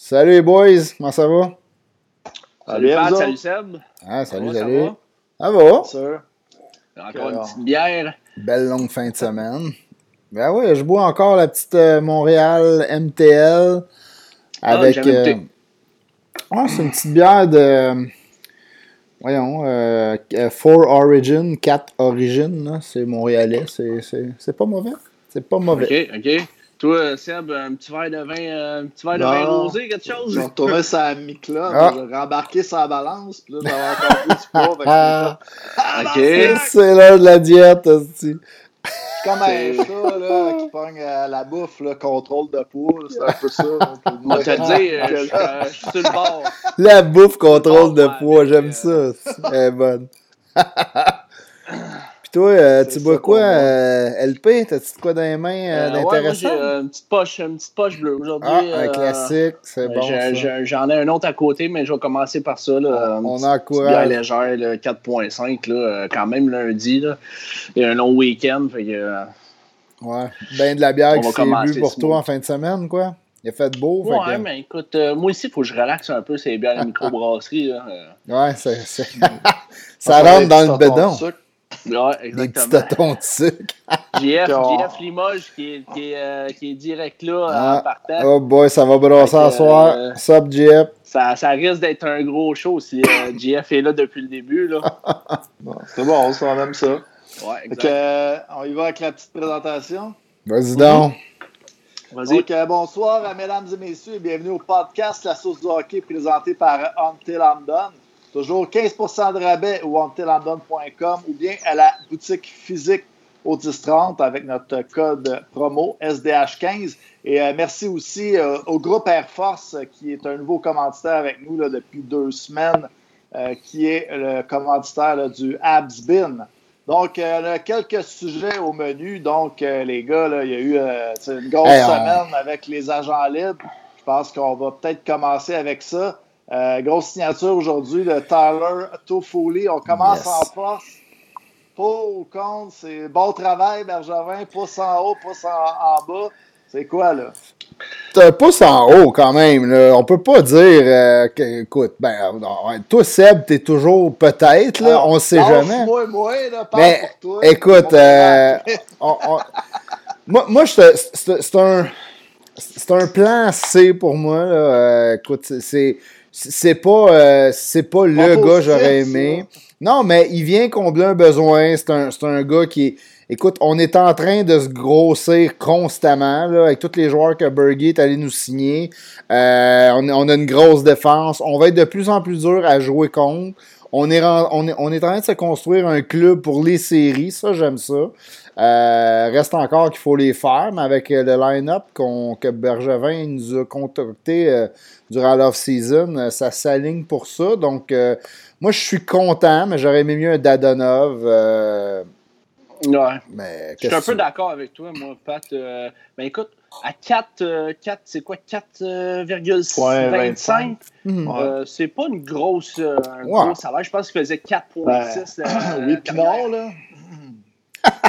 Salut les boys, comment ça va? Salut, Pat, salut Seb. Ah, salut, Ça va, salut. ça Ça va? Sûr. Encore une petite bière. Belle longue fin de semaine. Ben oui, je bois encore la petite euh, Montréal MTL avec. euh, MT. ah, c'est une petite bière de. Voyons, euh, Four Origin, 4 Origin, c'est montréalais, c'est- c'est c'est pas mauvais. C'est pas mauvais. OK, OK. Toi, Seb, un petit verre de vin, euh, un petit verre de Non. vin rosé, quelque chose? J'ai retourné sur mi-club, Ah. j'ai rembarqué la balance, puis là, j'avais encore plus du poids. fait que Ah, fait, OK. c'est l'heure de la diète. Je suis comme un chat là, qui pogne euh, la bouffe, le contrôle de poids, c'est un peu ça. donc, On va te le dire, euh, je euh, je suis sur le bord. La bouffe contrôle de poids, j'aime euh, ça. Elle est bonne. Puis toi, euh, tu bois quoi, euh, LP? T'as-tu quoi dans les mains euh, Euh, ouais, d'intéressant? j'ai une petite poche, une petite poche bleue aujourd'hui. ah, un euh, classique, c'est bon. J'en ai un autre à côté, mais je vais commencer par ça. Là, On Une encourage. légère, là, 4.5, là, euh, quand même lundi. Là. Il y a un long week-end. Fait que, Ouais. Ben de la bière On qui s'est bu pour toi en fin de semaine, quoi. Il a fait beau. fait Ouais, que- mais écoute, euh, moi aussi, il faut que je relaxe un peu ces bières de microbrasserie. Là. euh. Ouais, c'est, on ça rentre dans le bédon. Ouais, Des petits exactement. tâtons de sucre. JF, JF Limoges qui est, qui est, euh, qui est direct là Ah. en partant. Oh boy, ça va brasser à soir. euh, Sup, Jeff? Ça, ça risque d'être un gros show si euh, JF est là depuis le début. Là. Bon, c'est bon, ça, on aime ça. Ouais, exact. euh, on y va avec la petite présentation. Vas-y donc. Vas-y. Donc, euh, bonsoir, mesdames et messieurs, et bienvenue au podcast La Sauce du Hockey présenté par Until I'm Done. Toujours 15% de rabais au untilamdone.com ou bien à la boutique physique au 1030 avec notre code promo SDH15. Et euh, merci aussi euh, au groupe Air Force euh, qui est un nouveau commanditaire avec nous là, depuis deux semaines, qui est le commanditaire là, du Absbin. Donc, euh, on a quelques sujets au menu. Donc, les gars, là, il y a eu une grosse Hey, semaine avec les agents libres. Je pense qu'on va peut-être commencer avec ça. Euh, grosse signature aujourd'hui de Tyler Toffoli. On commence Yes. en force. Pour ou contre, c'est bon travail, Bergevin. Pouce en haut, pouce en, en bas. C'est quoi, là? T'as un pouce en haut quand même. Là. On peut pas dire euh, que, écoute, ben, non, ouais, toi, Seb, t'es toujours peut-être, là, Alors, on sait jamais. Moi, moi, là, parle Mais, pour toi. écoute, euh, voir. on- on- moi, moi je te- c'est c'est un, c'est un plan C pour moi. Là. Euh, écoute, c'est- c'est, pas, euh, c'est pas le Pas gars j'aurais aimé. Non, mais il vient combler un besoin. C'est un, c'est un gars qui est. Écoute, on est en train de se grossir constamment là, avec tous les joueurs que Berger est allé nous signer. Euh, on, on a une grosse défense. On va être de plus en plus dur à jouer contre. On est, on, est, on est en train de se construire un club pour les séries. Ça, j'aime ça. Euh, reste encore qu'il faut les faire, mais avec euh, le line-up qu'on- que Bergevin nous a concocté euh, durant l'off-season, euh, ça s'aligne pour ça. Donc, euh, moi, je suis content, mais j'aurais aimé mieux un Dadonov. euh, Ouais. mais Je suis un peu d'accord avec toi, moi, Pat. Euh, ben écoute, à 4, euh, 4 c'est quoi, 4,25? Mhm. Ouais. Euh, c'est pas une grosse, euh, un Ouais. gros salaire. Je pense qu'il faisait 4,6. euh, oui, non, là.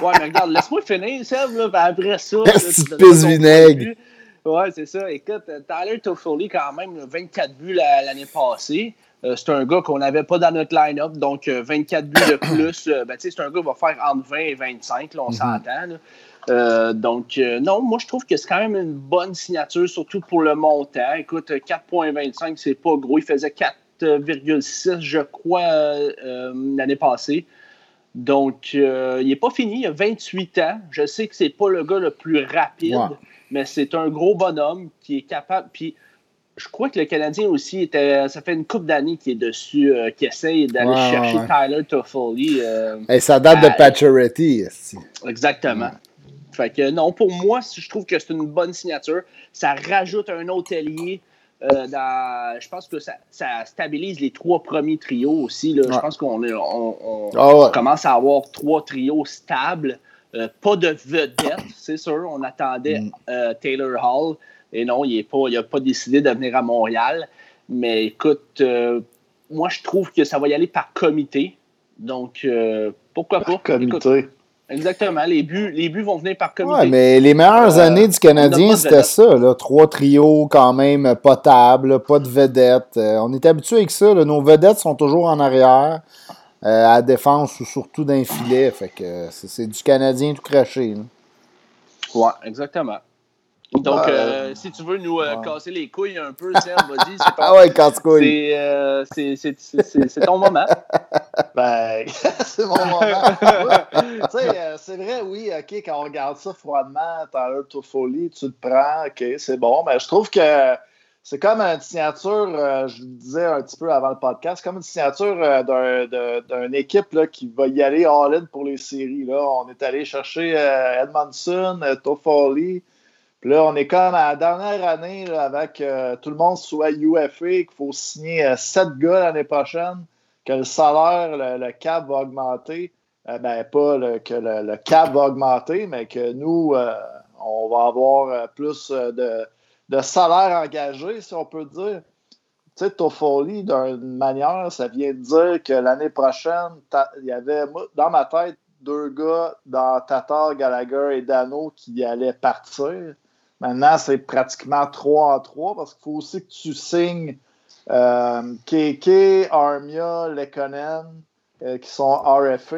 Ouais, mais regarde, laisse-moi finir, Seb, là, après ça. Petite pisse vinaigre. Ouais, c'est ça. Écoute, euh, Tyler Toffoli, quand même, là, 24 buts la- l'année passée. Euh, c'est un gars qu'on n'avait pas dans notre line-up, donc euh, 24 buts de plus. euh, ben, c'est un gars qui va faire entre 20 et 25, là, on Mhm. s'entend. Euh, donc, euh, non, moi, je trouve que c'est quand même une bonne signature, surtout pour le montant. Écoute, euh, 4,25, c'est pas gros. Il faisait 4,6, je crois, euh, euh, l'année passée. Donc, euh, il n'est pas fini, il a 28 ans. Je sais que c'est pas le gars le plus rapide, mais c'est un gros bonhomme qui est capable. Puis, je crois que le Canadien aussi, était, ça fait une couple d'années qu'il est dessus, euh, qui essaye d'aller chercher ouais. Tyler Toffoli. euh, Hey, ça date de Paturity. esti. Exactement. Fait que non, pour moi, je trouve que c'est une bonne signature. Ça rajoute un autre ailier. Euh, dans, je pense que ça, ça stabilise les trois premiers trios aussi. là. Je pense qu'on est- on, on- Ah ouais. commence à avoir trois trios stables. Euh, pas de vedette, c'est sûr. On attendait Mm. euh, Taylor Hall. Et non, il n'a pas décidé de venir à Montréal. Mais écoute, moi, je trouve que ça va y aller par comité. Donc, pourquoi pas? Écoute, Comité. Exactement. Les buts, les buts vont venir par comité. Ouais, mais les meilleures Euh, années du Canadien, c'était ça. Là. Trois trios quand même potables, pas de vedettes. Euh, on est habitué avec ça. là. Nos vedettes sont toujours en arrière, euh, à la défense ou surtout d'un filet. Fait que c'est du Canadien tout craché. là. Ouais, exactement. Donc, euh, si tu veux nous euh, Ouais. casser les couilles un peu, Serge, vas-y, Ah ouais, casse-couille. c'est, c'est- c'est- c'est- c'est- c'est ton moment. Ben, c'est mon moment. Ouais. tu sais, euh, c'est vrai, oui, OK, quand on regarde ça froidement, Tyler Toffoli, tu le prends, OK, c'est bon. Mais je trouve que c'est comme une signature, euh, je le disais un petit peu avant le podcast, comme une signature euh, d'une équipe là, qui va y aller all-in pour les séries. Là. On est allé chercher Edmondson, Toffoli. Puis là, on est comme à la dernière année là, avec tout le monde soit UFA, qu'il faut signer sept gars l'année prochaine, que le salaire, le, cap va augmenter. Euh, ben, pas que le, cap va augmenter, mais que nous, euh, on va avoir euh, plus euh, de, de salaire engagé, si on peut dire. Tu sais, Toffoli, d'une manière, ça vient de dire que l'année prochaine, il y avait, dans ma tête, deux gars dans Tatar, Gallagher et Dano qui allaient partir. Maintenant, c'est pratiquement 3 en 3 parce qu'il faut aussi que tu signes euh, KK, Armia, Lekonen, euh, qui sont RFA.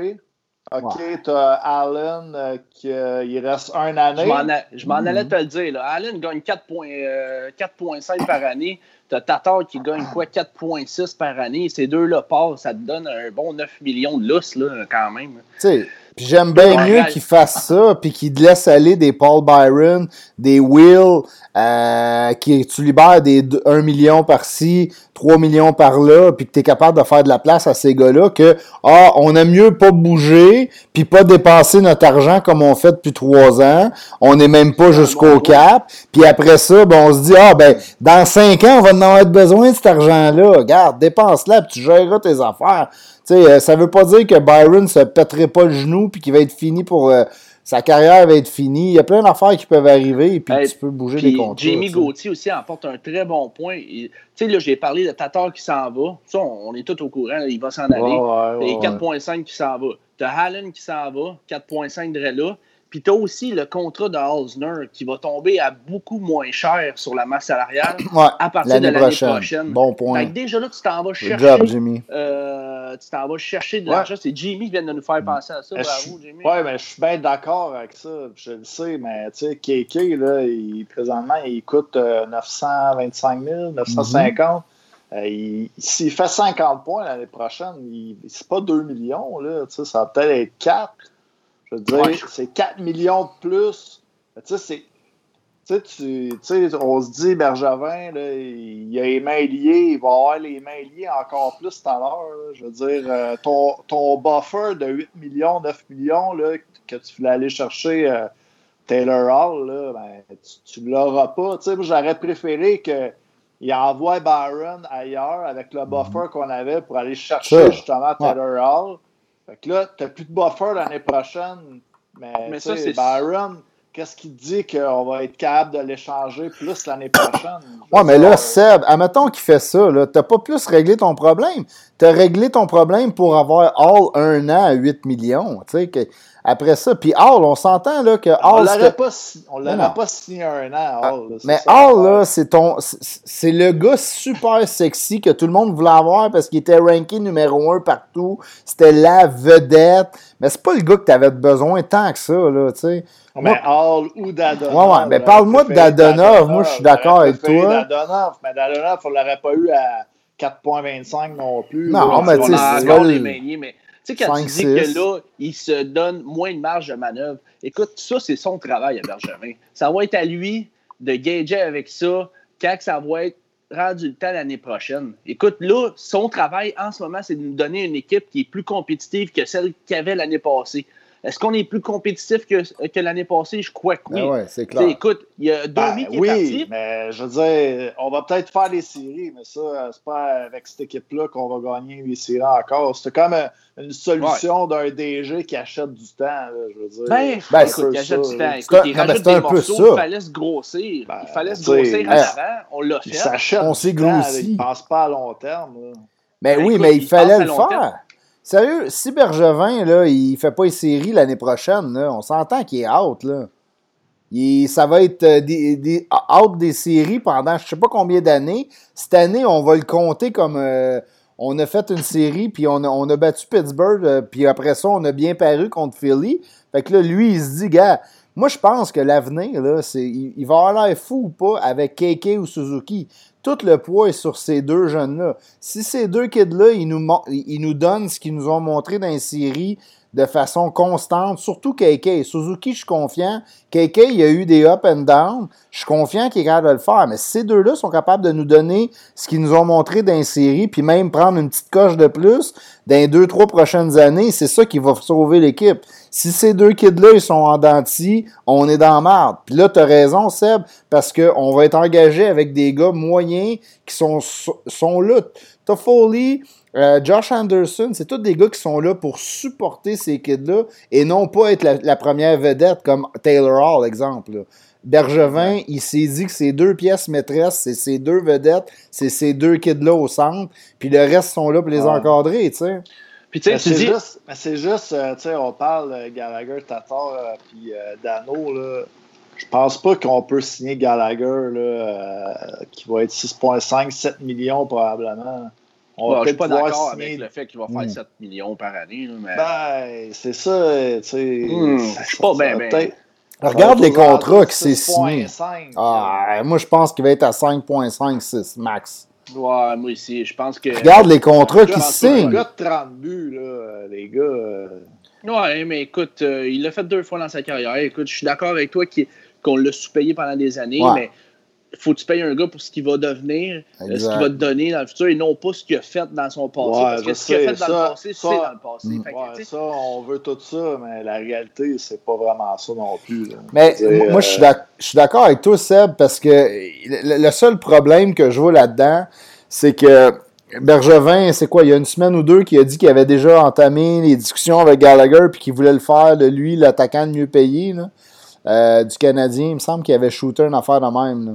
OK, tu as Allen euh, qui euh, il reste un année. je m'en Mhm. allais te le dire. Là. Allen gagne 4 points, euh, 4,5 par année. Tu as Tatar qui gagne quoi 4,6 par année. Ces deux-là passent, ça te donne un bon 9 millions de lousse là, quand même. Tu sais, Puis j'aime bien mieux qu'ils fassent ça, puis qu'ils laissent aller des Paul Byron, des Will, euh, qui tu libères des 1 million par-ci, 3 millions par-là, puis que tu es capable de faire de la place à ces gars-là, que ah, on aime mieux pas bouger, puis pas dépenser notre argent comme on fait depuis 3 ans. On n'est même pas jusqu'au cap. Puis après ça, ben, on se dit, ah ben, dans 5 ans, on va en avoir besoin de cet argent-là. Regarde, dépense-la, puis tu géreras tes affaires. Sais, euh, ça veut pas dire que Byron se pèterait pas le genou puis qu'il va être fini pour euh, sa carrière va être finie. Il y a plein d'affaires qui peuvent arriver et puis Hey, tu peux bouger des contrats. Jamie. Gauthier aussi apporte un très bon point. Tu sais, là, j'ai parlé de Tatar qui s'en va. Ça, on, on est tous au courant, là, il va s'en aller. Ouais, ouais, ouais, Et ouais. 4.5 qui s'en va. T'as Allen qui s'en va, 4.5 de là. Puis t'as aussi le contrat de Halsner qui va tomber à beaucoup moins cher sur la masse salariale Ouais, à partir de l'année prochaine. prochaine. Bon Fait point. que déjà là, tu t'en vas chercher. job, Jimmy. euh, tu t'en vas chercher de Ouais. l'argent. C'est Jimmy qui vient de nous faire penser à ça. Mais Bravo, je- Jimmy. Ouais, mais je suis bien d'accord avec ça. Je le sais, mais tu sais, KK, là, il, présentement, il coûte euh, 925 000, 950 Euh, il- S'il fait 50 points l'année prochaine, il- c'est pas 2 millions, là. Tu sais, ça va peut-être être 4. Je veux dire, Ouais. c'est 4 millions de plus. Tu sais, c'est. Tu sais, on se dit, Bergevin, là, il a les mains liées, il va avoir les mains liées encore plus tout à l'heure. Je veux dire, euh, ton, ton buffer de 8 millions, 9 millions là, que tu voulais aller chercher euh, Taylor Hall, là, ben, tu ne l'auras pas. Tu sais, j'aurais préféré qu'il envoie Byron ailleurs avec le buffer qu'on avait pour aller chercher justement Taylor Hall. Fait que là, tu n'as plus de buffer l'année prochaine. Mais, ça, c'est- Byron, qu'est-ce qui dit qu'on va être capable de l'échanger plus l'année prochaine? Ouais, mais là, Seb, admettons qu'il fait ça, là, t'as pas plus réglé ton problème. T'as réglé ton problème pour avoir Hall un an à 8 millions. Tu sais, que, après ça, puis Hall, on s'entend là, que on Hall. l'aurait pas, on l'aurait non. pas signé un an, Hall. là, c'est Mais ça, Hall, là, c'est ton. c'est- le gars super sexy que tout le monde voulait avoir parce qu'il était ranké numéro un partout. C'était la vedette. Mais c'est pas le gars que t'avais besoin tant que ça, là, tu sais. Mais Hall ou Dadonov. Ouais, ouais, mais parle-moi de Dadonov. Moi, je suis d'accord avec toi. Dadonov, mais Dadonov, on l'aurait pas eu à 4,25 non plus. Non, là. mais tu sais, c'est tu sais, quand 5, tu dis 6. que là, il se donne moins de marge de manœuvre, écoute, ça, c'est son travail à Bergevin. Ça va être à lui de gager avec ça quand ça va être rendu le temps l'année prochaine. Écoute, là, son travail en ce moment, c'est de nous donner une équipe qui est plus compétitive que celle qu'il y avait l'année passée. Est-ce qu'on est plus compétitif que, que l'année passée? Je crois que oui. Ben ouais, c'est clair. écoute, il y a Domi Ben, qui est oui, parti. mais je veux dire, on va peut-être faire les séries, mais ça, c'est pas avec cette équipe-là qu'on va gagner les séries encore. C'était comme euh, une solution d'un DG qui achète du temps, là, je veux dire. Ben, Ben, écoute, il achète ça, du temps. C'est Écoute, il rajoute c'est des peu morceaux, ça. il fallait se grossir. Ben, il fallait se grossir en avant. On l'a il fait. s'achète On s'est grossi. Il pense pas à long terme. là. Mais Ben, oui, écoute, mais il il fallait le faire. terme. Sérieux, si Bergevin, là, il fait pas une série l'année prochaine, on s'entend qu'il est out. Il, ça va être euh, des, des, out des séries pendant je sais pas combien d'années. Cette année, on va le compter comme euh, on a fait une série, puis on a, on a battu Pittsburgh, euh, puis après ça, on a bien paru contre Philly. Fait que là, lui, il se dit, gars, moi, je pense que l'avenir, là, c'est, il, va avoir l'air fou ou pas avec KK ou Suzuki. Tout le poids est sur ces deux jeunes-là. Si ces deux kids-là, ils nous, ils nous donnent ce qu'ils nous ont montré dans les séries de façon constante, surtout KK. Suzuki, je suis confiant. KK, il y a eu des up and down. Je suis confiant qu'il est capable de le faire. Mais ces deux-là sont capables de nous donner ce qu'ils nous ont montré dans les séries, puis même prendre une petite coche de plus dans les deux, trois prochaines années. C'est ça qui va sauver l'équipe. Si ces deux kids-là, ils sont en denti, on est dans marde. Puis là, tu as raison, Seb, parce qu'on va être engagé avec des gars moyens qui sont, sont là. T'as Foley, euh, Josh Anderson, c'est tous des gars qui sont là pour supporter ces kids-là et non pas être la, première vedette comme Taylor Hall, exemple. Bergevin, il s'est dit que ces deux pièces maîtresses, c'est ces deux vedettes, c'est ces deux kids-là au centre, puis le reste sont là pour les encadrer, tu sais. Puis tu sais, c'est juste, c'est juste euh, tu sais, on parle euh, Gallagher, Tatar, puis Dano, là. Je pense pas qu'on peut signer Gallagher, là, qui va être 6,5, 7 millions probablement. On ne je suis pas d'accord avec le fait qu'il va faire 7 hmm. millions par année. mais... Ben, c'est ça. Tu sais, hmm, je suis pas bien. Regarde les contrats qui s'est signé. Ah, moi, je pense qu'il va être à 5,56 max. Ouais, moi aussi. Je pense que. Regarde les contrats qui signent. Les gars de 30 buts, là, les gars. Euh, ouais, mais écoute, euh, il l'a fait deux fois dans sa carrière. Écoute, je suis d'accord avec toi qu'on l'a sous-payé pendant des années, mais faut que tu payes un gars pour ce qu'il va devenir, euh, ce qu'il va te donner dans le futur et non pas ce qu'il a fait dans son passé. parce que ce qu'il a fait dans le passé, c'est dans le passé. Mm. ça, on veut tout ça, mais la réalité, c'est pas vraiment ça non plus. Mais moi, je suis d'accord avec toi, Seb, parce que le seul problème que je vois là-dedans, c'est que Bergevin, c'est quoi, il y a une semaine ou deux, qui a dit qu'il avait déjà entamé les discussions avec Gallagher puis qu'il voulait le faire de lui, l'attaquant le mieux payé euh, du Canadien. Il me semble qu'il avait shooté une affaire de même. Là.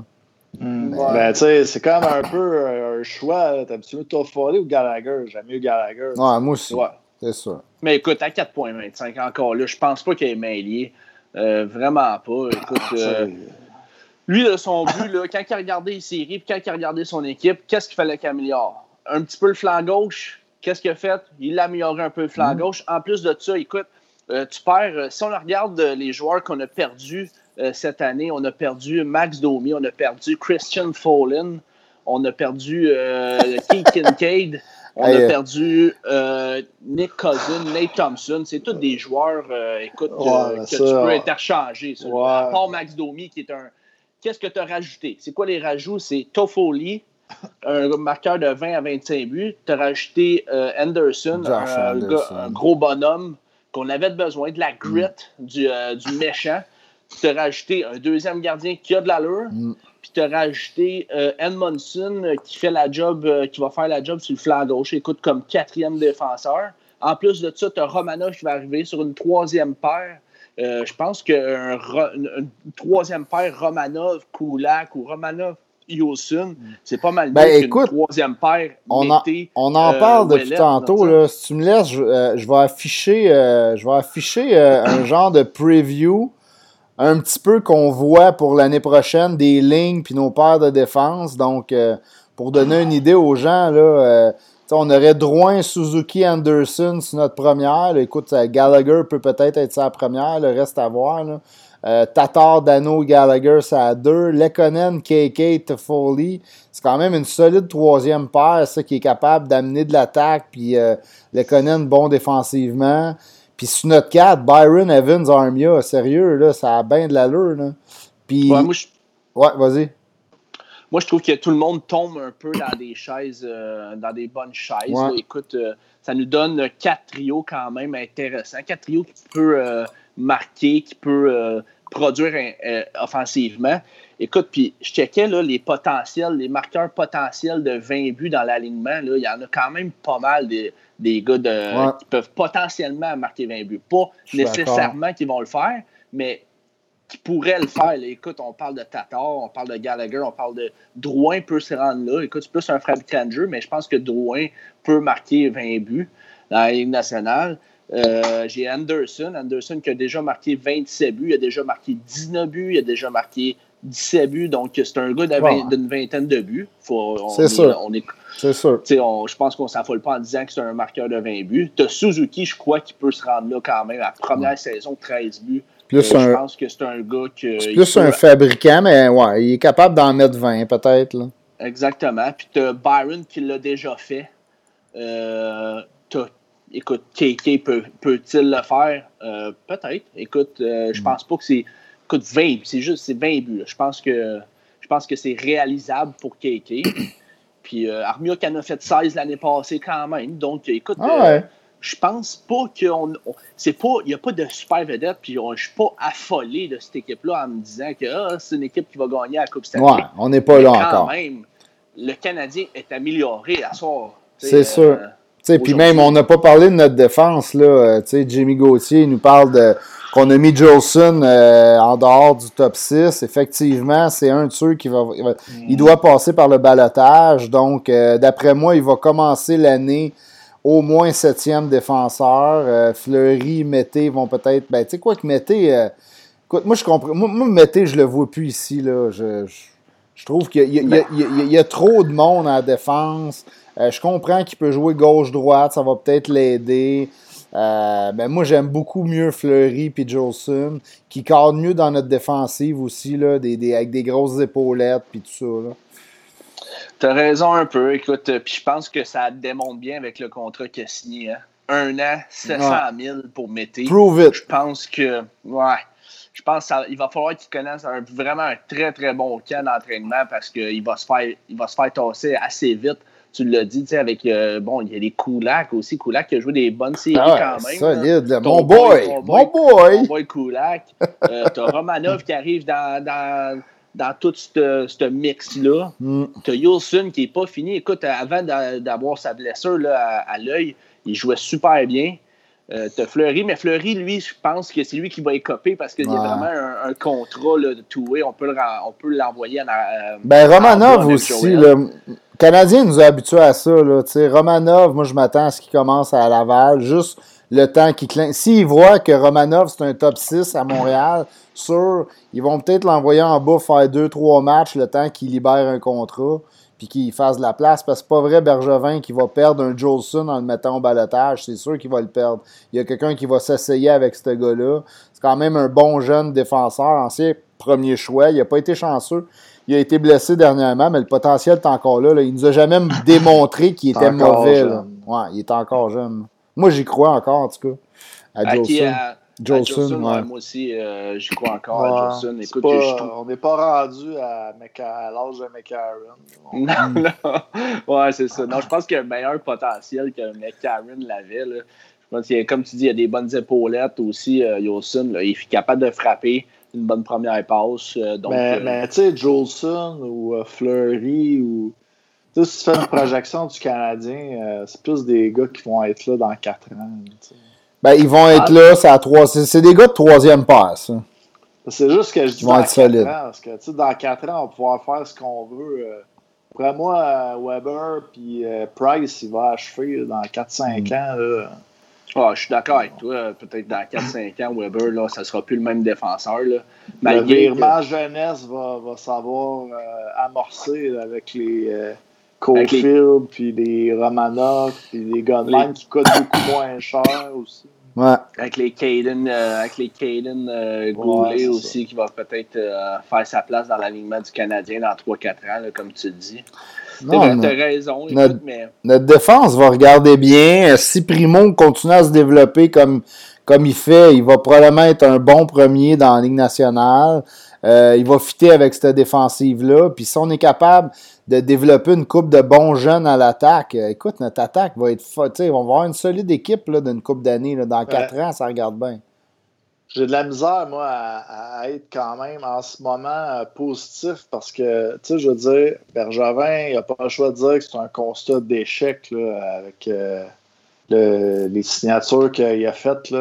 Hmm. Ben, tu sais, c'est quand même un peu un choix. T'as mieux Toffoli ou Gallagher? J'aime mieux Gallagher. Ouais, moi aussi. Ouais. C'est ça. Mais écoute, à 4,25 encore là, je pense pas qu'il est mêlé. Euh, vraiment pas. Écoute, ah, euh, lui, de son but, là, quand il a regardé les séries puis quand il a regardé son équipe, qu'est-ce qu'il fallait qu'il améliore? Un petit peu le flanc gauche. Qu'est-ce qu'il a fait? Il a amélioré un peu le flanc hmm. gauche. En plus de ça, écoute, euh, tu perds, si on regarde les joueurs qu'on a perdus euh, cette année. On a perdu Max Domi, on a perdu Christian Follin, on a perdu euh, Keith Kincaid, on a euh, perdu Nick Cousin, Nate Thompson. C'est tous des joueurs, écoute, que tu peux interchanger. À part Max Domi, qui est un. Qu'est-ce que tu as rajouté? C'est quoi les rajouts? C'est Toffoli, un marqueur de 20 à 25 buts. Tu as rajouté Anderson, un, gros bonhomme qu'on avait besoin, de la grit, du, du méchant tu as rajouté un deuxième gardien qui a de l'allure, mm. puis tu as rajouté euh, Edmondson euh, qui fait la job, euh, qui va faire la job sur le flanc gauche, écoute, comme quatrième défenseur. En plus de ça, tu as Romanov qui va arriver sur une troisième paire. je pense qu'une troisième paire Romanov-Kulak ou Romanov Yosun, c'est pas mal ben, écoute, troisième paire. On, en, on en parle depuis tantôt. Là. Si tu me laisses, je, je vais afficher, je vais afficher un genre de preview un petit peu qu'on voit pour l'année prochaine des lignes puis nos paires de défense. Donc, euh, pour donner une idée aux gens, là, euh, on aurait Drouin, Suzuki, Anderson sur notre première. écoute, euh, Gallagher peut peut-être être sa première, le reste à voir. Tatar, Dano, Gallagher, ça a deux. Lekonen, KK, Foley. C'est quand même une solide troisième paire, ça, qui est capable d'amener de l'attaque. Puis euh, Lekonen, bon défensivement. Puis sur notre 4, Byron Evans Armia, sérieux, là, ça a bien de l'allure. Là. Puis... Ouais, moi, je... ouais vas-y. Moi, je trouve que tout le monde tombe un peu dans des chaises, euh, dans des bonnes chaises. Écoute, euh, ça nous donne quatre trios quand même intéressants. Quatre trios qui peuvent euh, marquer, qui peuvent produire offensivement. Écoute, puis je checkais là, les potentiels, les marqueurs potentiels de 20 buts dans l'alignement. Il y en a quand même pas mal des, des gars de, qui peuvent potentiellement marquer 20 buts. Pas nécessairement qu'ils vont le faire, mais qui pourraient le faire. écoute, on parle de Tatar, on parle de Gallagher, on parle de Drouin peut se rendre là. Écoute, c'est plus un fabricant de jeu, mais je pense que Drouin peut marquer 20 buts. dans la Ligue nationale. Euh, j'ai Anderson. Anderson qui a déjà marqué 27 buts, il a déjà marqué 19 buts, il a déjà marqué 17 buts. Donc, c'est un gars d'une vingtaine de buts. C'est sûr. C'est sûr. je pense qu'on ne s'affole pas en disant que c'est un marqueur de 20 buts. Tu Suzuki, je crois qu'il peut se rendre là quand même. La première saison, 13 buts. Plus euh, Je pense que c'est un gars que. plus un fabricant, mais ouais, il est capable d'en mettre 20 peut-être. Exactement. Puis tu as Byron qui l'a déjà fait. Euh, écoute, KK peut, peut-il le faire? Euh, peut-être. Écoute, euh, je mm. pense pas que c'est. Écoute, 20, c'est juste c'est 20 buts. Je pense que je pense que c'est réalisable pour KK. Puis euh, Armia qui en a fait 16 l'année passée quand même. Donc, écoute, ah je pense pas qu'on. C'est pas. Il n'y a pas de super vedette, puis je suis pas affolé de cette équipe-là en me disant que ah, c'est une équipe qui va gagner la Coupe Stanley. Ouais, on n'est pas là encore. même, le Canadien est amélioré à soir. C'est sûr. Puis même, on n'a pas parlé de notre défense. Là. Euh, Jimmy Gauthier nous parle de qu'on a mis Jolson euh, en dehors du top 6. Effectivement, c'est un de ceux qui va, il mm. doit passer par le balotage. Donc, euh, d'après moi, il va commencer l'année au moins septième défenseur. Fleury, Mété vont peut-être. Ben, tu sais quoi que Mété. écoute, moi, je comprends. Moi, moi, Mété, je le vois plus ici. Là. Je, je, trouve qu'il y, y, y, a trop de monde en défense. Euh, je comprends qu'il peut jouer gauche-droite, ça va peut-être l'aider. Euh, ben moi, j'aime beaucoup mieux Fleury et Jolson, qui cadre mieux dans notre défensive aussi, là, des, avec des grosses épaulettes puis tout ça. Tu as raison un peu. Écoute, euh, puis je pense que ça démontre bien avec le contrat qu'il a signé. Hein. Un an, 700 000 pour Mété. Prove it. Je pense que, ouais, je pense qu'il va falloir qu'il connaisse vraiment un très, très bon camp d'entraînement parce qu'il va, se faire, il va se faire tasser assez vite tu l'as dit, tu sais, avec, euh, bon, il y a les Kulak aussi. Kulak qui a joué des bonnes séries ah quand même. Solide. Mon boy, mon boy. Mon boy Kulak. euh, T'as Romanov qui arrive dans, dans, dans tout ce mix-là. Mm. T'as Yulson qui n'est pas fini. Écoute, avant d'avoir sa blessure là, à, l'œil, il jouait super bien. Euh, t'as Fleury, mais Fleury, lui, je pense que c'est lui qui va écoper parce qu'il y a vraiment un, contrat là, de two-way. On peut l'envoyer. Euh, ben, Romanov aussi. Le Canadien nous a habitués à ça. Là, Romanov, moi, je m'attends à ce qu'il commence à Laval. Juste le temps qu'il cligne. S'ils voient que Romanov, c'est un top 6 à Montréal, sûr, ils vont peut-être l'envoyer en bas faire 2-3 matchs le temps qu'il libère un contrat puis qu'il fasse de la place. Parce que c'est pas vrai, Bergevin, qui va perdre un Jolson en le mettant au balotage. C'est sûr qu'il va le perdre. Il y a quelqu'un qui va s'essayer avec ce gars-là. C'est quand même un bon jeune défenseur, ancien premier choix. Il n'a pas été chanceux. Il a été blessé dernièrement, mais le potentiel est encore là. Il Il nous a jamais démontré qu'il était mauvais. Ouais, il est encore jeune. Moi, j'y crois encore, en tout cas, à Jolson. Jolson, moi aussi, euh, j'y crois encore à Jolson. Écoute, On n'est pas rendu à, à l'âge de McCarron. Non, non. Ouais, c'est ça. Non, je pense qu'il y a un meilleur potentiel que McCarron l'avait. Je pense qu'il comme tu dis, il y a des bonnes épaulettes aussi, euh, Jolson. il est capable de frapper une bonne première passe. Euh, donc, mais, mais tu sais, Jolson ou Fleury ou. Tu sais, si tu fais une projection du Canadien, c'est plus des gars qui vont être là dans 4 ans. Ben, ils vont être ah. là, c'est à trois. C'est des gars de troisième passe. C'est juste que je dis dans 4 ans, parce que dans 4 ans, on va pouvoir faire ce qu'on veut. Euh, après moi, euh, Weber puis euh, Price, il va achever dans 4-5 mm. ans. Ah, je suis d'accord avec toi. Peut-être dans 4-5 ans, Weber, là, ça ne sera plus le même défenseur. Là. Le virement jeunesse va, va savoir amorcer avec les Cofield, puis les Romanov, puis les Gunman qui coûtent beaucoup moins cher aussi. Ouais. Avec les Caden, euh, avec les Caden euh, Goulet aussi, qui va peut-être euh, faire sa place dans l'alignement du Canadien dans 3-4 ans, comme tu le dis. Tu as raison. Notre, mais... notre, défense va regarder bien. Si Primo continue à se développer comme, comme il fait, il va probablement être un bon premier dans la Ligue nationale. il va fitter avec cette défensive-là. Puis si on est capable de développer une coupe de bons jeunes à l'attaque. Euh, écoute, notre attaque va être On va avoir une solide équipe d'une coupe d'années. Dans quatre ans, ça regarde bien. J'ai de la misère, moi, à, être quand même en ce moment euh, positif parce que, tu sais, je veux dire, Bergevin, il n'a pas le choix de dire que c'est un constat d'échec avec euh, les signatures qu'il a faites.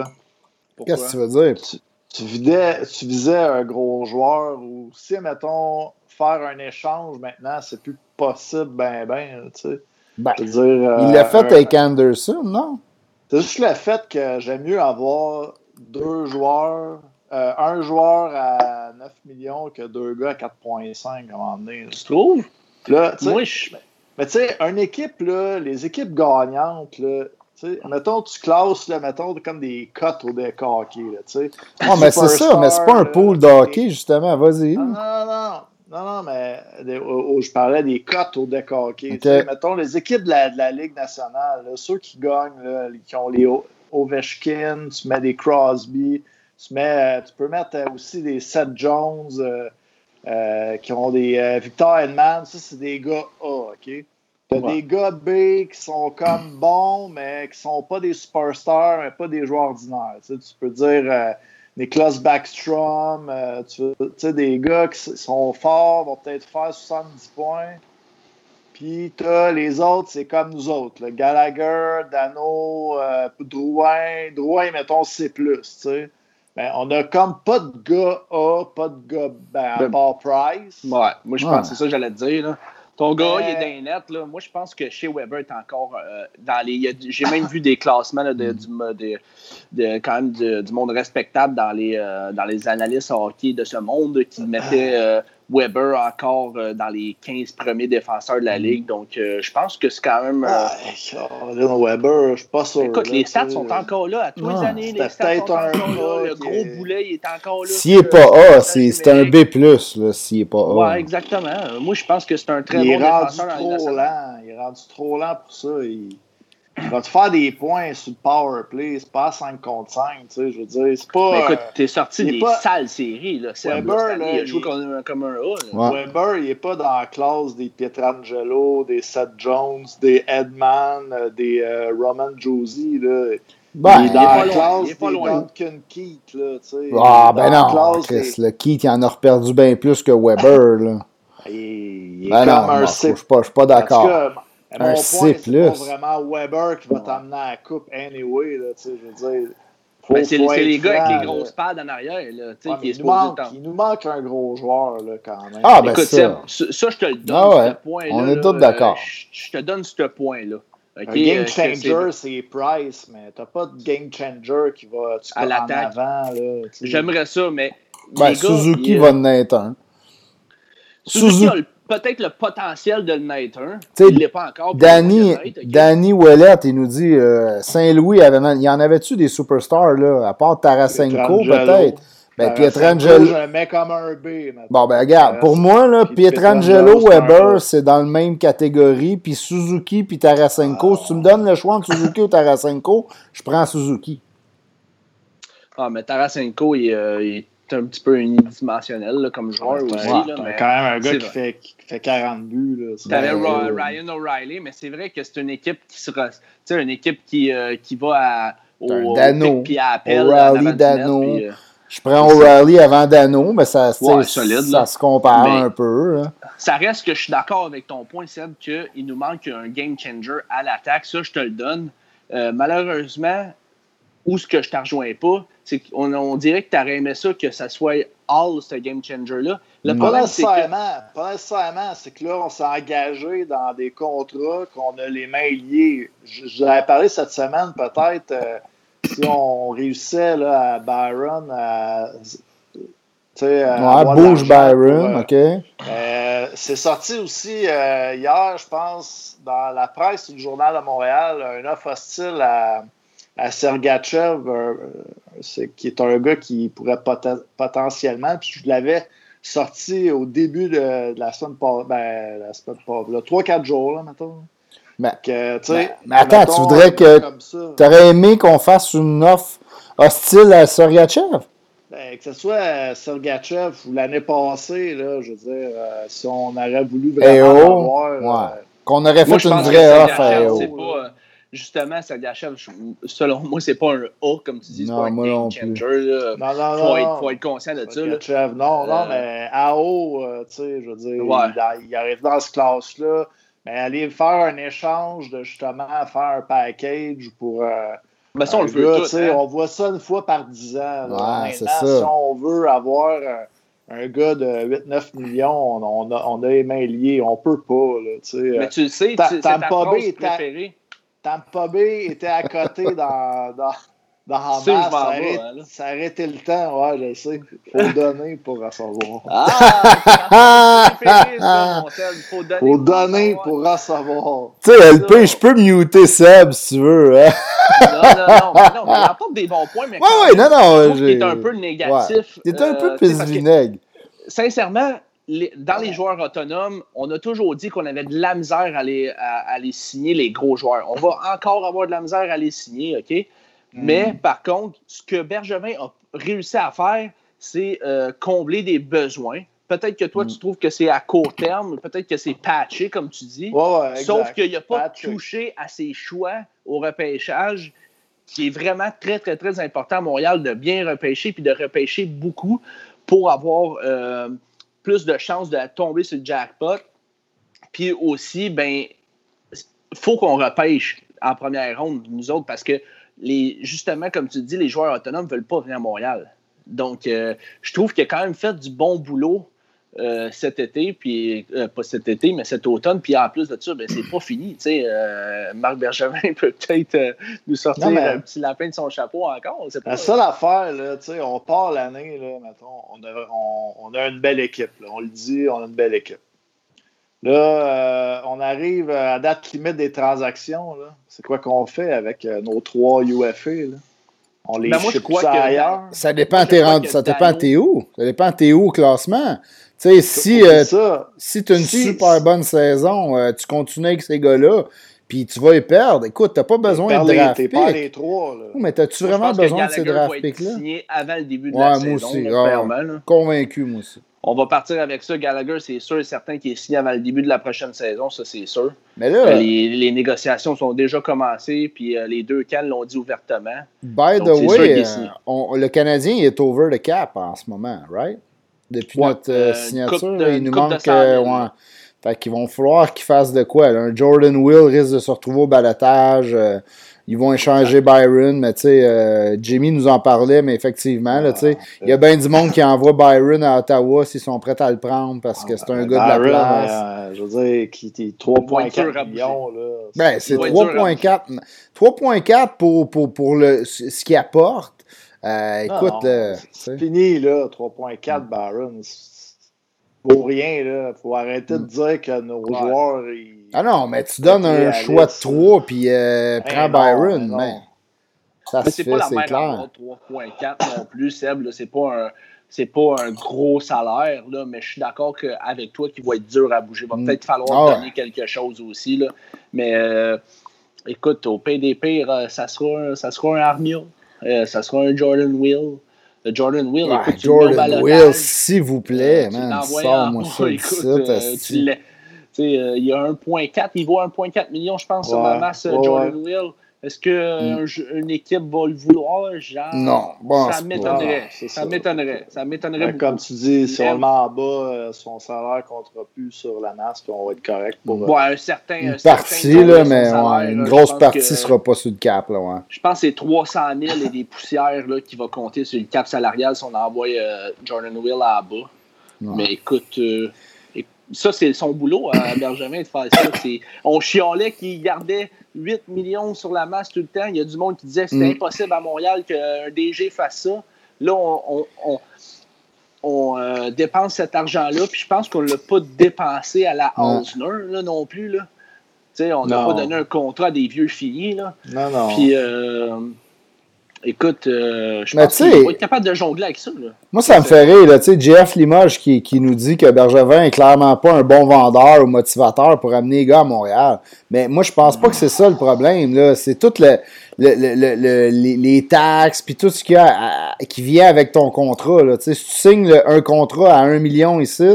Qu'est-ce que tu veux dire? Tu, vidais, tu visais un gros joueur ou si, mettons, faire un échange maintenant, c'est plus possible, ben, ben, tu sais. Ben, il l'a euh, fait avec Anderson, non? C'est juste le fait que j'aime mieux avoir deux joueurs, euh, un joueur à 9 millions que deux gars à 4,5 à un moment donné. Tu trouves? Là, Moi, je... Mais tu sais, une équipe, là, les équipes gagnantes, là, tu sais, mettons, tu classes, là, mettons, comme des cotes au deck hockey, là, tu sais. Ah, mais c'est ça, mais c'est pas un pool de hockey, justement. Vas-y. Non, non, non. Non, non, mais des- oh, oh, je parlais des cotes au deck hockey. Mettons, les équipes de la, de la Ligue nationale, là, ceux qui gagnent, là, qui ont les O- Ovechkin, tu mets des Crosby, tu, mets, tu peux mettre euh, aussi des Seth Jones, euh, euh, qui ont des Victor Hedman, ça, c'est des gars A, OK? T'as Ouais. des gars B qui sont comme bons, mais qui sont pas des superstars, mais pas des joueurs ordinaires. Tu, sais, tu peux dire euh, Niklas Backstrom, euh, tu sais, des gars qui sont forts, vont peut-être faire 70 points. Puis t'as les autres, c'est comme nous autres. là. Gallagher, Dano, euh, Drouin. Drouin, mettons C+, tu sais. Ben, on a comme pas de gars A, pas de gars ben, à Ben, part Price. Ouais, moi, je pense que c'est ça que j'allais te dire. Là. Ton gars, il est les nets. Là. Moi, je pense que chez Weber est encore euh, dans les. J'ai même vu des classements là, de, du, de, de- quand même du, du monde respectable dans les, euh, dans les analystes hockey de ce monde qui mettaient euh, Weber encore euh, dans les 15 premiers défenseurs de la ligue. Donc, euh, je pense que c'est quand même. euh, Ah, Colin Weber, je suis pas sûr. Écoute, là, les stats sont encore là. À tous les Ouais. années, les stats sont peut-être un encore là. Le gros est- boulet, il est encore là. S'il est sur, pas A, c'est c'est un. B, là, s'il est pas A. Ouais, exactement. Moi, je pense que c'est un très il bon défenseur dans la Ligue trop lent. Il est rendu trop lent pour ça. Il, il va te faire des points sur le power play. C'est pas à 5 contre 5. Tu sais, je veux dire, c'est pas. Mais écoute, euh, t'es sorti des pas- sales séries, là. Seb, Weber, là, il a joué il- comme, un A. Ouais. Weber, il est pas dans la classe des Pietrangelo, des Seth Jones, des Edman, euh, des euh, Roman Josie. Là. Ben, il est il dans est la loin, classe il est pas des loin. Duncan Keith. Là, tu sais. Ah, ben non, classe Chris, des- le Keith, il en a perdu bien plus que Weber, là. Il, il est Ben comme non, un je suis pas, je suis pas En tout d'accord. Mon point, C+. c'est pas vraiment Weber qui va t'amener à la coupe anyway. Là, tu sais, je veux dire, faut- Ben, c'est les gars avec les grosses pads en arrière, là, tu sais, Ouais, qui il, nous manque, il nous manque un gros joueur là, quand même. Ah, ben Écoute, ça. Seb, ça, ça, je te le donne, Ah ouais, ce point-là. on est tous d'accord. euh, Je je te donne ce point-là. Un game euh, changer, c'est- c'est Price, mais t'as pas de game changer qui va tu À en l'attaque. avant. Là, tu sais. J'aimerais ça, mais. Ben, les gars, Suzuki il- va en être un. Suzuki Suzu- a le- peut-être le potentiel de le naître un. T'sais, Il l'est pas encore. Danny, il va le naître, OK? Danny Ouellet, il nous dit euh, Saint-Louis avait il y en avait-tu des superstars là, à part Tarasenko peut-être? Ben Pietrangelo. Je le mets comme un B. maintenant. Bon ben regarde, pour moi là, Pietrangelo, Weber, c'est dans la même catégorie, puis Suzuki puis Tarasenko, si tu me donnes le choix entre Suzuki ou Tarasenko, je prends Suzuki. Ah, mais Tarasenko, il, euh, il est un petit peu unidimensionnel là, comme joueur Ouais, aussi. là, mais quand même un gars qui fait, qui fait 40 buts. T'avais Ryan O'Reilly, mais c'est vrai que c'est une équipe qui sais, une équipe qui, euh, qui va à, au, Dano. pic puis à appel. O'Reilly, Dano. puis, euh, Je prends O'Reilly avant Dano, mais ça, Ouais, solide, ça là. se compare Mais- un peu. là. ça reste que je suis d'accord avec ton point, Seb, qu'il nous manque un game changer à l'attaque. Ça, je te le donne. Euh, malheureusement, où ce que je ne te rejoins pas, on dirait que tu aurais aimé ça que ça soit all ce game changer-là. Le. Pas problème, c'est que. nécessairement. Pas nécessairement. C'est que là, on s'est engagé dans des contrats qu'on a les mains liées. J'avais parlé cette semaine, peut-être, euh, si on réussissait là, à Byron à. tu sais, à Ouais, bouge Byron, pour, euh, OK. euh, c'est sorti aussi euh, hier, je pense, dans la presse du Journal de Montréal, un offre hostile à, à Sergachev, euh, qui est un gars qui pourrait poten- potentiellement, puis je l'avais sorti au début de, de la semaine passée, ben, la semaine passée, là, 3-4 jours, là, mettons. Ben, Que, tu ben, mais attends, mettons, tu voudrais que- ça. T'aurais aimé qu'on fasse une offre hostile à Sorgachev? Ben, que ce soit euh, Sergachev ou l'année passée, là, je veux dire, euh, si on aurait voulu vraiment Eh oh, ouais. euh, Qu'on aurait fait une vraie offre euh, Justement, Sergachev, je- selon moi, c'est pas un A, comme tu dis, c'est Non, pas un moi non game plus. changer. là. non, non, Faut, non. être, faut être conscient de ça. là. Non, non, Euh, mais AO, euh, tu sais, je veux dire, Ouais. il, il arrive dans ce classe-là. Mais aller faire un échange de justement faire un package pour. euh, Ben, ça, on le veut gars, tout. tu sais, hein. On voit ça une fois par 10 ans. là. Ouais, c'est ça. Si on veut avoir un, un gars de 8-9 millions, on, on a, on a les mains liées. On peut pas. Là, tu sais. Mais tu le sais, Ta- tu- c'est Tampa ta Bay phrase préférée. Tampa Bay était à côté dans, dans, dans ça, arrête- arrêtait le temps. Ouais, je sais. Faut donner pour recevoir. Ah! ça, mon. Faut donner. Faut pour donner savoir. pour recevoir. Tu sais, LP, je peux muter Seb si tu veux. Hein? Non, non, non, mais non, mais il apporte des bons points, mais Ouais, ouais, non, non. je trouve qu'il j'ai- est un peu négatif. Ouais. T'es un peu euh, pisse vinaigre. Sincèrement, les- dans les joueurs autonomes, on a toujours dit qu'on avait de la misère à les, à, à les signer, les gros joueurs. On va encore avoir de la misère à les signer, OK? Mais par contre, ce que Bergevin a réussi à faire, c'est euh, combler des besoins. Peut-être que toi, Mm. tu trouves que c'est à court terme, peut-être que c'est patché, comme tu dis. Ouais, ouais, exact. Sauf qu'il n'a pas Patché. touché à ses choix au repêchage, qui est vraiment très, très, très important à Montréal de bien repêcher puis de repêcher beaucoup pour avoir euh, plus de chances de tomber sur le jackpot. Puis aussi, ben, faut qu'on repêche en première ronde, nous autres, parce que les, justement, comme tu dis, les joueurs autonomes ne veulent pas venir à Montréal. Donc, euh, je trouve qu'il a quand même fait du bon boulot euh, cet été, puis euh, pas cet été, mais cet automne. Puis en plus de ça, ben, c'est pas fini. tu sais, euh, Marc Bergevin peut peut-être euh, nous sortir Non, mais- un petit lapin de son chapeau encore. pas. La seule affaire, là, tu sais, on part l'année, on a, on, on a une belle équipe. là. On le dit, on a une belle équipe. Là, euh, on arrive à date limite des transactions. là. C'est quoi qu'on fait avec euh, nos trois UFA? Là? On les Ben, moi, je ship crois ça que- ailleurs? Ça dépend, Moi, je t'es ça dépend t'es où. Ça dépend t'es où au classement. Tu sais, si, euh, si tu as une Si- super bonne saison, euh, tu continues avec ces gars-là, puis tu vas les perdre. Écoute, t'as pas besoin de les- draft T'es pas pick. les trois. Là. Oui, mais je vraiment besoin de ces draft picks-là? signé avant le début de Ouais, la moi saison, aussi. là, Ah. Convaincu, moi aussi. On va partir avec ça. Gallagher, c'est sûr et certain qu'il est signé avant le début de la prochaine saison, ça c'est sûr. Mais là, Euh, les, les négociations sont déjà commencées, puis euh, les deux camps l'ont dit ouvertement. by donc the way, euh, on- le Canadien il est over the cap en ce moment, right? Depuis Ouais, notre euh, euh, signature, coupe de- là, il nous manque. 100 000, euh, ouais. Fait qu'ils vont falloir qu'ils fassent de quoi. là. Un Jordan Will risque de se retrouver au balotage. euh, ils vont échanger Byron, mais tu sais, euh, Jimmy nous en parlait, mais effectivement, là, tu sais, il y a bien du monde qui envoie Byron à Ottawa s'ils sont prêts à le prendre parce que c'est un gars de la place. euh, je veux dire, qui être 3,4 dur à millions. Là, Ben, c'est Il va être dur à 3.4. 3.4 pour, pour, pour le, ce qu'il apporte. Euh, Non, écoute, là, sais. C'est fini, là, 3.4 Baron. Pour rien, là. Faut arrêter de dire que nos Ouais. joueurs. Ils... ah non, mais tu donnes un réaliste, choix de là. 3 puis euh, Ben prends non, Byron. ben non. mais ça Mais se c'est fait, pas la c'est clair. boire, 3.4 non plus, Seb. là. C'est pas un. C'est pas un gros salaire, là, mais je suis d'accord avec toi qu'il va être dur à bouger. Il va Mm. peut-être falloir Ah donner quelque chose aussi. Là. Mais euh, écoute, au PDP, euh, ça sera, un- ça sera un Armia. Euh, ça sera un Jordan Will. Le Jordan Will, Ouais, écoute, Jordan. Will, s'il vous plaît, Euh, man, sors-moi ça Écoute, euh, il y a 1.4, il vaut 1.4 million, je pense, sur la masse, ouais, Jordan Will. Est-ce qu'une équipe va le vouloir? Genre, Non, bon, ça m'étonnerait. Ça ça. m'étonnerait. Ça m'étonnerait Ben, comme tu dis, si on le met en bas, euh, son salaire comptera plus sur la masse, puis on va être correct pour. euh, Ouais, un certain. Une un partie, là, mais salaire, ouais, une grosse partie que- sera pas sur le cap, là, ouais. Je pense que c'est 300 000 et des poussières là, qui va compter sur le cap salarial si on envoie euh, Jordan Will à bas. Ouais. Mais écoute, euh, éc- ça, c'est son boulot à Benjamin de faire ça. C'est- On chialait qu'il gardait 8 millions sur la masse tout le temps. Il y a du monde qui disait que c'était Mm. impossible à Montréal qu'un DG fasse ça. Là, on, on- on- on, euh, dépense cet argent-là, puis je pense qu'on ne l'a pas dépensé à la Ouais. Osner là, non plus. Là. On n'a pas donné un contrat à des vieux filles. Là. Non, non. Puis, euh, écoute, euh, je pense tu qu'il être capable de jongler avec ça. Là. Moi, ça me fait rire, là, tu sais, Jeff Limoges qui, qui nous dit que Bergevin est clairement pas un bon vendeur ou motivateur pour amener les gars à Montréal. Mais moi, je pense pas que c'est ça le problème, là. C'est tout le, le- le- le- le- les, taxes puis tout ce qu'il y a à- qui vient avec ton contrat, là. Si tu signes le- un contrat à 1 million ici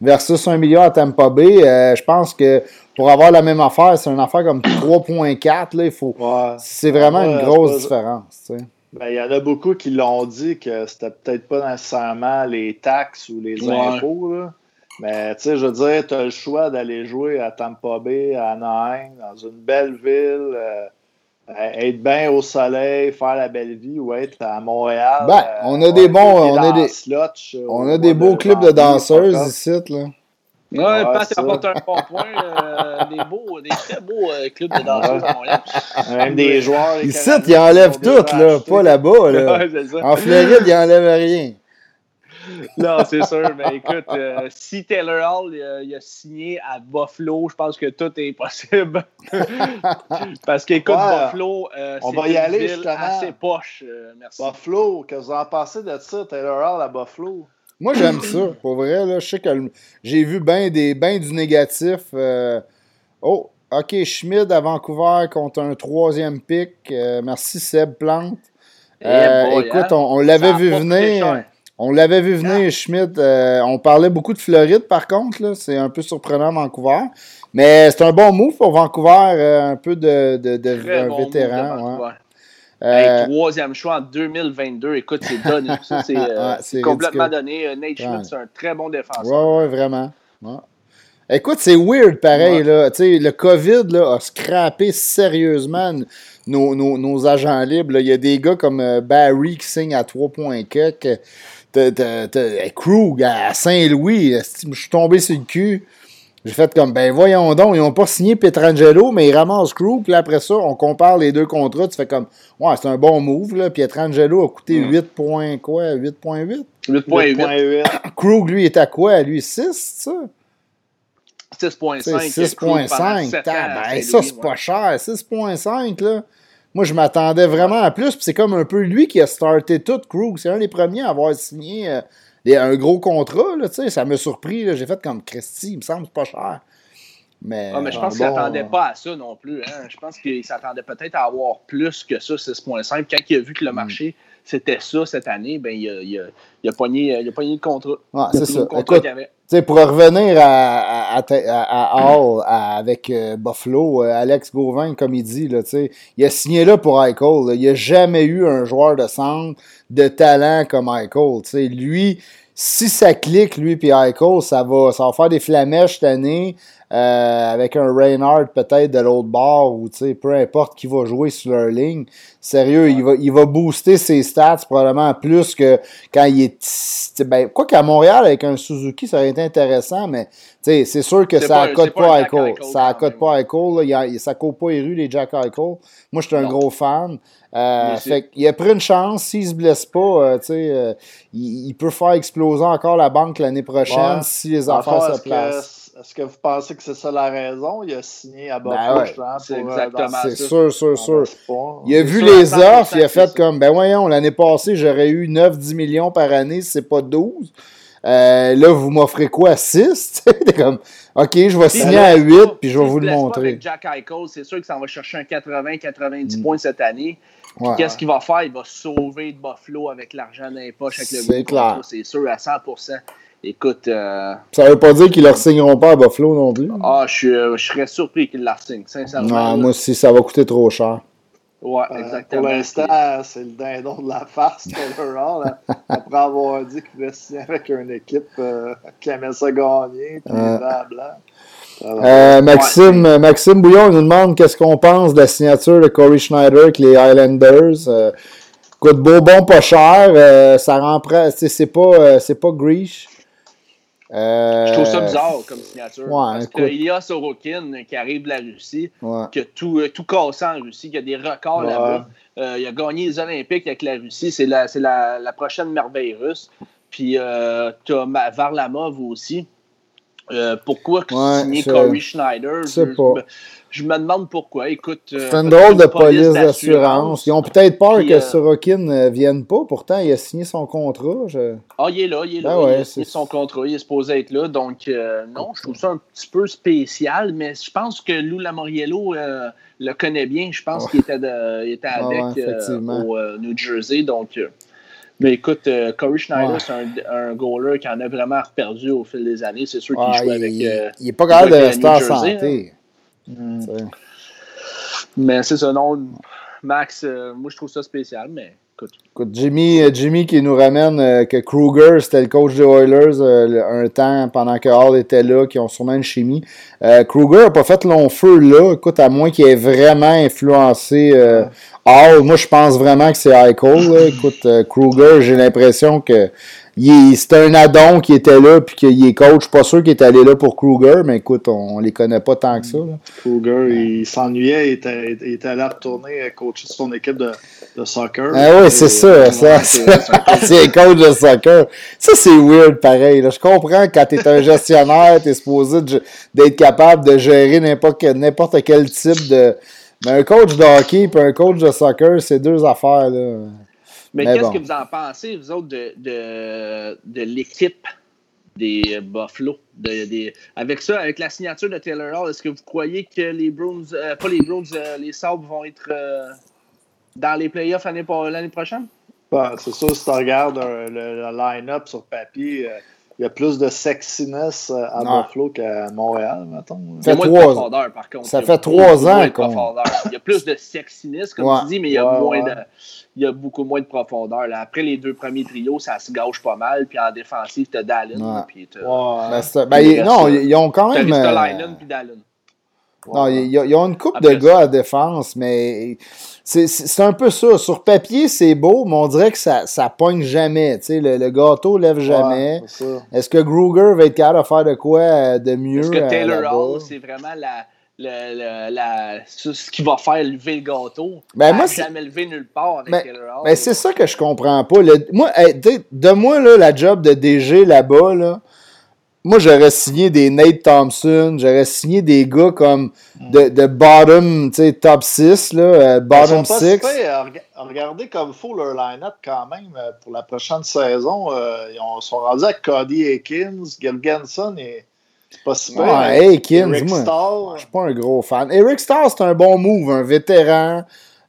versus 1 million à Tampa Bay, euh, je pense que pour avoir la même affaire, c'est une affaire comme 3.4, là, il faut... Ouais. C'est vraiment Ouais, une grosse différence, tu sais. Ben, il y en a beaucoup qui l'ont dit que c'était peut-être pas nécessairement les taxes ou les Ouais. impôts. Là. Mais tu sais, je veux dire, tu as le choix d'aller jouer à Tampa Bay, à Anaheim, dans une belle ville, euh, être bien au soleil, faire la belle vie ou être à Montréal. Ben, euh, on a des bons- on a des- euh, On a des mois beaux clubs de danseuses ici, là. Ouais, ouais Pat apporte un bon point. Euh, des, beaux, des très beaux euh, clubs de danseuses de Montréal. Même des joueurs. Ici, ils enlèvent tout, là, pas là-bas. Là. Ouais, en Floride, ils enlèvent rien. non, c'est sûr. Mais écoute, euh, si Taylor Hall il a, signé à Buffalo, je pense que tout est possible. Parce qu'écoute, Buffalo, euh, on va y aller ville assez poche. Euh, merci. Buffalo, que vous en pensez de ça, Taylor Hall à Buffalo? Moi, j'aime ça. Pour vrai, là, je sais que j'ai vu bien ben du négatif. Oh, OK, Schmid à Vancouver contre un troisième pic. merci, Seb Plante. Eh écoute, hein? on, l'avait vu venir. On l'avait vu venir, Schmidt. Euh, on parlait beaucoup de Floride, par contre. C'est un peu surprenant, Vancouver. Mais c'est un bon move pour Vancouver, euh, un peu de, de, de un bon vétéran. Ouais. Euh, troisième choix en 2022. Écoute, c'est donné. c'est complètement donné. Nate Schmidt, c'est un très bon défenseur. Oui, ouais, vraiment. Écoute, c'est weird pareil. Là. Le COVID là, a scrappé sérieusement nos, nos, nos agents libres. Il y a des gars comme Barry qui signe à 3.4 Krug à Saint-Louis, je suis tombé sur le cul. J'ai fait comme, ben voyons donc, ils n'ont pas signé Pietrangelo, mais ils ramassent Krug. Puis après ça, on compare les deux contrats. Tu fais comme, ouais, c'est un bon move. Là. Pietrangelo a coûté 8 points, quoi, 8.8? 8.8. Krug, lui, est à quoi? Lui, 6, ça? 6.5. 6.5. Ben, ça, c'est pas cher. 6.5, là. Moi, je m'attendais vraiment à plus. Puis c'est comme un peu lui qui a starté tout Krug. C'est un des premiers à avoir signé euh, un gros contrat. Là, ça m'a surpris. J'ai fait comme Christy, il me semble pas cher. Mais, ah, mais je pense qu'il s'attendait pas à ça non plus. Hein. Je pense qu'il s'attendait peut-être à avoir plus que ça, 6.5. Quand il a vu que le mm. marché c'était ça cette année, ben, il, a, il, a, il, a pogné, il a pogné le contrat. C'est ça. Écoute, pour revenir à, à, à, Hall avec euh, Buffalo, euh, Alex Gauvin, comme il dit, là, il a signé là pour Eichel. Il n'a jamais eu un joueur de centre de talent comme Eichel. Lui, si ça clique, lui puis Eichel, ça va, ça va faire des flamèches cette année. Euh, avec un Reinhardt peut-être de l'autre bord ou peu importe qui va jouer sur leur ligne. Sérieux, il, va, il va booster ses stats probablement plus que quand il est. Ben, quoi qu'à Montréal, avec un Suzuki, ça aurait été intéressant, mais c'est sûr que ça accote pas, Eichel. Ça accote pas Eichel. Ça court pas les rues, les Jack Eichel. Moi, je suis un gros fan. Euh, fait il a pris une chance, s'il se blesse pas, euh, euh, il, il, peut faire exploser encore la banque l'année prochaine si les affaires se placent. Est-ce que vous pensez que c'est ça la raison? Il a signé à Buffalo, ben ouais, C'est euh, exactement C'est sûr, sûr, sûr. Il a vu les offres, il a fait comme, ben voyons, l'année passée, j'aurais eu 9-10 millions par année si c'est pas 12. Euh, là, vous m'offrez quoi? 6? comme, OK, je vais signer à 8 puis je vais vous le montrer. Avec Jack Eichel, c'est sûr que ça va chercher un 80-90 mm. points cette année. Qu'est-ce qu'il va faire? Il va sauver de Buffalo avec l'argent dans les poches avec le C'est clair. C'est sûr, à 100 Écoute. Euh... Ça veut pas dire qu'ils ne leur signeront pas à Buffalo non plus. Ah, je, euh, je serais surpris qu'ils leur signent, sincèrement. Non, moi aussi, ça va coûter trop cher. Ouais, euh, exactement. pour l'instant, c'est le dindon de la farce, Taylor Hall, hein. après avoir dit qu'il voulait signer avec une équipe euh, qui aimait ça gagner, puis euh, Maxime, Maxime Bouillon nous demande qu'est-ce qu'on pense de la signature de Corey Schneider avec les Highlanders. Euh, écoute, beau, bon, pas cher. ça rend prêt. C'est pas, c'est pas Je trouve ça bizarre comme signature. parce qu'il y a Sorokin qui arrive de la Russie, qui a tout, euh, tout cassé en Russie, qui a des records là-bas. Euh, il a gagné les Olympiques avec la Russie. C'est la, la, la, prochaine merveille russe. Puis euh, tu as Varlamov aussi. Euh, pourquoi signer Corey Schneider? Je, je, me demande pourquoi. Écoute, c'est une drôle de police d'assurance. Ils ont peut-être peur que Sorokin ne vienne pas. Pourtant, il a signé son contrat. Ah, il est là, il est là. Ben il a signé son contrat. Il est supposé être là. Donc, euh, non, je trouve ça un petit peu spécial. Mais je pense que Lou Lamoriello euh, le connaît bien. Je pense qu'il était, de, il était ah avec au New Jersey. Donc, mais écoute, euh, Corey Schneider, c'est un, un goaler qui en a vraiment perdu au fil des années. C'est sûr qu'il joue avec. Il, euh, il est pas capable de rester en santé. Hein. Mm. Mais c'est ça, non. Max, euh, moi je trouve ça spécial, mais Écoute, Jimmy, euh, Jimmy qui nous ramène euh, que Kruger, c'était le coach des Oilers euh, un temps pendant que Hall était là, qui ont sûrement une chimie. Kruger n'a pas fait long feu là. Écoute, à moins qu'il ait vraiment influencé Hall. Moi, je pense vraiment que c'est Eichel. Écoute, Kruger, j'ai l'impression que c'est un addon qui était là, puis qu'il est coach. Je suis pas sûr qu'il est allé là pour Kruger, mais écoute, on, les connaît pas tant que ça. Kruger, il s'ennuyait, il était, il était allé retourner coacher son équipe de, de soccer. Ah oui, c'est ça. ça c'est coach de soccer. Ça, c'est weird, pareil. Là. Je comprends quand tu es un gestionnaire, tu es supposé d'être capable de gérer n'importe quel type de. Mais un coach de hockey et un coach de soccer, c'est deux affaires. Là. Mais, qu'est-ce que vous en pensez, vous autres, de, de, de l'équipe des Buffalo? De, avec ça, avec la signature de Taylor Hall, est-ce que vous croyez que les Bruins, euh, pas les Bruins, euh, les Sabres vont être euh, dans les playoffs l'année prochaine? Ben, c'est sûr, si tu regardes le, line-up sur papier, il y a plus de sexiness euh, à Buffalo qu'à Montréal, mettons. Ça fait trois ans, par contre. Ça fait trois ans qu'on. Il y a plus de sexiness, comme tu dis, mais il y, a moins de, il y a beaucoup moins de profondeur. Après les deux premiers trios, ça se gauche pas mal. Puis en défensive, tu as Dallin. Puis ben, ben, non, ils ont quand même. Euh... puis Dallin. Non, ils ont une coupe de gars à défense, mais c'est un peu ça. Sur papier, c'est beau, mais on dirait que ça, ça pogne jamais. Le, le gâteau lève jamais. Est-ce que Gruger va être capable de faire de quoi euh, de mieux? Est-ce que Taylor Hall, c'est vraiment la, la, la, ce qui va faire lever le gâteau? Ben moi, jamais levé nulle part avec mais, Taylor Hall. Mais c'est ça que je comprends pas. moi, de moi, là, la job de DG là-bas, là, moi, j'aurais signé des Nate Thompson, j'aurais signé des gars comme de, de bottom, tu sais, top 6, là, euh, bottom 6. Regardez comme faut leur line-up quand même euh, pour la prochaine saison. Euh, ils sont rendus avec Cody Aikens, Gilgenson et. C'est pas si ouais, Aikens, moi, je suis pas un gros fan. Eric Starr, c'est un bon move, un vétéran.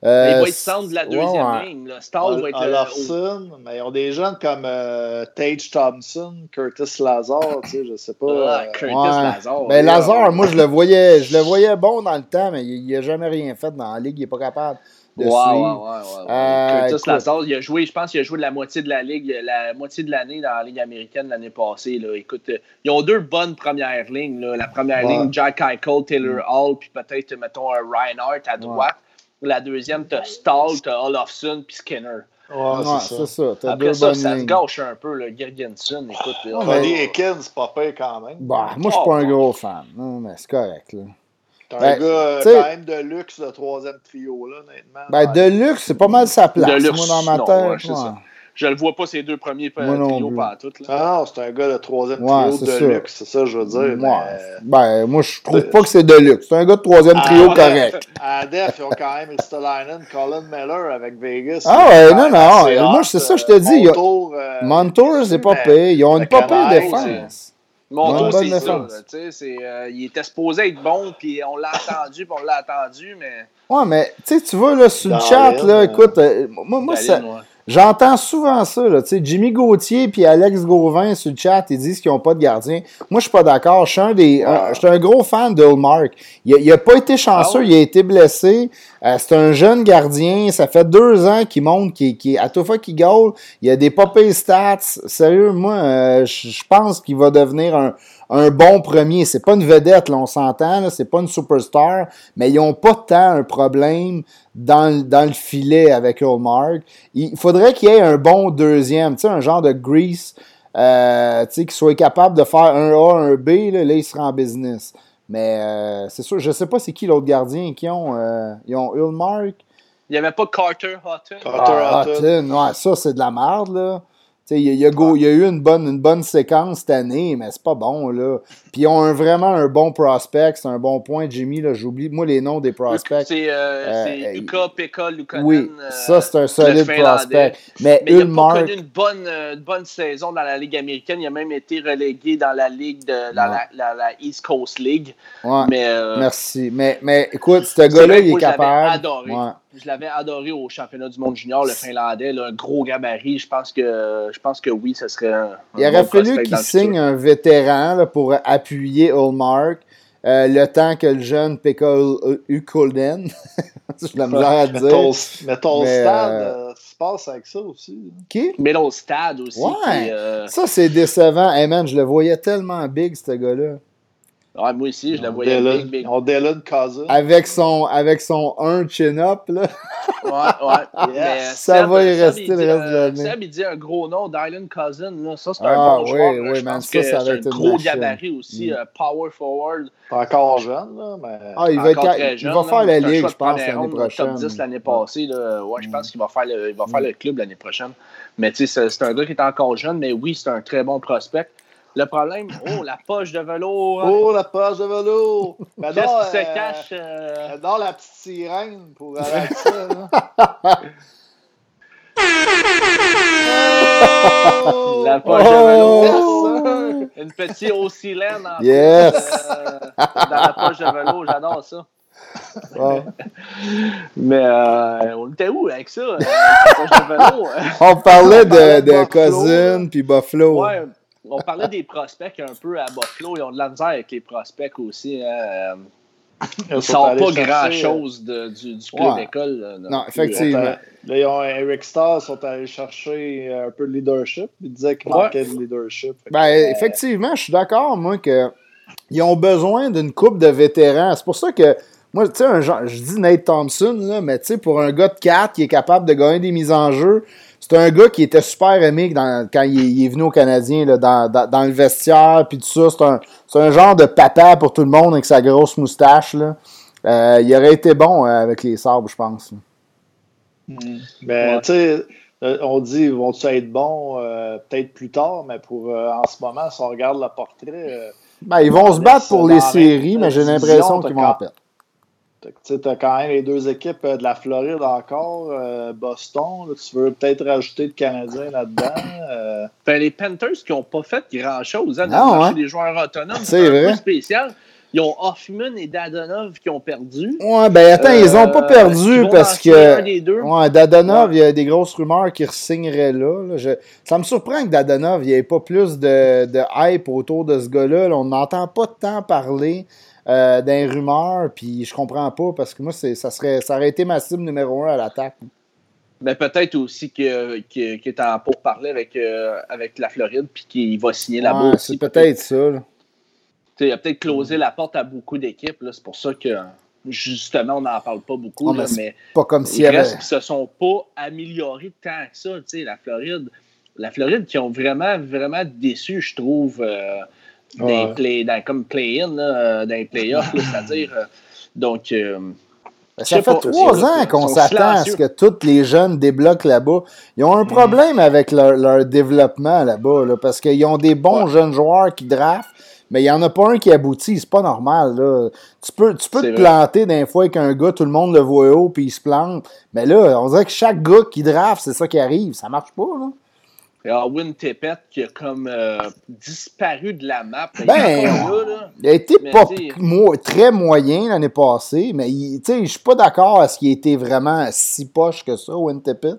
Euh, il va être centre de la deuxième ouais, ligne. Là. Stall va être Olofsson, le... mais ils ont des jeunes comme euh, Tage Thompson, Curtis Lazar, tu sais, je sais pas. Ah, euh, Curtis Lazar. Mais ben, Lazar, moi, je le, voyais, je le voyais bon dans le temps, mais il n'a jamais rien fait dans la ligue. Il n'est pas capable de ouais, suivre. Ouais, ouais, ouais. Curtis Lazar, il a joué, je pense qu'il a joué de la moitié de la ligue, la moitié de l'année dans la Ligue américaine l'année passée. Là. Écoute, ils ont deux bonnes premières lignes. Là. La première ligne, Jack Eichel, Taylor Hall, puis peut-être, mettons, un Reinhardt à droite. La deuxième, t'as Stahl, t'as Olofsson, puis Skinner. Ouais, c'est ça. ça. Après ça, ça se gâche un peu, le Gergensen. Écoute, on va dire Ekins, c'est pas pire quand même. Bah, moi, je suis pas un gros fan. Non, mais c'est correct. Là. T'as ben, un gars quand même de luxe, le troisième trio, là, honnêtement. Ben, de luxe, c'est pas mal sa place. De luxe, moi, dans ma tête. Ouais, je le vois pas ces deux premiers trios pas toutes. Là. Ah, c'est un gars de troisième trio de luxe, c'est ça je veux dire. Mais... Ben, moi, je trouve pas que c'est de luxe. C'est un gars de troisième trio correct. À Def, ils ont quand même Ristolainen, Colin Miller avec Vegas. Ah ouais, non, non. Moi, c'est ça, je te dis. Montour, euh, Montour c'est pas payé. Ils ont une pas pire défense. Montour, c'est ça. Euh, il était supposé être bon, puis on l'a attendu, puis on l'a attendu, mais. Ouais, mais tu sais, tu vois, là, sur le chat, là, écoute, euh, moi, moi ça. J'entends souvent ça, là, Jimmy Gauthier et Alex Gauvin sur le chat, ils disent qu'ils n'ont pas de gardien. Moi, je suis pas d'accord. Je suis un, des, suis un gros fan d'Olmark. Il n'a pas été chanceux, ah il a été blessé. Euh, c'est un jeune gardien. Ça fait deux ans qu'il monte, qui à toute fois qu'il goal, il a des popées stats. Sérieux, moi, euh, je pense qu'il va devenir un, un bon premier. C'est pas une vedette, là, on s'entend, c'est pas une superstar, mais ils n'ont pas tant un problème dans, dans le filet avec Ulmark. Il faudrait qu'il y ait un bon deuxième, tu sais, un genre de grease, euh, tu sais, qui soit capable de faire un A, un B, là, là il sera en business. Mais euh, c'est sûr, je sais pas c'est qui l'autre gardien qui ont. Euh, ils ont Ulmark. Il n'y avait pas Carter Hutton. Carter ah, Hutton. Ouais, ça, c'est de la merde, là. Il y, a, y a eu une bonne, une bonne séquence cette année, mais c'est pas bon. Là. Puis ils ont un, vraiment un bon prospect. C'est un bon point, Jimmy. J'oublie moi les noms des prospects. C'est euh, euh, Luka, Pekka. Oui, euh, ça c'est un solide prospect. Mais, mais il pas connu une bonne, une bonne saison dans la Ligue américaine. Il a même été relégué dans la Ligue de la, la, la, East Coast League. Ouais. Mais, Merci. Mais, mais écoute, ce gars-là, il est capable. Adoré. Ouais je l'avais adoré au championnat du monde junior, le Finlandais, un gros gabarit. Je pense que je pense que oui, ce serait un. Il aurait fallu qu'il signe un vétéran pour appuyer Hallmark. Euh, le temps que le jeune Pekka Ukolden, je la misère à dire. Mais ton, stade, euh, euh, se passe avec ça aussi. Qui? Mais ton stade aussi. Ouais. Ça, c'est décevant. Hey man, je le voyais tellement big, ce gars-là. Ouais, moi aussi, je la voyais big, big. On Dylan Cousin. Avec son, avec son 1 chin-up, là. Ouais, ouais. Mais Ça Seb- va y rester le reste de euh, l'année. Seb, il dit un gros nom, Dylan Cousin. Là. Ça, c'est Ah, un bon oui, joueur. oui, je man, pense ça, que ça va c'est un être une gros machine. gabarit aussi, Mm. euh, power forward. T'es encore jeune, là, mais. Ah, il va, être très il jeune, va là. faire la un ligue, je pense, l'année prochaine. Top 10 l'année passée. Là. Ouais, je Mm. pense qu'il va faire le, il va faire le club l'année prochaine. Mais tu sais, c'est- c'est un gars qui est encore jeune, mais oui, c'est un très bon prospect. Le problème, oh, la poche de velours. hein. Oh, la page de velours! Ben Qu'est-ce qui se euh, cache? euh, J'adore la petite sirène pour avec ça. Oh! La poche Oh! de velours. Une petite oscillène en Yes! euh, dans la poche de velours. J'adore ça. Mais euh, on était où avec ça? euh, la poche de velours? On parlait de, de de Buffalo, Cousin puis Buffalo. Ouais, on parlait des prospects un peu à Buffalo. Ils ont de la misère avec les prospects aussi. hein. Ils sont sortent allés pas grand-chose du, du club Ouais. école. là, Non, effectivement. Là, ils ont Eric Starr sont allés chercher un peu de leadership. Ils disaient qu'il Ouais. manquait de leadership. Que, Ben, euh, effectivement, je suis d'accord, moi, que ils ont besoin d'une coupe de vétérans. C'est pour ça que, moi, tu sais, un genre- je dis Nate Thompson, là, mais tu sais, pour un gars de 4 qui est capable de gagner des mises en jeu, c'est un gars qui était super aimé dans- quand il est, il est venu au Canadien, là, dans, dans- dans le vestiaire, puis tout ça. C'est un, c'est un genre de papa pour tout le monde avec sa grosse moustache, là. Euh, il aurait été bon euh, avec les sabres, je pense. Mais Ouais. tu sais, euh, on dit vont-ils être bons euh, peut-être plus tard, mais pour euh, en ce moment, si on regarde le portrait, euh, Ben, ils vont se battre pour les séries, mais j'ai l'impression qu'ils vont en perdre. Tu as quand même les deux équipes euh, de la Floride encore, euh, Boston. là, tu veux peut-être rajouter de Canadiens là-dedans. euh, Ben, les Panthers qui n'ont pas fait grand-chose hein, Non, hein. des joueurs autonomes. C'est un vrai. peu spécial. Ils ont Hoffman et Dadonov qui ont perdu. Ouais, ben attends, ils ont pas perdu parce un que. des deux. Ouais, Dadonov, il y a des grosses rumeurs qu'il signerait là. là. Je- Ça me surprend que Dadonov, il n'y ait pas plus de, de hype autour de ce gars-là. là. On n'entend pas tant parler euh, d'un rumeur, puis je comprends pas parce que moi, c'est- ça, serait, ça aurait été ma cible numéro un à l'attaque. Mais peut-être aussi que- que- qu'il est en pour parler avec, euh, avec la Floride puis qu'il va signer là-bas Ouais, aussi. c'est peut-être ça. là. Il a peut-être closé la porte à beaucoup d'équipes. là. C'est pour ça que justement, on n'en parle pas beaucoup. Ouais, mais là, mais Pas comme avait. reste qu'ils se sont pas améliorés tant que ça. La Floride, la Floride qui ont vraiment, vraiment déçu, je trouve, euh, Ouais. play, dans, comme play-in, euh, dans les playoffs, c'est-à-dire. euh, donc, euh, Ben, Ça fait trois ans qu'on s'attend à ce que tous les jeunes débloquent là-bas. Ils ont un Mm. problème avec leur, leur développement là-bas, là, parce qu'ils ont des bons Ouais. jeunes joueurs qui draftent, mais il n'y en a pas un qui aboutit. C'est pas normal. Là. Tu peux, tu peux te vrai. planter d'un fois avec un gars, tout le monde le voit haut, puis il se plante. Mais là, on dirait que chaque gars qui draft, c'est ça qui arrive. Ça marche pas. Là. Il y a Win Tippett qui a comme euh, disparu de la map. Ben, encore là, là. Il a été Mais pas mo- très moyen l'année passée, mais je suis pas d'accord à ce qu'il été vraiment si poche que ça, Win Tippett.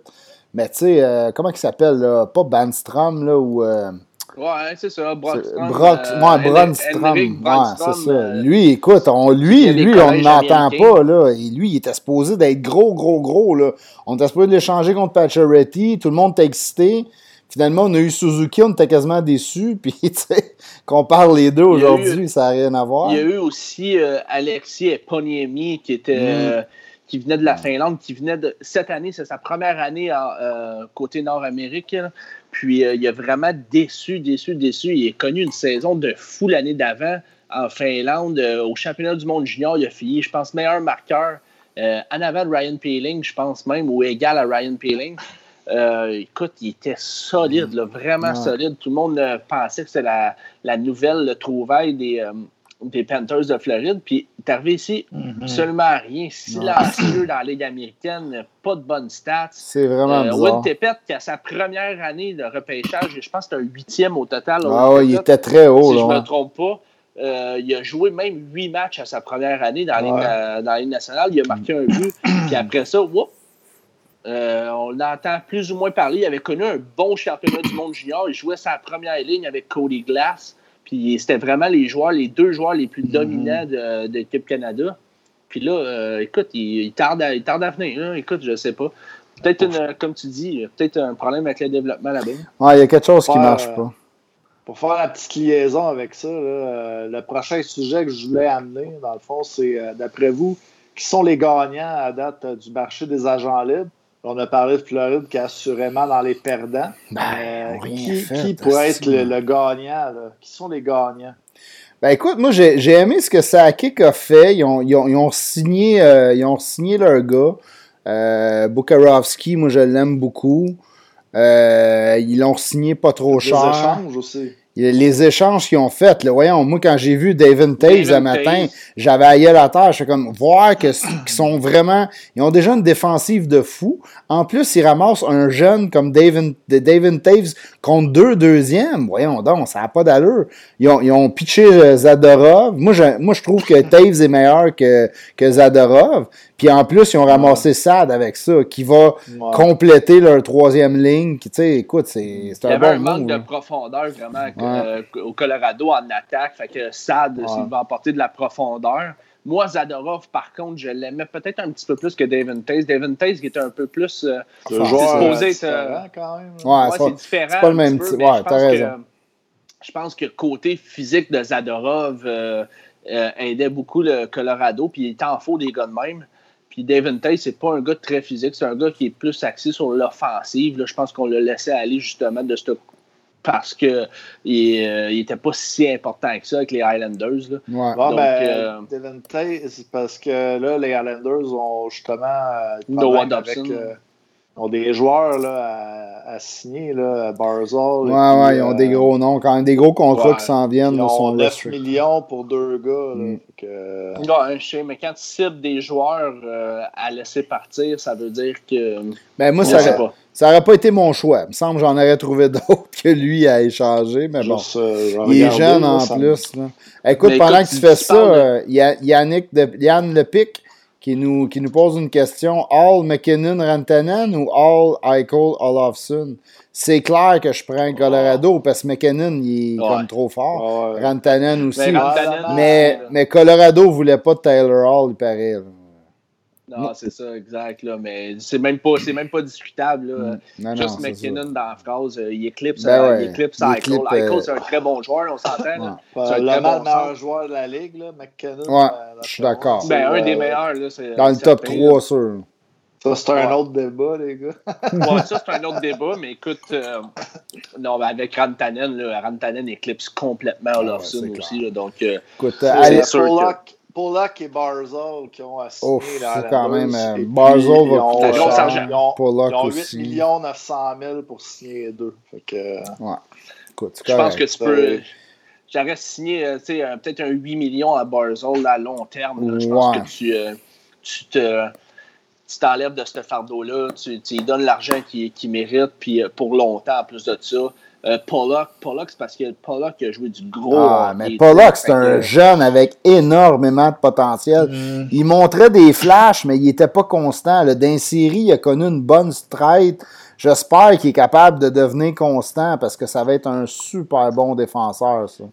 Mais tu sais, euh, comment il s'appelle? Pas Bandstrom, là, ou... euh, Ouais, c'est ça. Brockstrom. Brock, ouais, Brunstrom, c'est ça. Lui, écoute, on, lui, lui, on n'entend pas, là. Et lui, il était supposé d'être gros, gros, gros, là. On était supposé de l'échanger contre Pacioretty. Tout le monde était excité. Finalement, on a eu Suzuki, on était quasiment déçus. Puis, tu sais, qu'on parle les deux aujourd'hui, ça n'a rien à voir. Il y a eu aussi euh, Alexis Eponiemi qui était Mm. euh, qui venait de la Finlande, qui venait de cette année, c'est sa première année en, euh, côté Nord-Amérique. Puis euh, il a vraiment déçu, déçu, déçu. Il a connu une saison de fou l'année d'avant en Finlande. euh, au championnat du monde junior, il a fini, je pense, meilleur marqueur. en avant de Ryan Peeling, je pense même, ou égal à Ryan Peeling. Euh, écoute, il était solide, là, vraiment Ouais. solide. Tout le monde euh, pensait que c'était la, la nouvelle le trouvaille des, euh, des Panthers de Floride. Puis, est arrivé ici, Mhm. absolument rien. Silencieux dans la Ligue américaine, pas de bonnes stats. C'est vraiment bizarre. Win Tippett, qui a sa première année de repêchage, je pense que c'est un huitième au total. Ah ouais, il était très haut, si je ne me trompe pas. Euh, il a joué même huit matchs à sa première année dans, la Ouais. dans la Ligue nationale. Il a marqué un but. Puis après ça, whoop, euh, on l'entend plus ou moins parler. Il avait connu un bon championnat du monde junior. Il jouait sa première ligne avec Cody Glass. Puis c'était vraiment les joueurs, les deux joueurs les plus dominants de, de l'équipe Canada. Puis là, euh, écoute, il, il tarde à, il tarde à venir. là. Écoute, je sais pas. Peut-être, une- comme tu dis, peut-être un problème avec le développement là-bas. Ouais, il y a quelque chose qui Ouais, marche pas. pour faire la petite liaison avec ça, euh, le prochain sujet que je voulais amener, dans le fond, c'est euh, d'après vous, qui sont les gagnants à date euh, du marché des agents libres? On a parlé de Floride qui est assurément dans les perdants. Ben, qui, pourrait être le, gagnant? Qui sont les gagnants? Ben écoute, moi j'ai aimé ce que Sakic a fait. Ils ont, ils ont, signé, ils ont signé leur gars. Bukarovski, moi je l'aime beaucoup. ils l'ont signé pas trop cher. Des échanges aussi les échanges qu'ils ont faits, voyons, moi, quand j'ai vu David Taves le matin, j'avais ailleurs la terre. Je comme, voir que, qu'ils sont vraiment, ils ont déjà une défensive de fou. En plus, ils ramassent un jeune comme David, David Taves contre deux deuxièmes. Voyons donc, ça n'a pas d'allure. Ils ont, ils ont pitché euh, Zadorov. Moi je, moi, je trouve que Taves est meilleur que, que Zadorov. Puis en plus, ils ont ramassé Sad avec ça, qui va compléter leur troisième ligne. Tu sais, écoute, c'est un bon Il y avait un manque de profondeur vraiment euh, au Colorado en attaque. Fait que Sad, s'il va apporter de la profondeur. Moi, Zadorov, par contre, je l'aimais peut-être un petit peu plus que David Taze. David Taze qui était un peu plus euh, disposé. Euh, quand même. Ouais, c'est différent. C'est pas le même type. Ouais, t'as raison. je pense que côté physique de Zadorov aidait beaucoup le Colorado, puis il était en faux des gars de même. Puis Devin Tate, c'est pas un gars très physique, c'est un gars qui est plus axé sur l'offensive. Je pense qu'on l'a laissé aller justement de ce parce qu'il n'était euh, pas si important que ça avec les Highlanders. Là. Ouais. Bon, ben, euh, Devin Tate, c'est parce que là, les Highlanders ont justement. Euh, no avec, ont des joueurs là, à, signer, là, à Barzell. Ouais, ouais, ils ont des gros noms, quand même, des gros contrats qui s'en viennent. Ils ont 9 millions pour deux gars. Là, mm. que... sais, mais quand tu cibles des joueurs euh, à laisser partir, ça veut dire que. Ben, moi, ça n'aurait pas. pas été mon choix. Il me semble que j'en aurais trouvé d'autres que lui à échanger, mais bon. Euh, il est jeune en plus. Là. Écoute, pendant que tu fais ça, euh, Yannick de, Yann Lepic qui nous, qui nous pose une question. All McKinnon Rantanen ou All Eichel Olofsson? C'est clair que je prends Colorado parce que McKinnon, il est comme trop fort. Rantanen aussi. Mais, mais, Colorado voulait pas de Taylor Hall, il paraît. Non, c'est ça, exact. Là, mais c'est même pas, même pas discutable. Là. Mm. Juste McKinnon dans la phrase, euh, il éclipse, ben euh, il éclipse Eichel. Eichel, c'est un très bon joueur, on s'entend. C'est le meilleur joueur de la ligue, là, McKinnon. Ouais, je suis d'accord. Ben, un des meilleurs. Là, dans le top 3, sûr. Ça, c'est un autre débat, les gars. ouais, ça, c'est un autre débat, mais écoute, euh, non, ben, avec Rantanen, là, Rantanen éclipse complètement ah Olofsson aussi. Là, donc, écoute, c'est sûr que... Pollock et Barzell qui ont assigné Ouf, c'est quand même. Euh, Barzell va coûter cher. Ils ont, Pollock ils ont 8 millions 900 000 pour signer les deux. Fait que, ouais. Écoute, je pense que tu peux. J'aurais signé euh, peut-être un 8 millions à Barzell à long terme. Là. Je pense que tu, euh, tu te tu t'enlèves de ce fardeau-là, tu, tu lui donnes l'argent qu'il qui mérite, puis pour longtemps, en plus de ça, euh, Pollock, Pollock c'est parce que Pollock a joué du gros. Ah, mais Pollock, c'est un jeune avec énormément de potentiel. Mm. Il montrait des flashs, mais il n'était pas constant. D'un série, il a connu une bonne strike. J'espère qu'il est capable de devenir constant parce que ça va être un super bon défenseur, ça.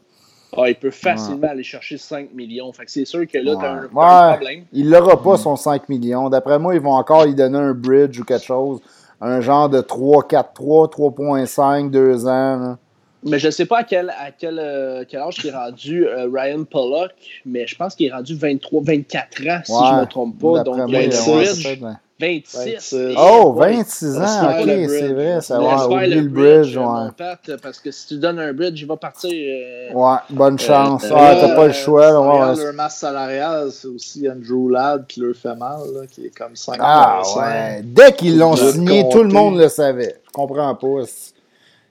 Ah, il peut facilement aller chercher 5 millions. Fait que c'est sûr que là, tu as, un, problème. Il n'aura pas son 5 millions. D'après moi, ils vont encore lui donner un bridge ou quelque chose un genre de 3-4-3, 3.5, 2 ans. Mais je ne sais pas à quel, à quel, euh, quel âge il est rendu euh, Ryan Pollock, mais je pense qu'il est rendu 23, 24 ans, si je ne me trompe pas. Donc, il y a un bridge. 26. Oh, 26 ans, ok, c'est vrai, ça va oublier le bridge. ouais. parce que si tu donnes un bridge, il va partir. Euh, ouais, bonne chance. Euh, ah, t'as pas le choix. Là, ouais, leur masse salariale, c'est aussi Andrew Ladd qui leur fait mal, là, qui est comme 5 Ah ouais. Dès qu'ils l'ont signé, tout le monde le savait. Je comprends pas.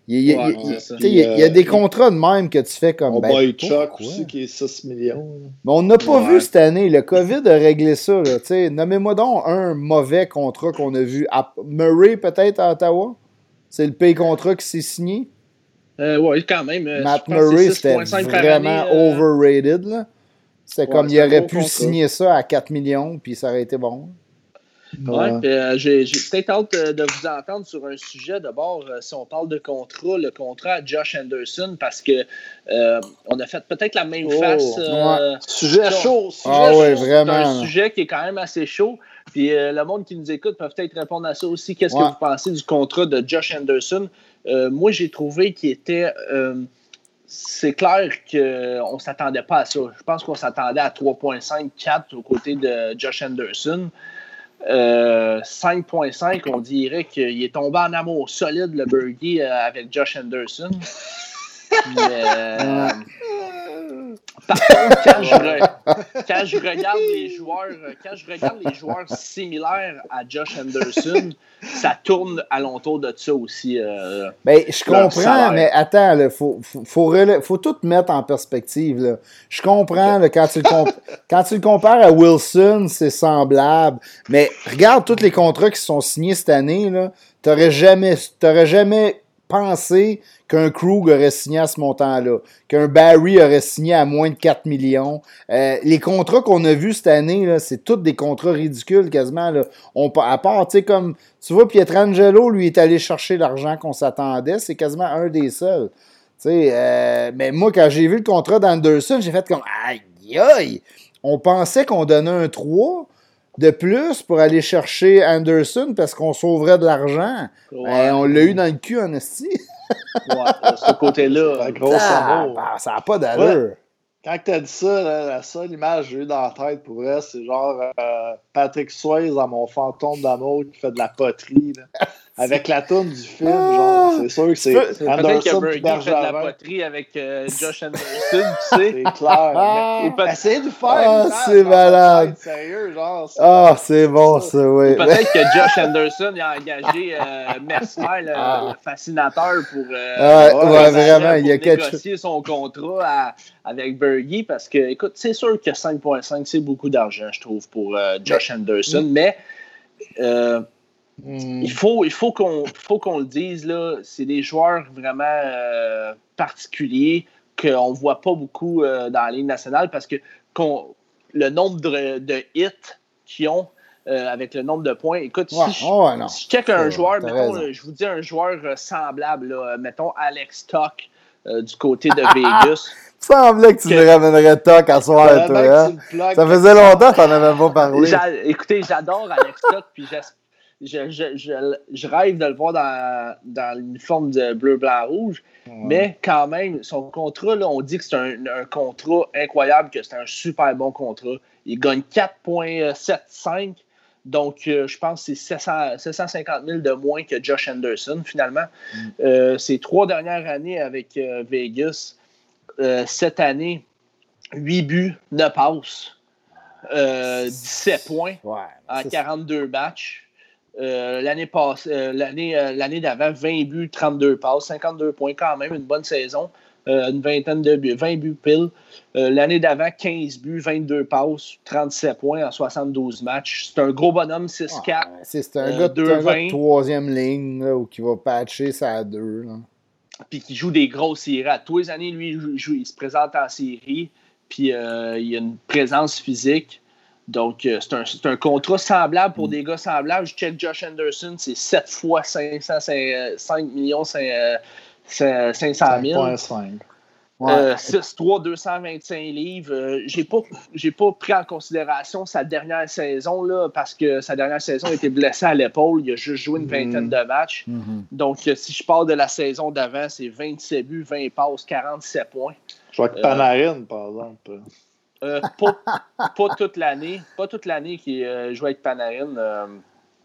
Il y, a, il, y a, des contrats de même que tu fais comme. On ben, Chuck aussi qui est 6 millions. Mais on n'a pas vu cette année. Le COVID a réglé ça. Nommez-moi donc un mauvais contrat qu'on a vu. Murray, peut-être, à Ottawa? C'est le pay contrat qui s'est signé? Euh, Oui, quand même. Euh, Matt Murray, c'était vraiment euh, overrated. C'est comme il aurait pu signer ça à 4 millions, puis ça aurait été bon. Ouais, euh, j'ai peut-être hâte de, vous entendre sur un sujet. D'abord, euh, si on parle de contrat, le contrat à Josh Anderson, parce que euh, on a fait peut-être la même oh, face. Sujet chaud. Sujet ah, chaud. vraiment. un sujet qui est quand même assez chaud. Puis le monde qui nous écoute peut peut-être répondre à ça aussi. Qu'est-ce que vous pensez du contrat de Josh Anderson? moi, j'ai trouvé qu'il était c'est clair qu'on ne s'attendait pas à ça. Je pense qu'on s'attendait à 3.5-4 aux côtés de Josh Anderson. 5.5, on dirait qu'il est tombé en amour solide, le Bergie, avec Josh Anderson. Mais, par contre, quand je, regarde les joueurs, quand je regarde les joueurs similaires à Josh Anderson, ça tourne alentour de ça aussi. Euh, ben, je comprends, mais attends, il faut, faut, tout mettre en perspective. Je comprends quand, tu le quand tu le compares à Wilson, c'est semblable. Mais regarde tous les contrats qui sont signés cette année. Tu n'aurais jamais, jamais pensé qu'un Krug aurait signé à ce montant-là, qu'un Barry aurait signé à moins de 4 millions. Euh, les contrats qu'on a vus cette année, c'est tous des contrats ridicules quasiment. On, à part, tu sais, comme tu vois, Pietrangelo, lui, est allé chercher l'argent qu'on s'attendait. C'est quasiment un des seuls. Euh, mais moi, quand j'ai vu le contrat d'Anderson, j'ai fait comme Aïe aïe! On pensait qu'on donnait un 3 de plus pour aller chercher Anderson parce qu'on sauverait de l'argent. Ben, on l'a eu dans le cul, en esti. ouais, ce côté-là. Ah, ça n'a pas d'allure. Quand tu as dit ça, la seule image que j'ai eue dans la tête pour vrai, c'est genre euh, Patrick Swayze dans mon fantôme d'amour qui fait de la poterie. Là. Avec la tourne du film, genre, c'est sûr que c'est Anderson qui fait de la poterie avec euh, Josh Anderson, tu sais. C'est clair. Ah, Essayez de faire. Ah, c'est malade. Sérieux, genre. Ah, c'est bon, ça, oui. Peut-être que Josh Anderson a engagé euh, Mercier, le, ah. fascinateur, pour euh, ouais, vraiment, il y a négocier son contrat avec Bergie, parce que, écoute, c'est sûr que 5.5, c'est beaucoup d'argent, je trouve, pour euh, Josh Anderson, mais. Euh, Hmm. Il faut, il faut qu'on faut qu'on le dise, là, c'est des joueurs vraiment euh, particuliers qu'on ne voit pas beaucoup euh, dans la Ligue nationale parce que le nombre de, hits qu'ils ont euh, avec le nombre de points. Écoute, si, je, oh, check un joueur, mettons, je vous dis un joueur semblable, mettons Alex Tuck du côté de Vegas. semblait que tu me ramènerais Tuck à soir, toi. Hein? Ça faisait longtemps que tu n'en avais pas parlé. Écoutez, j'adore Alex Tuck, puis j'espère je, rêve de le voir dans, dans l'uniforme de bleu, blanc, rouge. Mais quand même, son contrat, on dit que c'est un, contrat incroyable, que c'est un super bon contrat. Il gagne 4,75. Donc, euh, je pense que c'est 750 000 de moins que Josh Anderson, finalement. Mm. Euh, ces trois dernières années avec euh, Vegas, cette année, 8 buts, 9 passes, 17 points en 42 matchs. Euh, l'année passée, euh, l'année, euh, l'année d'avant, 20 buts, 32 passes, 52 points quand même, une bonne saison. une vingtaine de buts, 20 buts pile. l'année d'avant, 15 buts, 22 passes, 37 points en 72 matchs. C'est un gros bonhomme, 6-4. c'est un, gars, de troisième ligne ou qui va patcher ça à deux. Puis qui joue des grosses séries. À tous les années, lui, il, se présente en série. Puis il a une présence physique. Donc, euh, c'est un, contrat semblable pour mm. des gars semblables. Je check Josh Anderson, c'est 7 fois 500, 5 millions 500 000. 5. 6-3, 225 livres. Euh, j'ai pas, pas pris en considération sa dernière saison là, parce que sa dernière saison a été blessé à l'épaule. Il a juste joué une vingtaine mm. de matchs. Mm-hmm. Donc, euh, si je parle de la saison d'avant, c'est 27 buts, 20 passes, 47 points. Je vois que Panarin, par exemple. Euh, pas, toute l'année. Pas toute l'année qui euh, joue avec Panarin. Euh.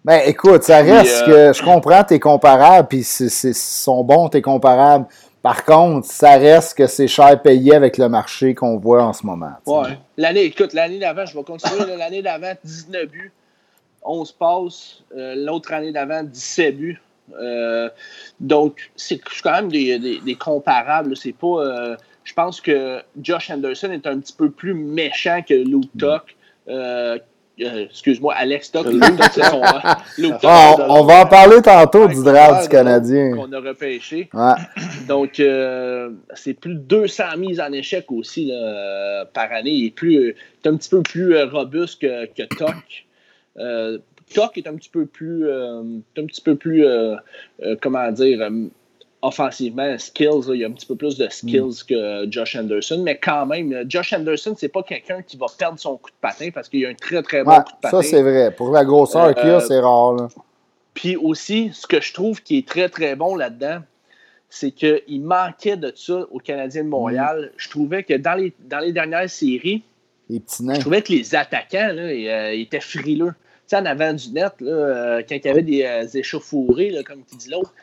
Ben écoute, ça reste que je comprends, t'es comparable, puis c'est sont bons, t'es comparable. Par contre, ça reste que c'est cher payé avec le marché qu'on voit en ce moment. Ouais. L'année, écoute, l'année d'avant, je vais continuer. l'année d'avant, 19 buts, 11 passes. L'autre année d'avant, 17 buts. donc, c'est quand même des, des comparables. C'est pas je pense que Josh Anderson est un petit peu plus méchant que Luke mm. Tuck. Euh, euh, excuse-moi, Alex Tuck. c'est son, ah, on, va en parler tantôt du draft du Canadien. Qu'on a repêché. Donc, euh, c'est plus de 200 mises en échec aussi par année. Il est, plus, un petit peu plus robuste que, que Tuck. Tuck est un petit peu plus, un petit peu plus comment dire, offensivement, skills, il y a un petit peu plus de skills mm. que Josh Anderson, mais quand même, Josh Anderson, c'est pas quelqu'un qui va perdre son coup de patin parce qu'il a un très très bon coup de patin. Ça, c'est vrai. Pour la grosseur euh, qu'il a, c'est rare. Puis aussi, ce que je trouve qui est très très bon là-dedans, c'est qu'il manquait de ça aux Canadiens de Montréal. Je trouvais que dans les, dans les dernières séries, Les petits je trouvais que les attaquants là, ils, euh, ils étaient frileux. Tu sais, en avant du net, là, euh, quand il y avait des euh, échauffourés, là, comme qui dit l'autre,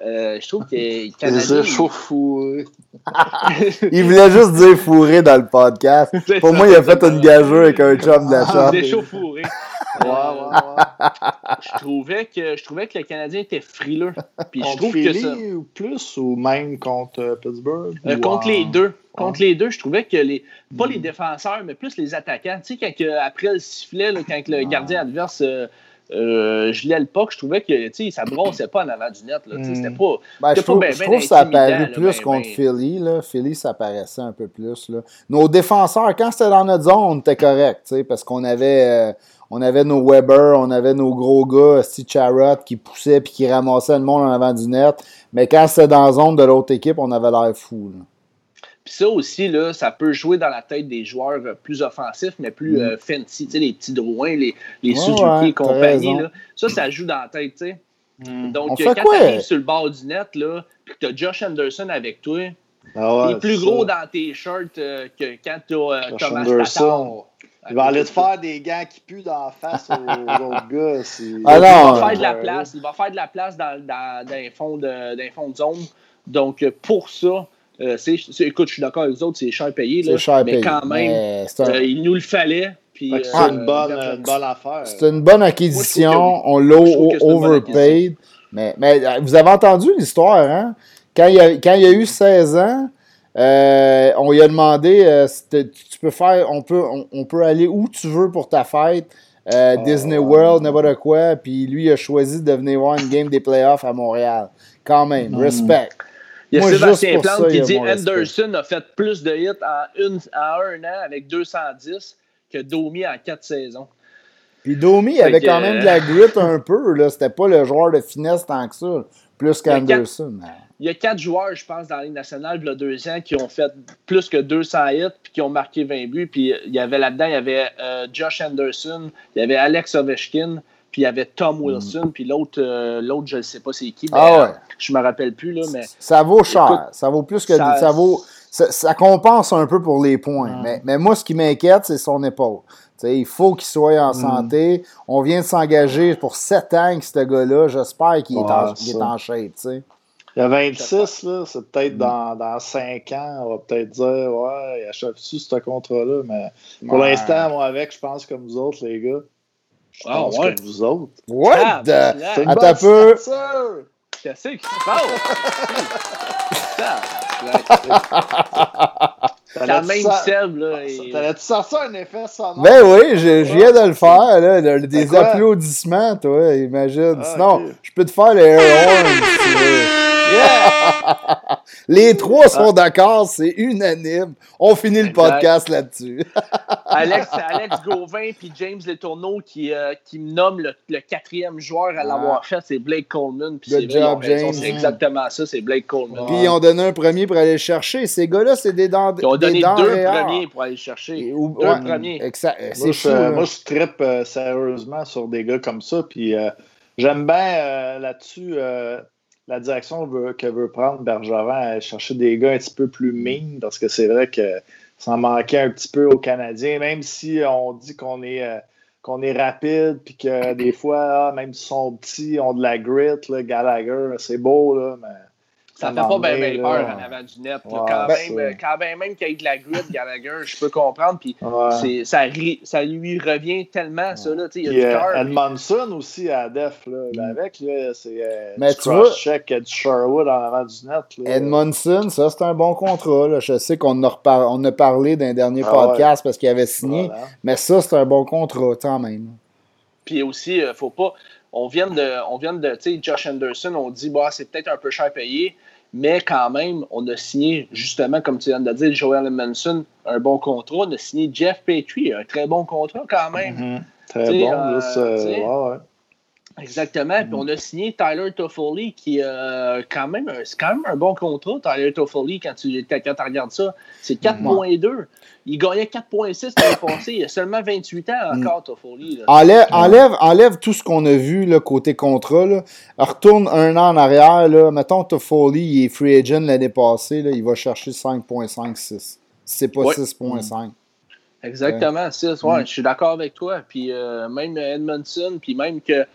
euh, je trouve que les Les Canadiens. échauffourés. Il voulait juste dire fourré dans le podcast. Pour ça, moi, il a fait une gageure avec un chum de la Ah, chambre. Des échauffourés. Ouais, ouais, ouais. je trouvais que je trouvais que le Canadien était frileux. Puis je Contre trouve que ça. Ou plus ou même contre euh, Pittsburgh? Euh, ou contre en- les deux. Contre les deux, je trouvais que les. Pas les défenseurs, mais plus les attaquants. Tu sais, quand que, après le sifflet, là, quand que le gardien adverse euh, euh, gelait le puck, je trouvais que ça brossait pas en avant du net. Là, Mm. C'était pas. Ben, je C'était pas trouve, ben, je ben trouve que ça a intimidant, paru là, plus ben, contre. Philly. Là. Philly, ça paraissait un peu plus. Là. Nos défenseurs, quand c'était dans notre zone, on était correct, parce qu'on avait, euh, on avait nos Weber, on avait nos gros gars, Steve Charrot, qui poussaient puis qui ramassaient le monde en avant du net. Mais quand c'était dans la zone de l'autre équipe, on avait l'air fou. là. Puis ça aussi, là, ça peut jouer dans la tête des joueurs euh, plus offensifs, mais plus Mm. euh, fancy. Tu sais, les petits Drouin, les, les Ouais, Suzuki ouais, et compagnie. Là, ça, ça joue dans la tête. tu sais. Mm. Donc, On euh, quand tu arrives sur le bord du net, là, puis que tu as Josh Anderson avec toi, Ah ouais, il est plus gros ça. dans tes shirts euh, que quand tu as Josh Thomas Anderson. Il va aller te faire des gants qui puent dans la face aux, autres gars. Il va faire euh, de la place. Il va faire de la place dans, dans, dans, les, fonds de, dans les fonds de zone. Donc, euh, pour ça, euh, écoute, je suis d'accord avec les autres, c'est cher payé. Là, C'est cher mais payé. quand même, Mais c'est un- euh, il nous le fallait. Que c'est euh, une, bonne, une bonne affaire. C'est une bonne acquisition. Moi, On l'a overpaid. Mais, mais vous avez entendu l'histoire, hein? Quand il, a, quand il a eu 16 ans, euh, on lui a demandé euh, tu peux faire, on peut, on, on peut aller où tu veux pour ta fête, euh, Oh, Disney. World, n'importe quoi. Puis lui, il a choisi de venir voir une game des playoffs à Montréal. Quand même, Mm. respect. Il y a Moi, Sébastien Plante ça, qui dit respect. Anderson a fait plus de hits en, une, en un an avec 210 que Domi en quatre saisons. Puis Domi avait que, quand même de la grit un peu. là. C'était pas le joueur de finesse tant que ça. Plus qu'Anderson. Il y a quatre joueurs, je pense, dans la Ligue nationale, il y a deux ans, qui ont fait plus que 200 hits puis qui ont marqué 20 buts. Puis il y avait là-dedans, il y avait euh, Josh Anderson, il y avait Alex Ovechkin, puis il y avait Tom Wilson, puis l'autre, euh, l'autre je ne sais pas c'est qui, mais Mm. Ah ouais. euh, je me rappelle plus, là, mais Ça vaut cher. Écoute, ça vaut plus que. ça- Ça, vaut. Ça, ça compense un peu pour les points. Mm. Mais, mais moi, ce qui m'inquiète, c'est son épaule. Tu sais, il faut qu'il soit en santé. On vient de s'engager pour 7 ans avec ce gars-là. J'espère qu'il est, en- Ouais, qu'il est ça. en shape. tu sais. Il y a 26, là, c'est Mm. peut-être dans, dans 5 ans, on va peut-être dire, ouais, il achève-tu ce contrat-là, mais pour Ouais. l'instant, moi, avec, je pense comme vous autres, les gars. Je Ah, pense ouais. comme vous autres. What Ah, the- C'est Attends peu. Qu'est-ce qui se passe? Quand T'allais-tu même Seb, là, et- T'allais-tu sortir un effet sonore? Ben oui, je, je viens de le faire. Là, le- des applaudissements, toi, imagine. Ah, Sinon, ok. je peux te faire le air Yeah! Les trois sont d'accord, c'est unanime. On finit le podcast là-dessus. Alex, Alex Gauvin puis James Letourneau qui, euh, qui me nomme le, le quatrième joueur à l'avoir fait, c'est Blake Coleman. Puis c'est job, raison, James. C'est exactement ça, c'est Blake Coleman. Puis ils ont donné un premier pour aller le chercher. Ces gars-là, c'est des dents Ils ont des donné dents deux premiers pour aller le chercher. Et- ou- deux ouais, premiers. exact. Moi, je, là. moi, je trippe euh, sérieusement sur des gars comme ça. Puis euh, j'aime bien euh, là-dessus euh, la direction veut- que veut prendre Bergevin à chercher des gars un petit peu plus mean parce que c'est vrai que ça manquait un petit peu aux Canadiens, même si on dit qu'on est. euh, est rapide, puis que des fois, ah, même s'ils sont petits, ont de la grit, là, Gallagher, c'est beau, là, mais Ça fait pas bien là, peur en avant du net. Ouais, quand, ben, même, euh, quand ben même qu'il y ait de la grit, Gallagher, je peux comprendre. Puis ouais. c'est- ça, lui revient tellement, ça. Là, il y a Puis, du euh, cœur. Edmondson aussi à Def, là, là, avec, là, c'est euh, Mais du tu vois- cross-check, euh, du Sherwood en avant du net. Là. Edmondson, ça, c'est un bon contrat. là. Je sais qu'on en a, on a parlé d'un dernier Ah podcast parce qu'il avait signé. Voilà. Mais ça, c'est un bon contrat, quand même. Puis aussi, euh, faut pas. On vient de, on vient de, tu sais, Josh Anderson, on dit, bah, c'est peut-être un peu cher payé, mais quand même, on a signé, justement, comme tu viens de dire, Joel Edmondson, un bon contrat. On a signé Jeff Petrie, un très bon contrat quand même. Mhm. Très T'sais, bon. euh, juste, euh, t'sais. ouais, ouais. Exactement. Puis on a signé Tyler Toffoli, qui euh, quand même, c'est quand même un bon contrat, Tyler Toffoli, quand tu, quand tu regardes ça. C'est 4.2. Il gagnait 4.6 l'année passée. Il a seulement 28 ans encore, Toffoli. Enlève, enlève, enlève, tout ce qu'on a vu là, côté contrat. Là. Retourne un an en arrière. Là. Mettons, Toffoli, il est free agent l'année passée. Là. Il va chercher 5.56. C'est pas 6.5. Exactement, 6. Ouais, Je suis d'accord avec toi. Puis euh, même Edmondson, puis même que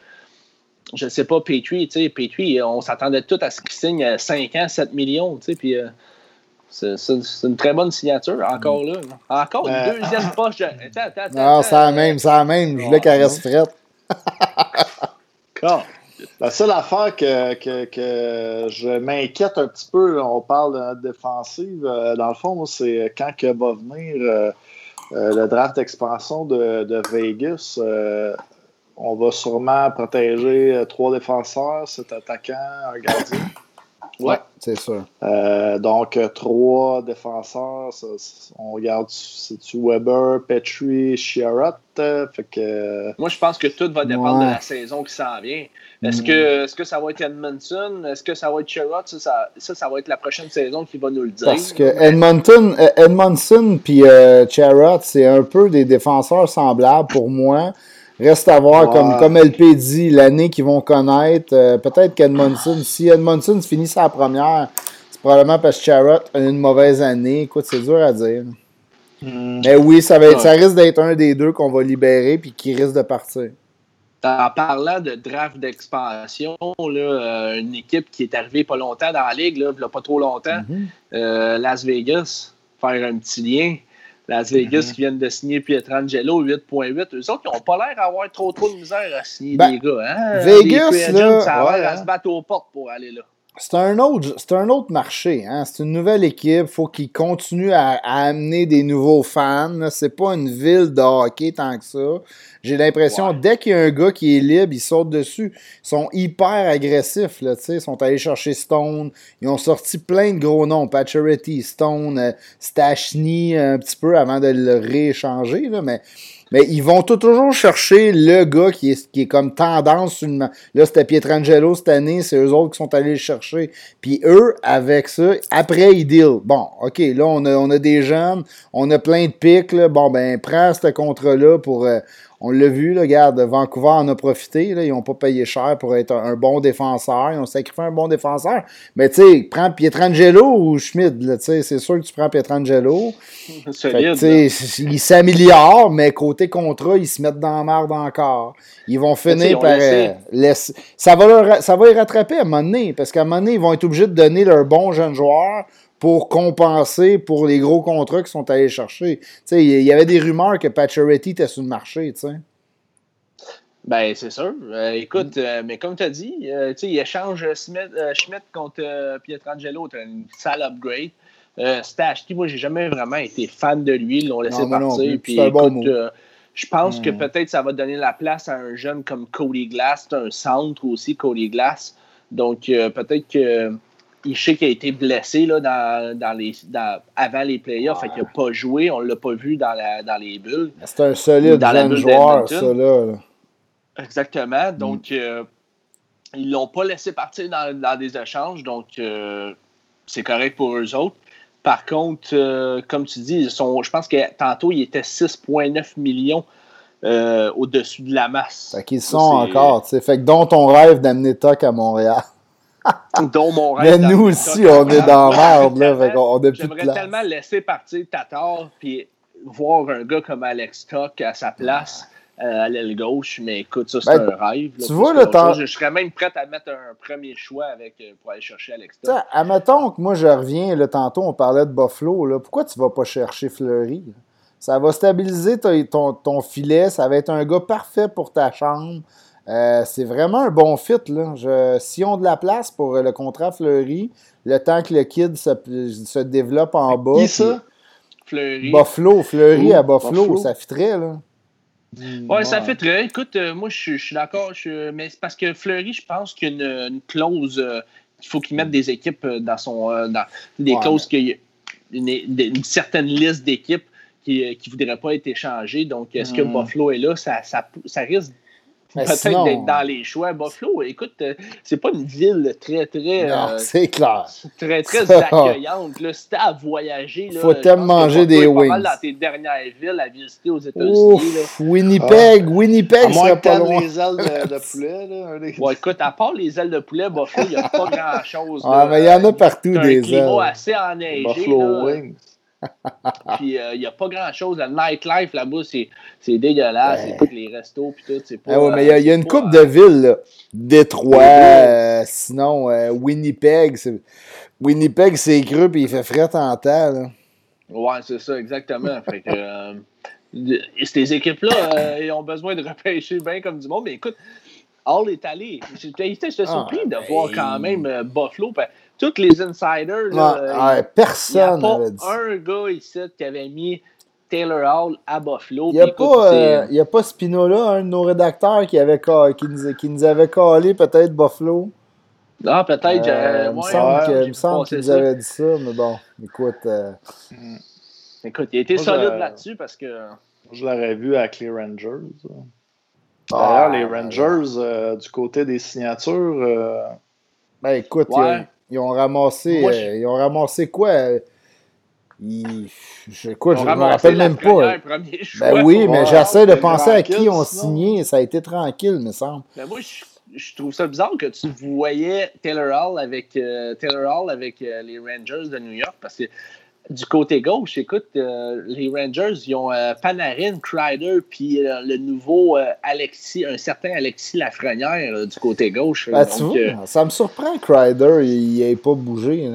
je ne sais pas, Petrie, tu sais, Petrie, on s'attendait tout à ce qu'il signe 5 ans, 7 millions, tu sais, puis euh, c'est une très bonne signature, encore là. Encore une euh, deuxième poche. De... Attends, attends, attends, non, c'est la même, c'est la même. Je voulais qu'elle reste frette. La seule affaire que, que, que je m'inquiète un petit peu, on parle de défensive, euh, dans le fond, c'est quand que va venir le draft d'expansion de, de, Vegas on va sûrement protéger euh, trois défenseurs, cet attaquant, un gardien. Oui, c'est sûr. Euh, donc, euh, trois défenseurs, on regarde, c'est-tu Weber, Petrie, Chiarot? fait que, Moi, je pense que tout va dépendre de la saison qui s'en vient. Est-ce que, est que ça va être Edmondson? Est-ce que ça va être Chiarot? Ça ça, va être la prochaine saison qui va nous le dire. Parce que Edmonton, Edmondson puis euh, c'est un peu des défenseurs semblables pour moi. Reste à voir, comme, comme LP dit, l'année qu'ils vont connaître. Euh, peut-être qu'Edmondson, si Edmondson finit sa première, c'est probablement parce que Charrot a une mauvaise année. Écoute, c'est dur à dire. Hmm. Mais oui, ça, va être, ça risque d'être un des deux qu'on va libérer puis qui risque de partir. En parlant de draft d'expansion, euh, une équipe qui est arrivée pas longtemps dans la ligue, là, pas trop longtemps, mm-hmm. euh, Las Vegas, faire un petit lien. Las Vegas mhm. qui viennent de signer Pietrangelo 8.8. Eux autres, ils n'ont pas l'air d'avoir trop trop de misère à signer ben, des gars. Hein? Vegas, là, ça a l'air à se battre aux portes pour aller là. C'est un autre, c'est un autre marché. Hein? C'est une nouvelle équipe. Il faut qu'ils continuent à, amener des nouveaux fans. C'est pas une ville de hockey tant que ça. J'ai l'impression, dès qu'il y a un gars qui est libre, ils sautent dessus. Ils sont hyper agressifs. Là, ils sont allés chercher Stone. Ils ont sorti plein de gros noms. Pacioretty, Stone, euh, Stachny, un petit peu avant de le rééchanger. Là, mais mais ils vont toujours chercher le gars qui est, qui est comme tendance. Une... Là, c'était Pietrangelo cette année, c'est eux autres qui sont allés le chercher. Puis eux, avec ça, après, ils deal. Bon, OK, là, on a, on a des jeunes, on a plein de pics. Là. Bon, ben, prends ce contrat-là pour. Euh, on l'a vu, là, regarde, Vancouver en a profité. Là, ils n'ont pas payé cher pour être un, bon défenseur. Ils ont sacrifié un bon défenseur. Mais tu sais, prends Pietrangelo ou Schmidt. C'est sûr que tu prends Pietrangelo. il s'améliore, mais côté contrat, ils se mettent dans la merde encore. Ils vont finir par euh, laisser. Ça va, leur, ça va les rattraper à un moment donné. Parce qu'à un moment donné, ils vont être obligés de donner leurs bons jeunes joueurs pour compenser pour les gros contrats qu'ils sont allés chercher. Il y avait des rumeurs que Pacioretty était sur le marché. sais. Ben, c'est sûr. Euh, écoute, euh, mais comme tu as dit, euh, il échange Schmidt contre Pietrangelo, c'est une sale upgrade. Stashty, moi, j'ai jamais vraiment été fan de lui. Ils l'ont laissé partir. Puis, écoute, je pense que hmm. peut-être ça va donner la place à un jeune comme Cody Glass. C'est un centre aussi, Cody Glass. Donc, peut-être que il sait qu'il a été blessé là, dans, dans les, avant les playoffs, fait qu'il n'a pas joué, on ne l'a pas vu dans, la, dans les bulles. C'est un solide jeune joueur, ça là. Exactement. Donc, euh, ils ne l'ont pas laissé partir dans, des échanges, donc euh, c'est correct pour eux autres. Par contre, euh, comme tu dis, ils sont, je pense que tantôt, il était 6,9 millions au-dessus de la masse. Fait qu'ils sont encore. Fait que dont ton rêve d'amener Toc à Montréal. dont mon rêve. Mais nous aussi, on est dans merde, là. on a J'aimerais tellement laisser partir Tatar, puis voir un gars comme Alex Toc à sa place. Euh, à l'aile gauche, mais écoute, ça, c'est ben, un rêve. tu vois, le temps... Je, serais même prêt à mettre un premier choix avec, euh, pour aller chercher Alex Toc. Admettons que moi, je reviens, le tantôt, on parlait de Buffalo. Là. Pourquoi tu vas pas chercher Fleury? Ça va stabiliser ton, ton, filet. Ça va être un gars parfait pour ta chambre. Euh, c'est vraiment un bon fit. Là. Je, si on de la place pour le contrat Fleury, le temps que le kid se, se développe en bas. Qui ça? Fleury. Buffalo, Fleury à Buffalo, Buffalo. ça fitterait. Là. Mm, ouais, ça fait très. Écoute, euh, moi, je, suis d'accord. Mais c'est parce que Fleury, je pense a une, clause. Euh, il faut qu'il mette des équipes euh, dans son. dans, des clauses qu'il y a une, certaine liste d'équipes qui ne voudraient pas être échangées. Donc, est-ce que mm. Buffalo est là? Ça, ça, ça risque peut-être d'être dans les choix. Buffalo, écoute, euh, c'est pas une ville très, très. Non, c'est clair. Très, très accueillante. Là, si à voyager, là, faut tellement manger des wings. Pas mal dans tes dernières villes à visiter aux États-Unis. Winnipeg, ah. Winnipeg, serait pas loin. les ailes de, de poulet. Là, ouais, écoute, à part les ailes de poulet, Buffalo, il n'y a pas grand-chose. Ah, mais il y en a partout des ailes. un assez enneigé. Buffalo Wings. puis il euh, n'y a pas grand chose. Le nightlife là-bas, c'est dégueulasse. C'est tous les restos puis tout. Pas, ah ouais, mais il y, a une coupe de villes. Là. Détroit, euh, sinon euh, Winnipeg. Winnipeg, c'est cru puis il fait fret en temps. Là. Ouais, c'est ça, exactement. fait que, ces équipes-là, ils ont besoin de repêcher bien comme du monde. Mais écoute, Hall est allé. J'étais ah, surpris de voir quand même Buffalo tous les insiders. Là, euh, personne. Il n'y a pas un gars ici qui avait mis Taylor Hall à Buffalo. Il n'y a, pas, euh, a pas Spinola, un de nos rédacteurs, qui, avait, qui, nous, qui nous avait collé peut-être Buffalo. Ah, peut-être. Euh, il me semble qu'il nous avait dit ça, mais bon, écoute. Mm. Écoute, il a été solide là-dessus parce que. Je l'aurais vu avec les Rangers. D'ailleurs, les Rangers, du côté des signatures. Ben écoute, ils ont ramassé. Euh, ils ont ramassé quoi? Ils, je, quoi, je ne me rappelle même pas. Ben oui, mais j'essaie de penser à qui ont signé. Ça a été tranquille, me semble. Ben moi, je, trouve ça bizarre que tu voyais Taylor Hall avec, euh, Taylor Hall avec euh, les Rangers de New York parce que du côté gauche, écoute, euh, les Rangers, ils ont euh, Panarin, Crider, puis euh, le nouveau Alexis, un certain Alexis Lafrenière du côté gauche. Ben, ça me surprend, Crider, il n'ait pas bougé.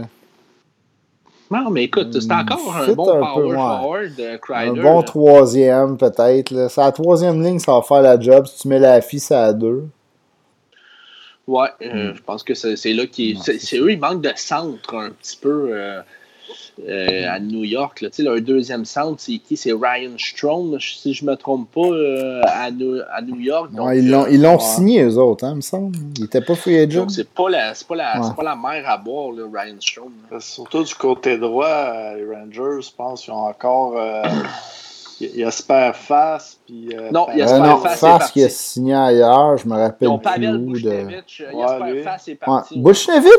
Non, mais écoute, c'est encore un bon power forward, Crider. Un bon troisième, peut-être. C'est la troisième ligne, ça va faire la job. Si tu mets la fille, ça à deux. Ouais, hmm. je pense que c'est là qui. C'est eux, ils manquent de centre un petit peu. Euh, à New York. Là. Leur deuxième centre, c'est qui? C'est Ryan Strong, si je ne me trompe pas, euh, à, New, à, New, York. ils l'ont euh, signé, eux autres, hein, me semble. Ils n'étaient pas free agent. Donc, c'est pas, la, pas, la, pas la mer à boire, là, Ryan Strong. Surtout du côté droit, les Rangers, je pense qu'ils ont encore. Il y a Sperface, puis... Euh, non, il y a euh, non, qui a signé ailleurs, je me rappelle Ils Pavel de... il y a Sperface est parti. Ouais.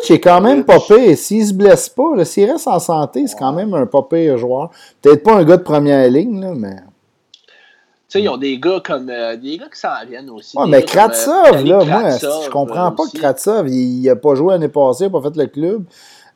Est quand même pas pire. S'il se blesse pas, s'il reste en santé, c'est quand même un pas pire joueur. Peut-être pas un gars de première ligne, là, mais... Tu sais, ils ont des gars comme. Euh, des gars qui s'en viennent aussi. Ouais, mais Kratsov, là, moi, je comprends pas que Kratsov, il n'a pas joué l'année passée, il n'a pas fait le club.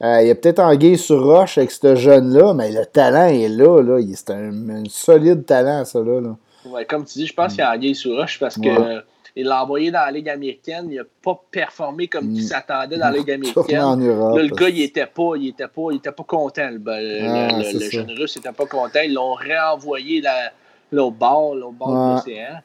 Euh, il y a peut-être Anguille sur Roche avec ce jeune-là, mais le talent est là. là. C'est un, solide talent, ça. Là, Ouais, comme tu dis, je pense qu'il y a Anguille sur Roche parce que. il l'a envoyé dans la Ligue américaine. Il n'a pas performé comme il mm. s'attendait dans la Ligue américaine. le gars, il n'était pas, il était pas, il était pas content. Le, ah, jeune russe n'était pas content. Ils l'ont réenvoyé au bord, au bord de l'océan.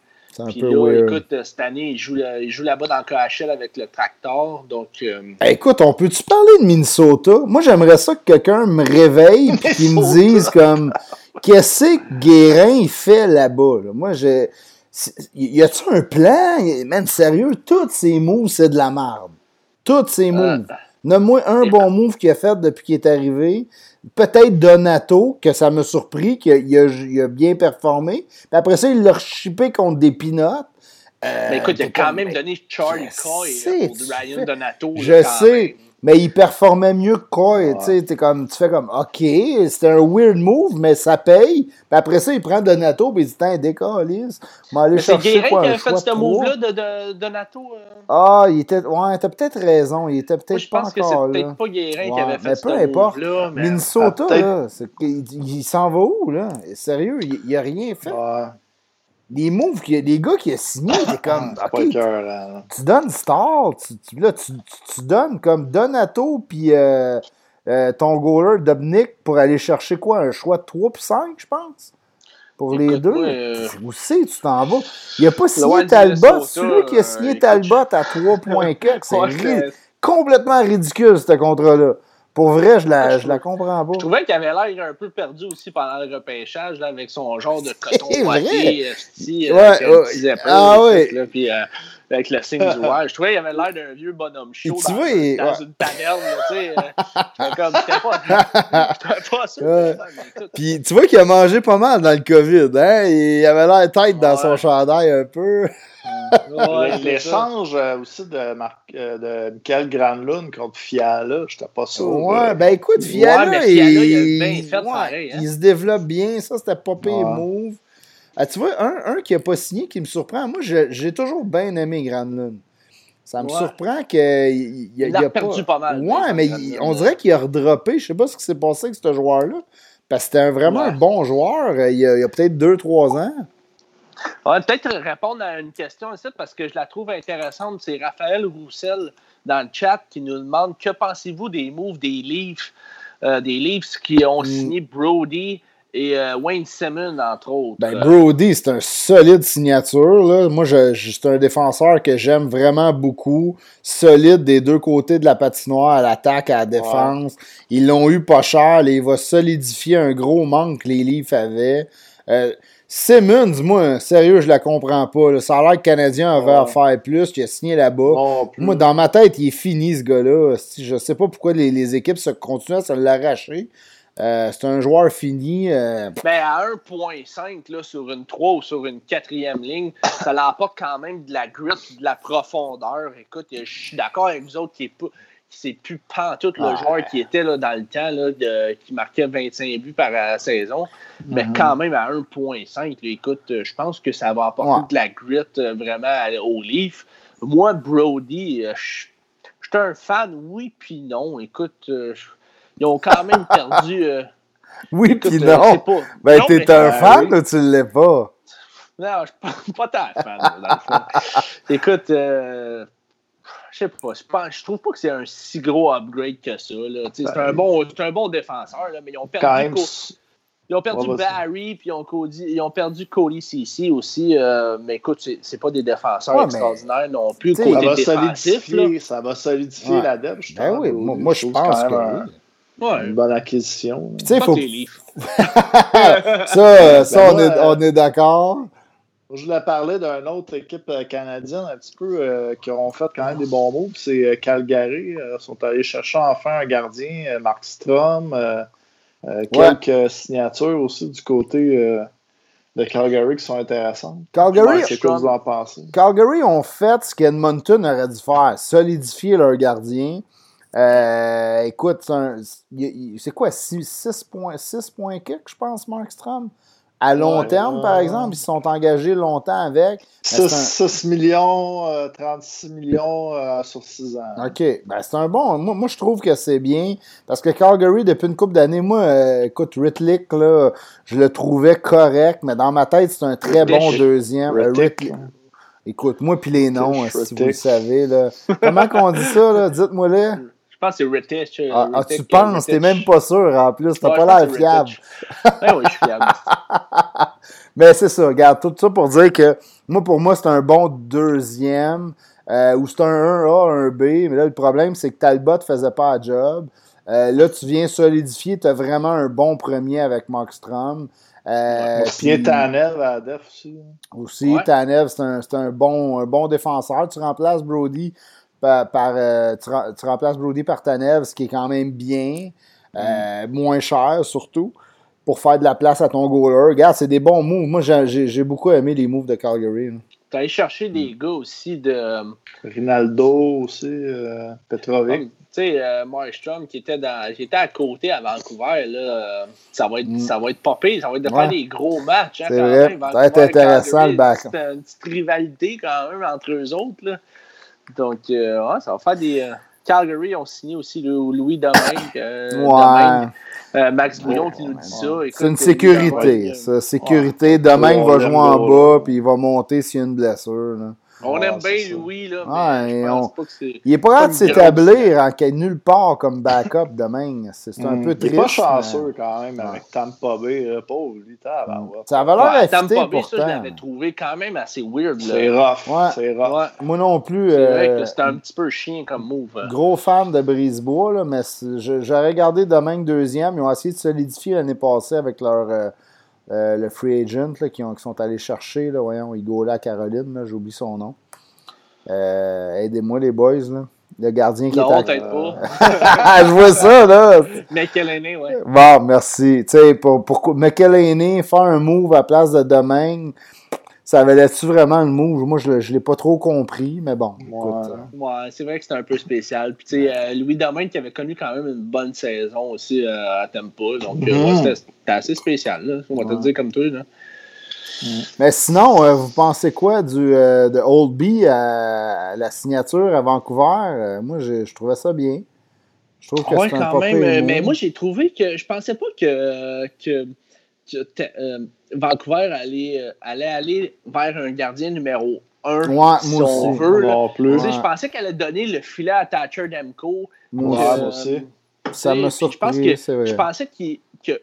Puis là, écoute, euh, cette année, il joue, il joue là-bas dans le KHL avec le Tractor. Donc, euh, écoute, on peut-tu parler de Minnesota? Moi, j'aimerais ça que quelqu'un me réveille et qu'il me dise comme qu'est-ce que Guérin fait là-bas? Moi, j'ai. Y a-tu un plan? Même sérieux, tous ces moves, c'est de la merde. Tous ces euh, moves. Nomme-moi un bon move qu'il a fait depuis qu'il est arrivé peut-être Donato, que ça m'a surpris, qu'il a, bien performé. Puis après ça, il l'a chippé contre des pinottes. Euh, mais écoute, il a quand même donné Charlie Coy pour Ryan Donato. Je sais. Mais il performait mieux que Coy. Tu comme, tu fais comme, OK, c'était un weird move, mais ça paye. Puis après ça, il prend Donato, puis il dit, tiens, décalise. chercher C'est Guérin qui avait fait ce move-là de, de, Donato. Euh... Ah, il était, ouais, t'as peut-être raison. Il était peut-être pas encore là. Je pense que c'est peut-être pas Guérin qui avait fait mais ce move-là. Mais... Minnesota, là, il, il s'en va où, là? Sérieux, il, il a rien fait. Ouais les moves, les gars qui ont signé, t'es comme. okay, tu, donnes Star, tu, là, tu, tu, donnes comme Donato puis euh, euh, ton goaler Dobnik pour aller chercher quoi Un choix de 3 puis 5, je pense Pour les deux. Euh... Où c'est, tu t'en vas Il a pas signé Talbot. Celui qui a signé euh, Talbot à 3.4, c'est complètement ridicule, ce contrat-là. Pour vrai, je la, je la comprends pas. Je trouvais qu'il avait l'air un peu perdu aussi pendant le repêchage là, avec son genre de coton poité. Euh, ouais, ouais. Ah oui. puis euh, avec le signe du roi. Je trouvais qu'il avait l'air d'un vieux bonhomme chaud dans, vois, dans une panelle. Tu sais, euh, comme, pas, pas sûr. Ouais. Puis tu vois qu'il a mangé pas mal dans le COVID. Hein? Il avait l'air tête dans son chandail un peu. L'échange euh, aussi de, Marc, euh, de Michael Granlund contre Fiala, je n'étais pas sûr. Ouais, ben écoute, Fiala, il, se développe bien. Ça, c'était pas pire move. Ah, tu vois, un, un qui n'a pas signé qui me surprend. Moi, j'ai toujours bien aimé Granlund. Ça me surprend qu'il il, il, a, perdu pas, mal. Ouais, mais on dirait qu'il a redroppé. Je sais pas ce qui s'est passé avec ce joueur-là. Parce que c'était vraiment un bon joueur euh, il y a, a peut-être 2-3 ans. On va peut-être répondre à une question ici parce que je la trouve intéressante. C'est Raphaël Roussel dans le chat qui nous demande que pensez-vous des moves des Leafs, euh, des Leafs qui ont mm. signé Brody et euh, Wayne Simmons, entre autres? Ben, Brody, c'est un solide signature. Là. Moi, je, c'est un défenseur que j'aime vraiment beaucoup. Solide des deux côtés de la patinoire, à l'attaque, à la défense. Ils l'ont eu pas cher. il va solidifier un gros manque que les Leafs avaient. Euh, Simmons, moi, sérieux, je la comprends pas. Ça a l'air que le Canadien avait à faire plus, qu'il a signé là-bas. Moi, dans ma tête, il est fini, ce gars-là. Je sais pas pourquoi les, les équipes se continuent à se l'arracher. Euh, c'est un joueur fini. Euh, ben, à 1.5 sur une 3 ou sur une quatrième ligne, ça l'apporte quand même de la grit, de la profondeur. Écoute, je suis d'accord avec vous autres qui est pas. C'est plus tout le joueur qui était là, dans le temps, là, qui marquait 25 buts par saison. Mais mm-hmm. quand même, à 1.5, écoute, je pense que ça va apporter de la grit euh, vraiment au Leaf. Moi, Brody, je suis un fan, oui, puis non. Écoute, ils ont quand même perdu. Euh, oui, puis euh, non. Pas... Ben, t'es un fan ou tu l'es pas? Non, je suis pas, tant fan, dans le fond. Écoute, euh, je sais pas, je, je trouve pas que c'est un si gros upgrade que ça. C'est un, ben, bon, un bon défenseur, là, mais ils ont perdu. Ils ont perdu Barry, puis ils ont, Cody, ils ont perdu Cody CC aussi. Euh, mais écoute, c'est pas des défenseurs extraordinaires non plus. ça, va solidifier, ça va solidifier la depth. Ben oui, moi, moi je pense que oui. Ouais. Une bonne acquisition. Faut... ça, ça on, est, euh, on est d'accord. Je voulais parler d'une autre équipe euh, canadienne un petit peu euh, qui ont fait quand même des bons mots. C'est Calgary. ils sont allés chercher enfin un gardien, Mark Strom. quelques signatures aussi du côté de Calgary qui sont intéressantes. Calgary, vous en pensez? Calgary ont fait ce qu'Edmonton aurait dû faire, solidifier leur gardien. Euh, écoute, c'est quoi, 6 points, 6 points je pense, Markstrom? À long terme, par exemple, ils se sont engagés longtemps avec. 6, millions, 36 euh, millions euh, sur 6 ans. OK. Ben, c'est un bon. Moi, moi je trouve que c'est bien. Parce que Calgary, depuis une couple d'années, moi, écoute, Ritlick, là, je le trouvais correct, mais dans ma tête, c'est un très bon deuxième. Ritlick. Écoute, moi, puis les noms, si vous le savez. Là. Comment qu'on dit ça, là? Dites-moi-le pense que c'est Retish. Ah, ah, tu penses, t'es même pas sûr en plus, t'as pas l'air fiable. ben oui, je suis fiable. Mais c'est ça, regarde, tout ça pour dire que moi, pour moi, c'est un bon deuxième, euh, ou c'est un 1A, un B, mais là, le problème, c'est que Talbot faisait pas la job. Euh, là, tu viens solidifier, tu as vraiment un bon premier avec Markstrom. Euh, puis Tanev à def aussi. Aussi, Tanev, c'est un, un, bon, un bon défenseur. Tu remplaces Brody par, euh, tu, remplaces Brody par Tanev, ce qui est quand même bien, euh, moins cher surtout, pour faire de la place à ton goaler. Regarde, c'est des bons moves. Moi, j'ai beaucoup aimé les moves de Calgary. Tu allé chercher des gars aussi de. Rinaldo aussi, euh, Petrovic. Tu sais, euh, Markstrom qui était dans. J'étais à côté à Vancouver, là. Ça va être, mm. ça va être popé, ça va être de faire des gros matchs. Hein, c'est vrai. ça va être intéressant le bac. C'est une petite rivalité quand même entre eux autres. Là. Donc, euh, ouais, ça va faire des. Euh, Calgary ont signé aussi le Louis Domingue. Euh, euh, Max Bouillon qui nous dit ça. C'est une sécurité. Ça. Sécurité. Domingue va jouer en bas, puis il va monter s'il y a une blessure. Là. On aime bien Louis, là. Mais je pense pas que c'est. Il est pas grave de s'établir en nulle part comme backup demain. C'est un hmm. peu triste. Il est pas chanceux quand même avec Tampa Bay. Pauvre lui, Ça avait l'air ouais, Tampa Bay, ça, je l'avais trouvé quand même assez weird. C'est rough. C'est rough. Moi non plus. C'est vrai que euh, c'était un petit peu chien comme move. Hein. Gros fan de Brisebois, là, mais j'aurais regardé demain deuxième. Ils ont essayé de solidifier l'année passée avec leur. Euh, euh, le free agent là, qui, ont, qui, sont allés chercher, là, voyons, Igola Caroline, j'oublie son nom. Euh, aidez-moi les boys, là. Le gardien qui non, est à... peut-être pas. je vois ça, là. McElhaney, ouais. Bon, merci. Tu sais, pour, pour McElhaney, faire un move à place de Domaine, ça valait-tu vraiment le move? Moi, je ne l'ai pas trop compris, mais bon. Ouais, ouais c'est vrai que c'était un peu spécial. Puis, tu sais, euh, Louis Domaine qui avait connu quand même une bonne saison aussi euh, à Tempo. Donc, mm c'était assez spécial, là, on va te dire comme toi. Là. Mais sinon, vous pensez quoi du, de Old B à la signature à Vancouver? moi, je, je, trouvais ça bien. Je trouve que c'est un quand même. Mais moi, j'ai trouvé que je pensais pas que, que euh, Vancouver allait, euh, allait, aller vers un gardien numéro 1, ouais, si on veut. Je pensais qu'elle allait donner le filet à Thatcher Demko. Moi aussi. Ça m'a surpris, je, je pensais qu'il que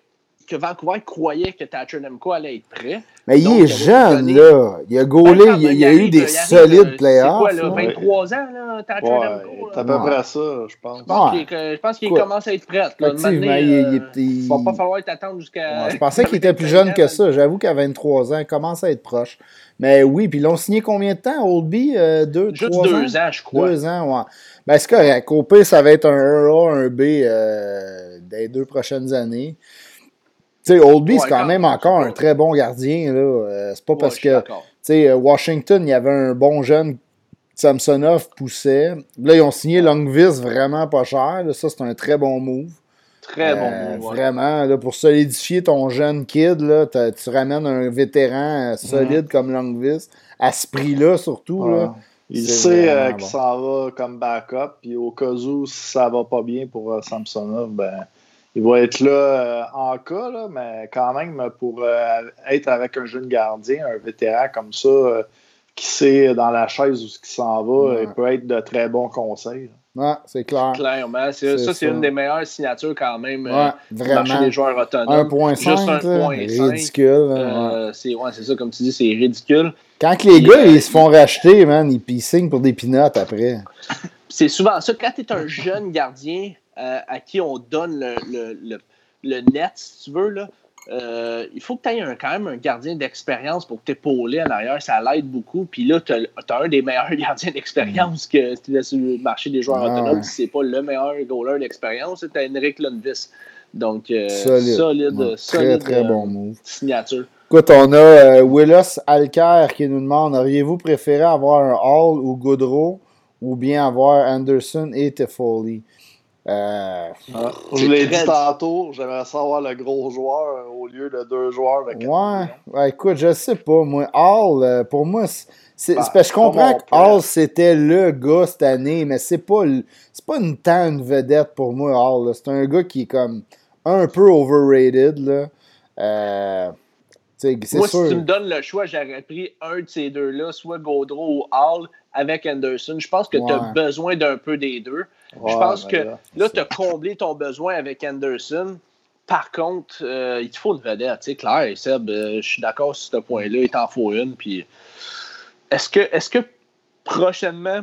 Vancouver croyait que Thatcher Nemco allait être prêt. Mais il est jeune, là. Il a gaulé, ben, il, y a eu des solides playoffs. C'est quoi, là, 23 ans, là, Thatcher ouais, Nemco? C'est à peu près ça, je pense. Je pense qu'il commence à être prêt. Effectivement, il, il, va pas falloir t'attendre jusqu'à... je pensais qu'il était plus jeune que ça. J'avoue qu'à 23 ans, il commence à être proche. Mais oui, puis ils l'ont signé combien de temps, Oldby? Euh, deux, Juste deux ans? je crois. Deux ans, ouais. Ben, c'est correct. Au ça va être un A, un B euh, des deux prochaines années. Sais, Oldby, c'est quand même encore un très bon gardien. Là. Euh, c'est pas parce que. Sais, euh, Washington, il y avait un bon jeune. Samsonov poussait. Là, ils ont signé Longvis vraiment pas cher. ça, c'est un très bon move. Très bon euh, move. Vraiment, là, pour solidifier ton jeune kid, là, tu ramènes un vétéran solide comme Longvis, à ce prix-là surtout. Là, il sait qu'il s'en va comme backup, puis au cas où ça va pas bien pour Samsonov, ben, il va être là euh, en cas, là, mais quand même, pour euh, être avec un jeune gardien, un vétéran comme ça, euh, qui sait dans la chaise où ce qui s'en va, il peut être de très bons conseils. Ouais, c'est clair. Clairement. ça, c'est une des meilleures signatures quand même. Ouais, vraiment. des joueurs autonomes. 1.5. Juste 1.5. Ridicule. c'est ouais, ça, comme tu dis, c'est ridicule. Quand les gars, ils se font racheter, man, ils, signent pour des pinottes après. c'est souvent ça. Quand tu es un jeune gardien, euh, à qui on donne le, le, net, si tu veux, là, euh, il faut que tu aies quand même un gardien d'expérience pour t'épauler en arrière. Ça l'aide beaucoup. Puis là, tu as, un des meilleurs gardiens d'expérience que tu laisses sur le marché des joueurs ah, autonomes. Si c'est pas le meilleur goaler d'expérience, tu as Henrik Lundvis. Donc, euh, solide, solide, très, très bon move. signature. Écoute, on a Willis Alker qui nous demande auriez-vous préféré avoir un Hall ou Goodrow ou bien avoir Anderson et Toffoli? Euh, ah, je l'ai dit tantôt, j'aimerais savoir le gros joueur euh, au lieu de deux joueurs. Avec ouais, écoute, je sais pas. Moi, Hall, euh, pour moi, c'est, ben, je comprends que Hall, c'était le gars cette année, mais c'est pas, c'est pas une tant une vedette pour moi, Hall. C'est un gars qui est comme un peu overrated. Là. moi, si tu me donnes le choix, j'aurais pris un de ces deux-là, soit Gaudreau ou Hall avec Anderson. Je pense que tu as besoin d'un peu des deux je pense que là, tu as comblé ton besoin avec Anderson. Par contre, euh, il te faut une vedette. Tu sais, Claire, Seb, euh, je suis d'accord sur ce point-là. Il t'en faut une. Puis, est-ce que, est que prochainement,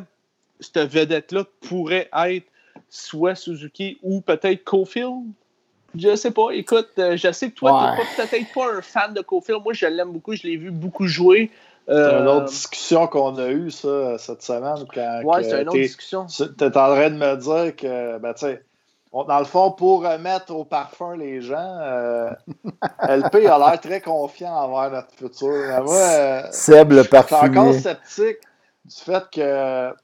cette vedette-là pourrait être soit Suzuki ou peut-être Cofield? Je sais pas. Écoute, euh, je sais que toi, tu n'es peut-être pas un fan de Cofield. Moi, je l'aime beaucoup. Je l'ai vu beaucoup jouer. C'est une autre euh, discussion qu'on a eue, ça, cette semaine. Quand, ouais, c'est une autre discussion. Tu es en train de me dire que, ben, tu sais, dans le fond, pour mettre au parfum les gens, euh, LP a l'air très confiant envers notre futur. Moi, euh, Seb le parfum. Je suis encore sceptique du fait que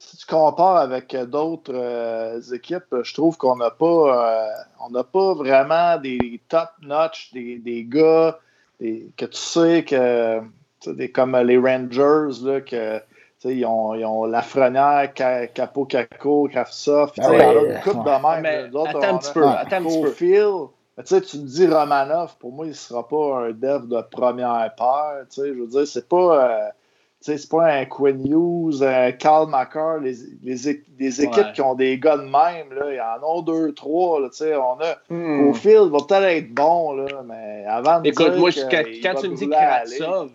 si tu compares avec d'autres équipes, je trouve qu'on n'a pas, on n'a pas vraiment des top notch, des, des gars que tu sais que des, comme les Rangers, là, que, ils ont, ils ont Lafrenière, Capo Caco, Kraftsov. Ah ouais, une coupe de même. attends un petit peu. Attends un petit peu. tu me dis Romanov, pour moi, il ne sera pas un dev de première paire. Je veux dire, c'est pas. Euh, c'est pas un Quinn Hughes, un Carl Macker, les, les, les équipes qui ont des gars de même, là, il y en a deux, trois. Là, on a hmm. Au fil, va peut-être être bon, là, mais avant de Écoute, moi, quand, quand tu me dis Kratsov,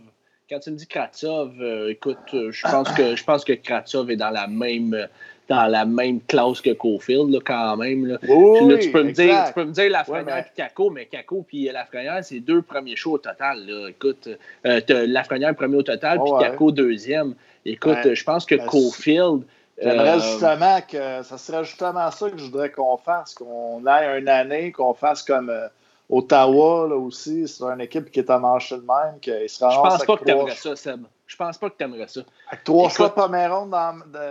quand tu me dis Kratsov, euh, écoute, euh, je pense que je pense que Kratsov est dans la même dans la même classe que Cofield, là, quand même. Là. Oui, tu, peux me dire, tu peux me dire Lafrenière et Caco, mais Caco et Lafrenière, c'est deux premiers shows au total. Là. Écoute, euh, Lafrenière premier au total, puis Caco deuxième. Écoute, je pense que ben, Cofield. J'aimerais euh, justement que ça serait justement ça que je voudrais qu'on fasse, qu'on aille une année, qu'on fasse comme Ottawa, là aussi, c'est une équipe qui est à marcher de même. Qu'il se je pense pas que tu aimerais ça, Seb. Je pense pas que tu aimerais ça. Avec trois écoute, choix Pomeron,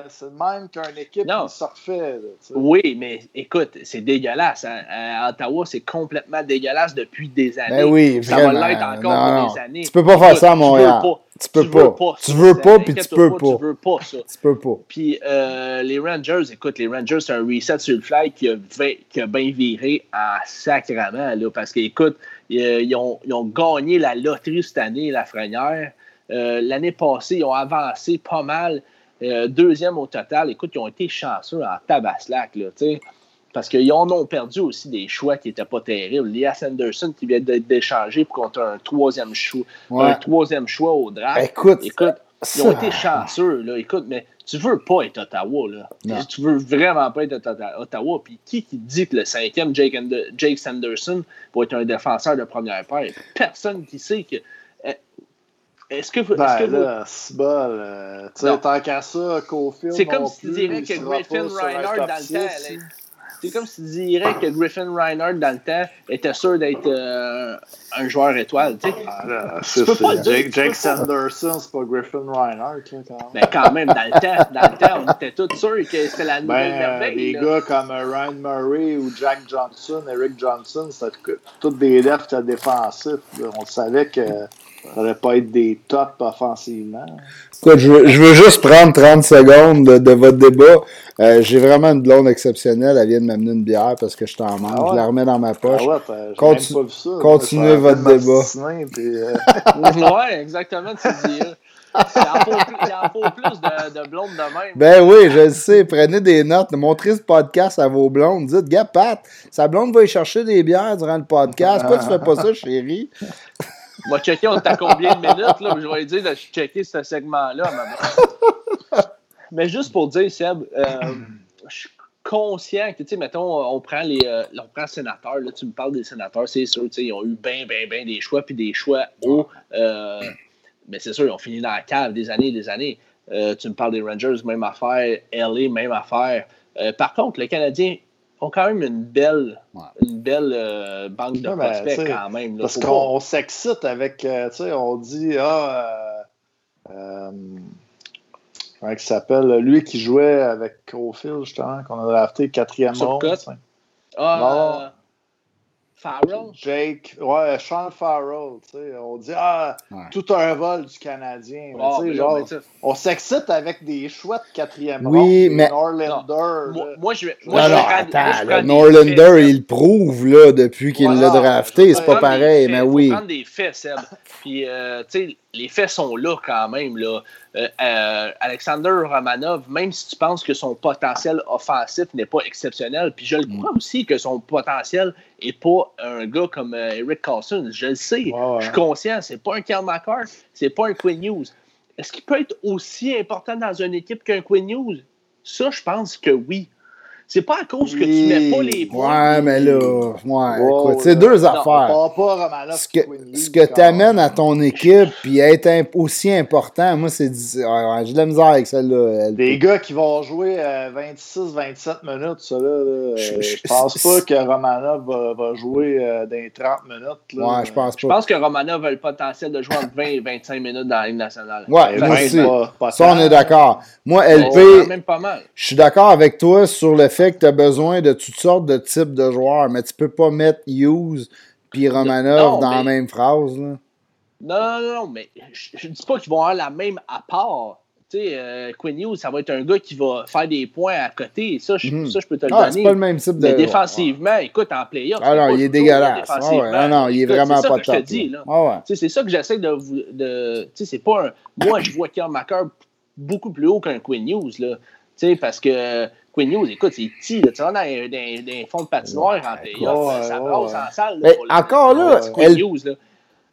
c'est le même qu'une équipe non. qui se refait. oui, mais écoute, c'est dégueulasse. Hein. À Ottawa, c'est complètement dégueulasse depuis des années. Ben oui, ça va l'être encore non, pour des années. Tu peux pas faire ça à Montréal. Tu peux pas. Tu veux pas, puis tu peux pas. Tu veux pas ça. Tu peux pas. Puis euh, les Rangers, écoute, les Rangers, c'est un reset sur le fly qui a, qui a bien viré à sacrament, là, parce qu'écoute, ils ont, ils ont gagné la loterie cette année, la Frenière. Euh, l'année passée, ils ont avancé pas mal. Euh, deuxième au total. Écoute, ils ont été chanceux en tabaslac, là, parce qu'ils en ont perdu aussi des choix qui n'étaient pas terribles. Lias Anderson qui vient d'être échangé pour contre un troisième choix, un troisième choix au draft. Écoute, Écoute ils ont été chanceux. Là. Écoute, mais tu veux pas être Ottawa. Là. Tu veux vraiment pas être Ottawa. Puis qui qui dit que le cinquième, Jake, Jake Sanderson, va être un défenseur de première paire? Personne qui sait que est-ce que, ben, est-ce que là, c'est bol. Euh, tu sais, tant qu'à ça, Cofield. C'est comme si tu dirais que Griffin Reinhardt dans le temps. C'est comme si tu dirais que Griffin Reinhardt dans le temps était sûr d'être euh, un joueur étoile. Tu sais. Ah, c'est Jake, Jake Sanderson, c'est pas Griffin Reinhardt. Là, quand même. Mais quand même, dans le temps, dans le temps on était tous sûrs que c'était la nouvelle ben, merveille. Des gars comme Ryan Murray ou Jack Johnson, Eric Johnson, c'était tous des lefts défensifs. On savait que ça n'allait pas être des tops offensivement. Écoute, je, veux, je veux juste prendre 30 secondes de, de votre débat. Euh, J'ai vraiment une blonde exceptionnelle. Elle vient de m'amener une bière parce que je t'en manque. Ah ouais? Je la remets dans ma poche. Ah ouais, Conti pas vu ça. Continuez votre débat. Puis, euh... ouais, exactement, tu dis. Il en faut plus de, de, blondes de même. Ben oui, je le sais. Prenez des notes. Montrez ce podcast à vos blondes. Dites, gars, Pat, sa blonde va y chercher des bières durant le podcast. Pourquoi tu fais pas ça, chérie? Va checker, on t'a combien de minutes, là, je vais lui dire de checker ce segment-là. Mais juste pour dire, Seb, euh, je suis conscient que, tu sais, mettons, on prend les euh, on prend sénateurs, là, tu me parles des sénateurs, c'est sûr, tu sais, ils ont eu bien, bien, bien des choix, puis des choix hauts. Euh, mais c'est sûr, ils ont fini dans la cave des années et des années. tu me parles des Rangers, même affaire. LA, même affaire. par contre, le Canadien ont quand même une belle, une belle euh, banque de prospects quand même. parce qu'on s'excite avec, euh, tu sais, on dit, ah, euh, euh comment il s'appelle, lui qui jouait avec Cofield, justement, qu'on a drafté quatrième monde. Ah, Farrell? Jake, ouais, Sean Farrell, tu sais, on dit, ah, tout un vol du Canadien. Ah, mais, genre, on s'excite avec des choix de quatrième oui, mais... Norlander. Moi, moi, je, moi, non, je attends, Norlander, il prouve, là, depuis qu'il l'a drafté, c'est pas pareil, mais oui. Il faut prendre des faits, Seb. Puis, euh, tu sais, les faits sont là quand même. Là. Euh, euh, Alexander Romanov, même si tu penses que son potentiel offensif n'est pas exceptionnel, puis je le crois aussi que son potentiel n'est pas un gars comme euh, Eric Carlson, je le sais, je suis conscient, c'est pas un Kel McCart, c'est pas un Quinn News. Est-ce qu'il peut être aussi important dans une équipe qu'un Quinn News? Ça, je pense que oui. C'est pas à cause que tu mets pas les points. Ouais, mais là, ouais, écoute, c'est deux affaires. ce que, ce que tu amènes à ton équipe, puis être aussi important, moi, c'est. j'ai de la misère avec celle-là. Des gars qui vont jouer 26-27 minutes, ça, là, je, pense pas que Romanov va, jouer euh, dans 30 minutes. Là. Ouais, je pense pas. Je pense que Romanov a le potentiel de jouer entre 20 et 25 minutes dans la Ligue nationale. Ouais, moi aussi. ça, on est d'accord. Moi, LP, je suis d'accord avec toi sur le fait que tu as besoin de toutes sortes de types de joueurs, mais tu peux pas mettre Hughes puis Romanov dans la même phrase. Là. Non, non, non, mais je, ne dis pas qu'ils vont avoir la même à part. Tu sais, euh, Quinn Hughes, ça va être un gars qui va faire des points à côté. Ça, je, mhm. ça, je peux te le ah, donner. C'est pas le même type de. Mais défensivement, écoute, en playoff. Ah non, il est dégueulasse. Ah ouais, non, il est vraiment pas top. Ah c'est ça que j'essaie de vous. De, tu sais, c'est pas un. Moi, je vois Kian Macker beaucoup plus haut qu'un Quinn Hughes, là. Tu sais, parce que Quinn News, écoute, c'est petit. Tu vas dans un fond de patinoire en playoff. ça brasse en salle. mais encore là, Quinn News, là.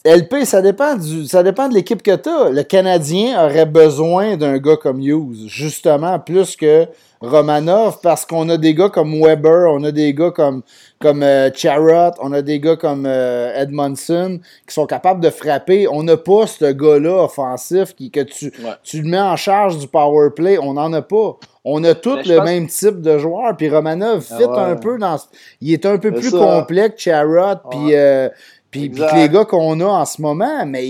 LP, ça dépend, du, ça dépend de l'équipe que tu as. Le Canadien aurait besoin d'un gars comme Hughes, justement, plus que Romanov, parce qu'on a des gars comme Weber, on a des gars comme, comme euh, Charrot, on a des gars comme euh, Edmondson qui sont capables de frapper. On n'a pas ce gars-là offensif qui, que tu, tu le mets en charge du power play. On n'en a pas. On a tous le même type de joueur. Puis Romanov ah fit un peu dans. Il est un peu plus complet que Charrot. Puis. Euh, puis, les gars qu'on a en ce moment, mais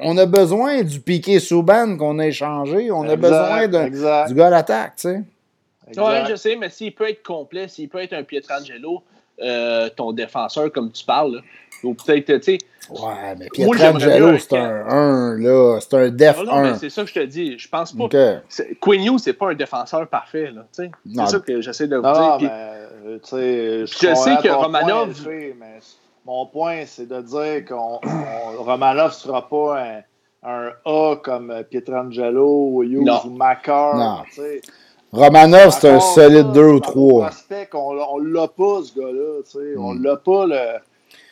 on a besoin du Piqué Souban qu'on a échangé. On a besoin du gars à l'attaque, tu sais. Oui, je sais, mais s'il peut être complet, s'il peut être un Pietrangelo, euh, ton défenseur, comme tu parles, ou peut-être, tu sais. Ouais, mais Pietrangelo, c'est un 1, là. C'est un def 1. C'est ça que je te dis. Je pense pas. Okay. Quinn Hughes, c'est pas un défenseur parfait, là. C'est ça que j'essaie de vous dire. Puis, mais, je sais que Romanov. mais mon point, c'est de dire qu'on Romanov ne sera pas un, A comme Pietrangelo ou Hughes ou Macar. Romanov, c'est un solide 2 ou 3. On ne l'a pas, ce gars-là. On On l'a pas, le.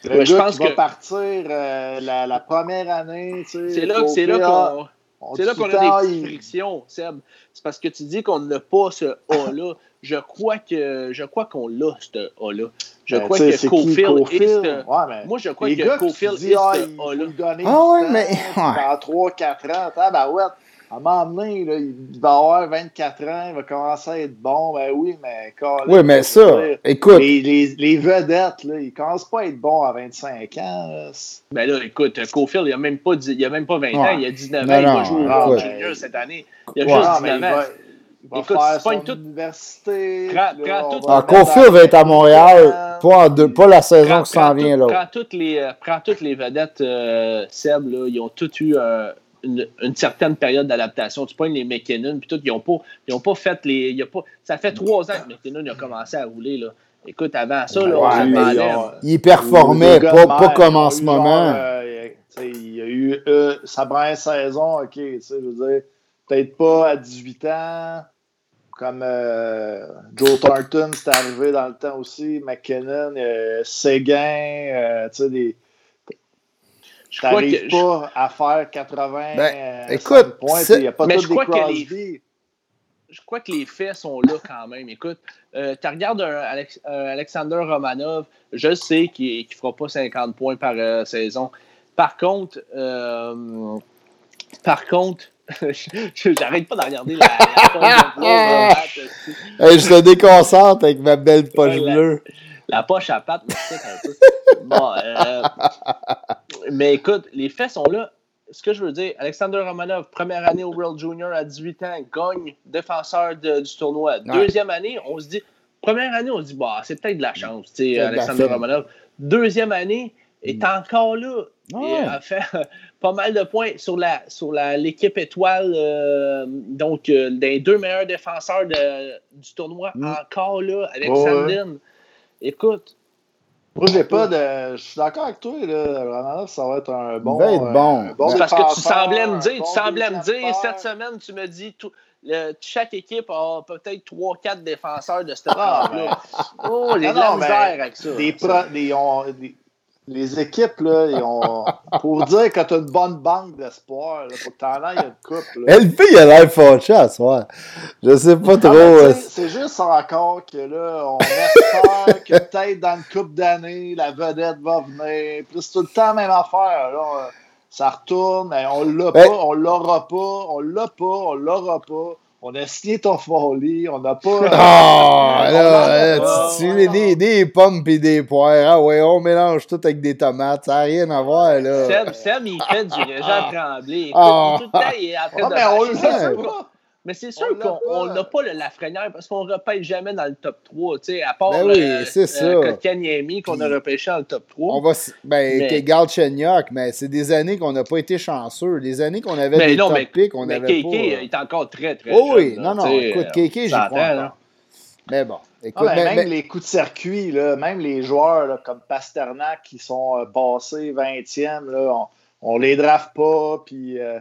Le gars je pense qui va partir euh, la, première année. C'est là, c'est là qu'on c'est là qu'on a des petites frictions, Seb. C'est parce que tu dis qu'on n'a pas ce A-là. Je crois que je crois qu'on l'a, ce A-là. Je ben, crois que Cofield est ce... Moi, je crois que Cofield est ce A-là. Ah ouais, mais... Dans 3-4 ans, ben ouais, à un moment donné, là, il va avoir 24 ans, il va commencer à être bon. Ben oui, mais quand, Oui, mais ça, écoute. Les, les, les, vedettes, là, ils ne commencent pas à être bons à 25 ans. Ben là, écoute, Cofield, il n'a même, pas, même pas 20 ans, il a 19 ans, il va jouer au Junior cette année. Il a juste 19 ans. Il va Écoute, faire son toute... université. Prends, prends va être à Montréal, pas, pas la saison qui s'en vient. Là. Prends, toutes les, euh, prends toutes les vedettes euh, Seb, là, ils ont toutes eu euh, une, une, certaine période d'adaptation. Tu pognes les McKinnon, puis tout, ils n'ont pas, ils ont pas fait les. Pas, ça fait trois ans que McKinnon a commencé à rouler. Là. Écoute, avant ça, là, on se demandait. Il performait, pas, pas comme en ce moment. Euh, il a eu sa première saison, OK, je veux dire, peut-être pas à 18 ans comme euh, Joe Thornton, c'est arrivé dans le temps aussi, McKinnon, euh, Séguin, euh, tu sais, des. Je n'arrives pas à faire 80 ben, euh, écoute, points. Il n'y a pas mais je crois que les, Je crois que les faits sont là quand même. Écoute, euh, tu regardes un, Alex, Alexander Romanov, je sais qu'il ne fera pas 50 points par saison. Par contre, par contre, J'arrête pas de regarder la, la poche de hey, Je te déconcentre avec ma belle poche bleue. La, poche à patte un peu. Bon, euh, mais écoute, les faits sont là. Ce que je veux dire, Alexander Romanov, première année au World Junior à 18 ans, gagne défenseur de, du tournoi. Deuxième année, on se dit, première année, on se dit, bah, c'est peut-être de la chance, Alexander Romanov. Deuxième année, est mm. encore là. Il a fait pas mal de points sur la sur l'équipe étoile, euh, donc euh, des deux meilleurs défenseurs du tournoi, mm. encore là, avec Sandin. Écoute. Moi, j'ai pas de. Je suis d'accord avec toi, là. Vraiment, ça va être un bon. Va être bon. Euh, bon parce que tu semblais me dire, tu semblais me dire, cette semaine, tu me dis, tout, chaque équipe a peut-être 3-4 défenseurs de cette ah, là Oh, j'ai de la misère avec ça. Des, des, les équipes, là, ils ont. Pour dire que tu as une bonne banque d'espoir, pour que tu en aies une coupe. Là. LP, il a l'air fâché à soi. Je sais pas trop. Euh, c'est juste encore que là, on espère que peut-être dans une coupe d'années, la vedette va venir. Puis c'est tout le temps la même affaire. Là. Ça retourne, on l'a ben pas, on l'aura pas, on l'a pas, on l'aura pas on a signé ton folie, on n'a pas. Ah, là, là, tu, tu des, des pommes et des poires. Ah ouais, on mélange tout avec des tomates. Ça n'a rien à voir, là. Seb, Seb il fait du régent tremblé. Ah. Tout le temps, il est en train ah, de. Mais on mais c'est sûr qu'on n'a pas le Lafrenière parce qu'on ne repêche jamais dans le top 3, tu sais, à part ben oui, euh, euh qu'on a repêché dans le top 3. On va, ben, mais... garde Chenyok, mais c'est des années qu'on n'a pas été chanceux. Des années qu'on avait mais des non, top mais, picks, on avait pas... Mais est encore très, très oh, Oui, non, non, écoute, Kéké, j'y crois Mais bon. Écoute, ah, même les coups de circuit, là, même les joueurs là, comme Pasternak qui sont euh, passés 20e, là, on, ne les draft pas, puis... Euh,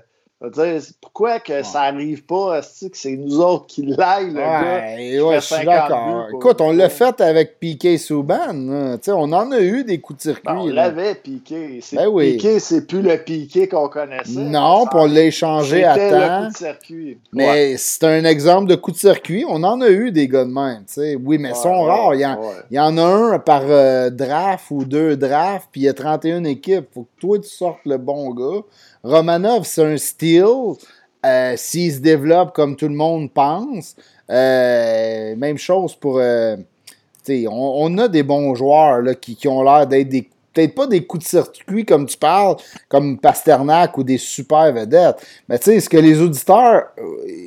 dire, pourquoi que ça n'arrive pas, que c'est nous autres qui l'aillent, le ouais, gars? Ouais, je suis d'accord. Écoute, on l'a fait avec Piqué Souban. On en a eu des coups de circuit. Ben, on l'avait, Piqué. Ben oui. Piqué, c'est plus le Piqué qu'on connaissait. Non, puis on l'a échangé à temps. Le coup de circuit. Mais c'est un exemple de coup de circuit. On en a eu des gars de même. Oui, mais ils sont rares. Il y, en, il y, en, a un par euh, draft ou deux drafts, puis il y a 31 équipes. faut que toi, tu sortes le bon gars. Romanov, c'est un steel. Euh, s'il se développe comme tout le monde pense, euh, même chose pour. Euh, on, on, a des bons joueurs là, qui, qui ont l'air d'être des peut-être pas des coups de circuit comme tu parles, comme Pasternak ou des super vedettes. Mais tu sais, ce que les auditeurs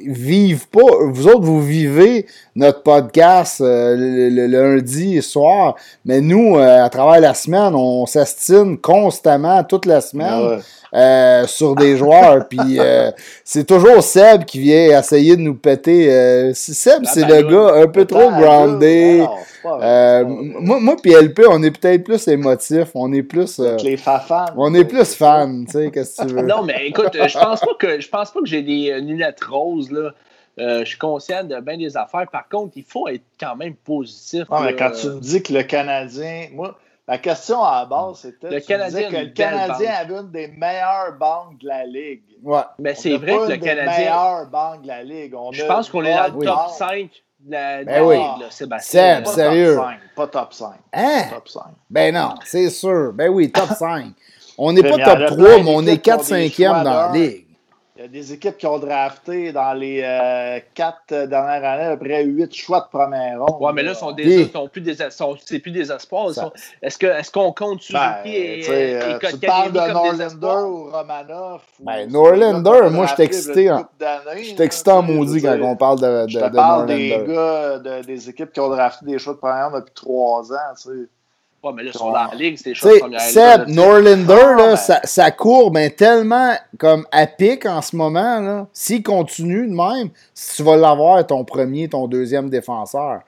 vivent pas, vous autres, vous vivez notre podcast le, lundi soir, mais nous, à travers la semaine, on s'astine constamment toute la semaine. Ah euh, sur des joueurs. Puis euh, c'est toujours Seb qui vient essayer de nous péter. Euh, Seb, c'est le gars un peu trop groundé. moi, moi puis LP, on est peut-être plus émotif. On est plus. les fans. On est plus fans, tu sais, qu'est-ce que tu veux. Non, mais écoute, je pense pas que je pense pas que j'ai des lunettes roses, là. je suis conscient de bien des affaires. Par contre, il faut être quand même positif. mais quand tu me dis que le Canadien, moi, la question à la base, c'était le Canadien que le Canadien avait une des meilleures banques de la Ligue. Ouais. Mais c'est vrai que le Canadien. meilleures banques de la Ligue. je pense qu'on est dans le top 5 de la, ben oui. Ligue, là, Sébastien. Seb, sérieux. Top 5, pas top 5. Hein? Top 5. Ben non, c'est sûr. Ben oui, top 5. On n'est pas top 3, mais on est 4-5e dans la Ligue. Il y a des équipes qui ont drafté dans les euh, quatre dernières années à peu près huit choix de première ronde. Oui, mais là, sont des, sont plus des, c'est plus des espoirs. Est-ce qu'on compte Suzuki ben, et, et, euh, Tu parles de Norlander ou Romanoff? Ben, Norlander, moi, je suis excité. Je suis excité en maudit quand on parle de, de, je te parle des gars, de, des équipes qui ont drafté des choix de première ronde depuis trois ans. Tu sais mais là, sont dans la ligue, c'est choses comme Seb, Norlander, là, sa, sa, courbe est tellement comme à pic en ce moment. S'il continue de même, tu vas l'avoir ton premier, ton deuxième défenseur.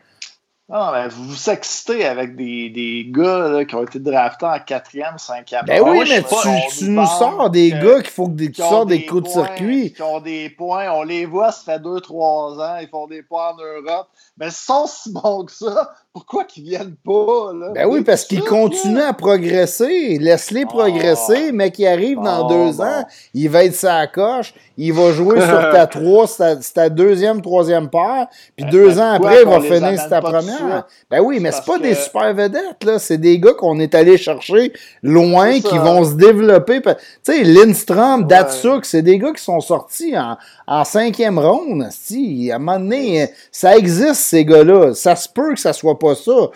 Non, mais vous vous excitez avec des, des gars là, qui ont été draftés en quatrième, cinquième. Ben oui, mais tu, tu nous sors des gars qu'il faut que tu sors des, coups de circuit. Qui ont des points, on les voit, ça fait deux, trois ans, ils font des points en Europe. Mais ils sont si bons que ça pourquoi qu'ils viennent pas? Là? Ben oui, parce qu'ils continuent à progresser. Laisse-les ah. progresser, mais qui arrive dans ah, deux ans, il va être sa coche, il va jouer sur ta trois, c'est ta deuxième, troisième paire, puis ben, deux ans après, il va finir ta première. Ben oui, mais c'est pas des super vedettes, là. C'est des gars qu'on est allé chercher loin, qui vont se développer. Tu sais, Lindstrom, Datsuk, c'est des gars qui sont sortis en, en cinquième ronde. Si, à un moment donné, ça existe, ces gars-là. Ça se peut que ça soit pas ça.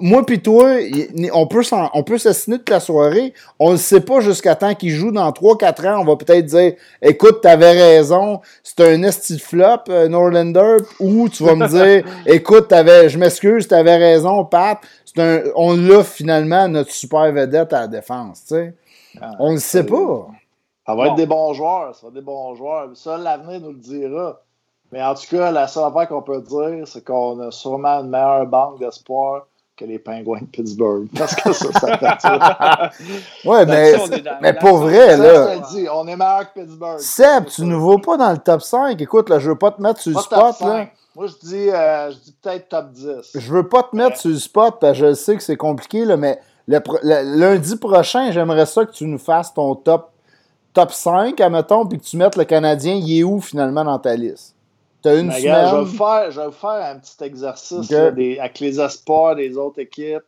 moi puis toi, on peut, on peut s'assiner toute la soirée. On ne sait pas jusqu'à temps qu'il joue dans 3-4 ans. On va peut-être dire, écoute, t'avais raison, c'est un esti flop, euh, Norlander, ou tu vas me dire, écoute, t'avais, je m'excuse, t'avais raison, Pat. Un, on l'a finalement, notre super vedette à la défense, tu sais. Ah, on ne sait pas. Ça va être des bons joueurs, ça va être des bons joueurs. Ça, l'avenir nous le dira. Mais en tout cas, la seule affaire qu'on peut dire, c'est qu'on a sûrement une meilleure banque d'espoir que les Penguins de Pittsburgh. Parce que ça, ça fait Ouais, mais, mais pour vrai, là. Dit, on est meilleur que Pittsburgh. Seb, tu ne vas pas dans le top 5. Écoute, là, je veux pas te mettre sur le spot, là. Moi, je dis, euh, je dis peut-être top 10. Je veux pas te mettre sur le spot, parce que je sais que c'est compliqué, là, mais le, lundi prochain, j'aimerais ça que tu nous fasses ton top, top 5, admettons, puis que tu mettes le Canadien, il est où finalement dans ta liste? Une je, vais faire, je vais faire un petit exercice avec les espoirs des autres équipes.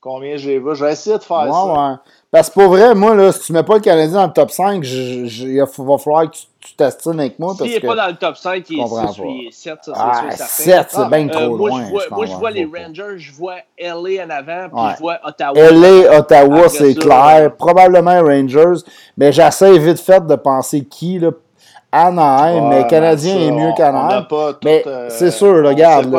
Combien j'ai vu. Je vais essayer de faire ça. Ouais. Parce que pour vrai, moi, là, si tu mets pas le Canadien dans le top 5, il va falloir que tu t'astines avec moi. S'il n'est pas dans le top 5, il est 6 il est 7, ça, ah, c'est 7, c'est bien euh, trop moi, loin. Je vois, moi, je vois les Rangers, je vois LA en avant, puis je vois Ottawa. LA, Ottawa, c'est clair. Probablement Rangers. Mais j'essaie vite fait de penser qui, là. Anaheim, mais Canadien est mieux qu'Anaheim. Mais euh, c'est sûr, regarde.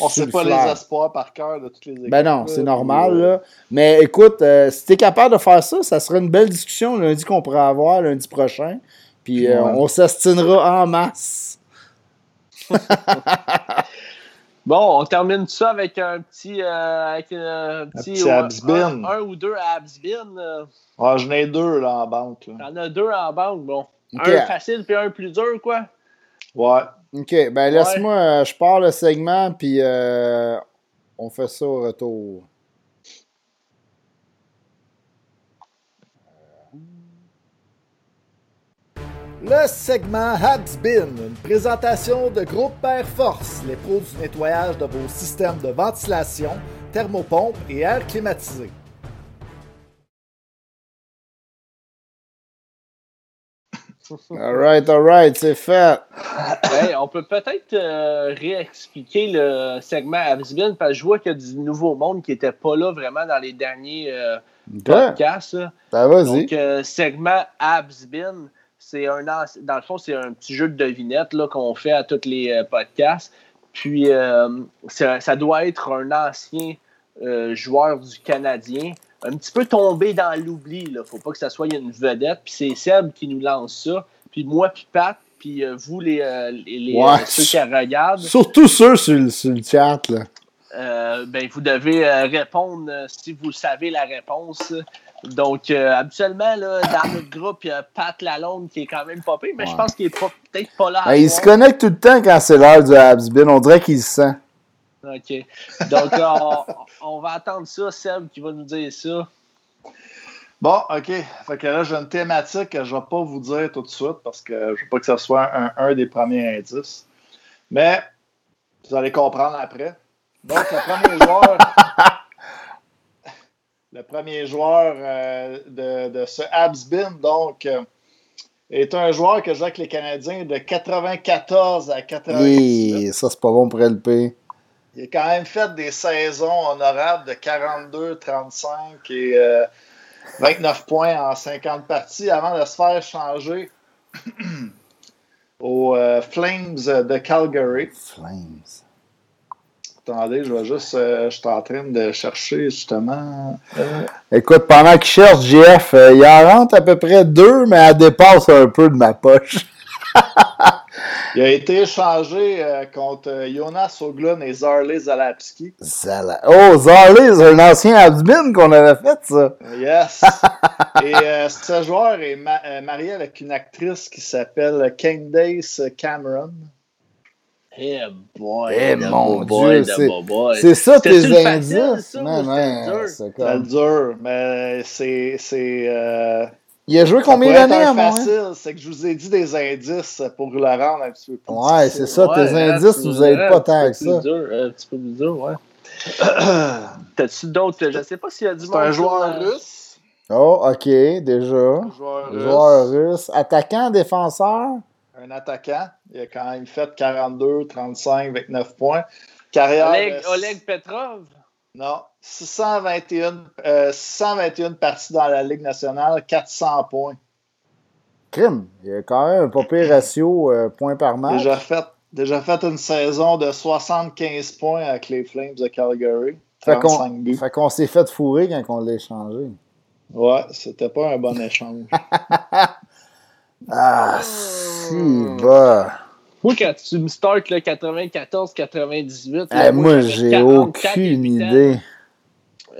On ne sait pas les espoirs par cœur de toutes les équipes. Ben non, c'est normal. Là. Mais écoute, euh, si tu es capable de faire ça, ça serait une belle discussion lundi qu'on pourrait avoir lundi prochain. Puis euh, on s'astinera en masse. bon, on termine ça avec un petit. avec un petit, un, un, ou deux absbin. Ah, j'en ai deux là, en banque. J'en ai deux en banque, bon. Un facile puis un plus dur, quoi. Ouais. OK, ben laisse-moi, euh, je pars le segment, puis euh, on fait ça au retour. Le segment Habsbin, une présentation de Groupe Air Force, les pros du nettoyage de vos systèmes de ventilation, thermopompe et air climatisé. Alright, alright, c'est fait. on peut peut-être euh, réexpliquer le segment Habsbin parce que je vois qu'il y a du nouveau monde qui n'était pas là vraiment dans les derniers euh, podcasts. Ben, vas-y. Donc, euh, segment Habsbin, c'est un dans le fond, c'est un petit jeu de devinette qu'on fait à tous les podcasts. Puis, ça, ça, doit être un ancien joueur du Canadien un petit peu tombé dans l'oubli. Il ne faut pas que ça soit une vedette. Puis c'est Seb qui nous lance ça. Puis moi, puis Pat, puis euh, vous, les, euh, les, euh, ceux qui regardent. Surtout ceux sur, le, sur le chat. Là. ben, vous devez répondre si vous savez la réponse. Donc, habituellement, là, dans notre groupe, il y a Pat Lalonde qui est quand même popé, mais je pense qu'il est peut-être pas là. Ben, il se connecte tout le temps quand c'est l'heure du Habsbin. On dirait qu'il se sent. OK. Donc, on, va attendre ça, Seb qui va nous dire ça. Bon, OK. Fait que là, j'ai une thématique que je ne vais pas vous dire tout de suite parce que je ne veux pas que ce soit un, des premiers indices. Mais vous allez comprendre après. Donc, le premier joueur. le premier joueur euh, de, de, ce Habsbin, donc, euh, est un joueur que joue avec les Canadiens de 94 à 98. Oui, ça, c'est pas bon pour LP. Il a quand même fait des saisons honorables de 42, 35 et 29 euh, points en 50 parties avant de se faire changer aux euh, Flames de Calgary. Flames. Attendez, je vais juste. Euh, je suis en train de chercher justement. Écoute, pendant qu'il cherche, JF, il en rentre à peu près deux, mais elle dépasse un peu de ma poche. Il a été échangé euh, contre euh, Jonas Oglund et Zarley Zalapski. Zala... Oh, Zarley, c'est un ancien admin qu'on avait fait, ça. Yes. et euh, ce joueur est marié avec une actrice qui s'appelle Candace Cameron. Eh boy, eh mon Dieu, c'est ça tes indices? Non, non, c'est dur, mais c'est il a joué combien d'années à moi? facile, c'est que je vous ai dit des indices pour le rendre un petit peu plus Ouais, c'est ça, tes indices ne nous aident pas tant que ça. Dur, un petit peu plus dur, ouais. T'as-tu d'autres? Je ne sais pas s'il y a du C'est un joueur russe? Oh, ok, déjà. Un joueur, joueur russe. Attaquant, défenseur? Un attaquant. Il a quand même fait 42, 35, 29 points. Carrière. Oleg, Oleg Petrov? Non. 621, euh, parties dans la Ligue nationale, 400 points. Crime. Il y a quand même un pas pire ratio euh, points par match. Déjà fait, déjà fait une saison de 75 points avec les Flames de Calgary. 35 buts. Fait qu'on s'est fait fourrer quand on l'a échangé. Ouais, c'était pas un bon échange. ah, si, bah. Moi, quand tu me starts le 94-98, eh, moi, j'ai aucune idée.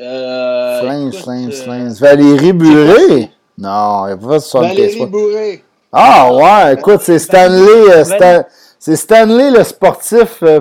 Euh, Flames, Flames, Flames. Valérie Buré? Non, il n'y a pas de 75 Valérie Buré. Ah ouais, écoute, c'est Stanley, euh, c'est Stanley le sportif euh,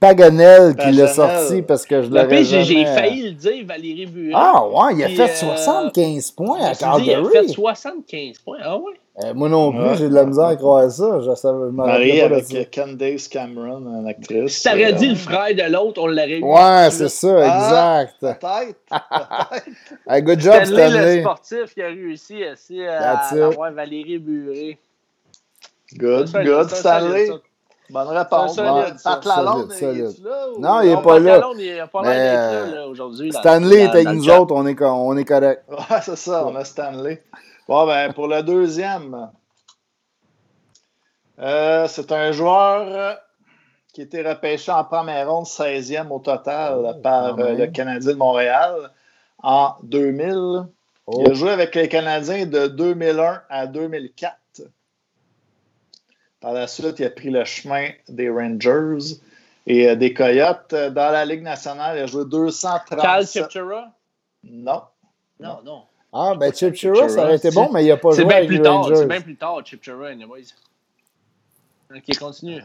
Paganel qui l'a sorti parce que je l'avais jamais... J'ai failli le dire, Valérie Buré. Ah ouais, il a fait 75 points à Calgary. Il a fait 75 points, ah ouais? Euh, moi non plus, j'ai de la misère à croire ça. Je savais, Marié avec Candace Cameron, une actrice. Si t'aurais dit le frère de l'autre, on l'aurait eu. Ouais, c'est ça, ah, exact. Peut-être. hey, good job, Stanley. Stanley. le sportif qui a réussi aussi à, avoir Valérie Buré. Good, good, Stanley. Bonne réponse. Pat Lalonde, est là? Non, il n'est pas là. il a pas là euh, aujourd'hui. Stanley est avec nous autres, on est, on est correct. Ouais, c'est ça, on a Stanley. Bon, ben, pour le deuxième, euh, c'est un joueur qui a été repêché en première ronde, 16e au total oh, par euh, le Canadien de Montréal en 2000. Il a joué avec les Canadiens de 2001 à 2004. Par la suite, il a pris le chemin des Rangers et euh, des Coyotes. Dans la Ligue nationale, il a joué 230. Cal Non. Non, non. Ah, ben Chip Chura, ça aurait été bon, mais il n'a pas joué bien avec plus les tard, Rangers. C'est bien plus tard, Chip Chura, anyways. Ok, continue.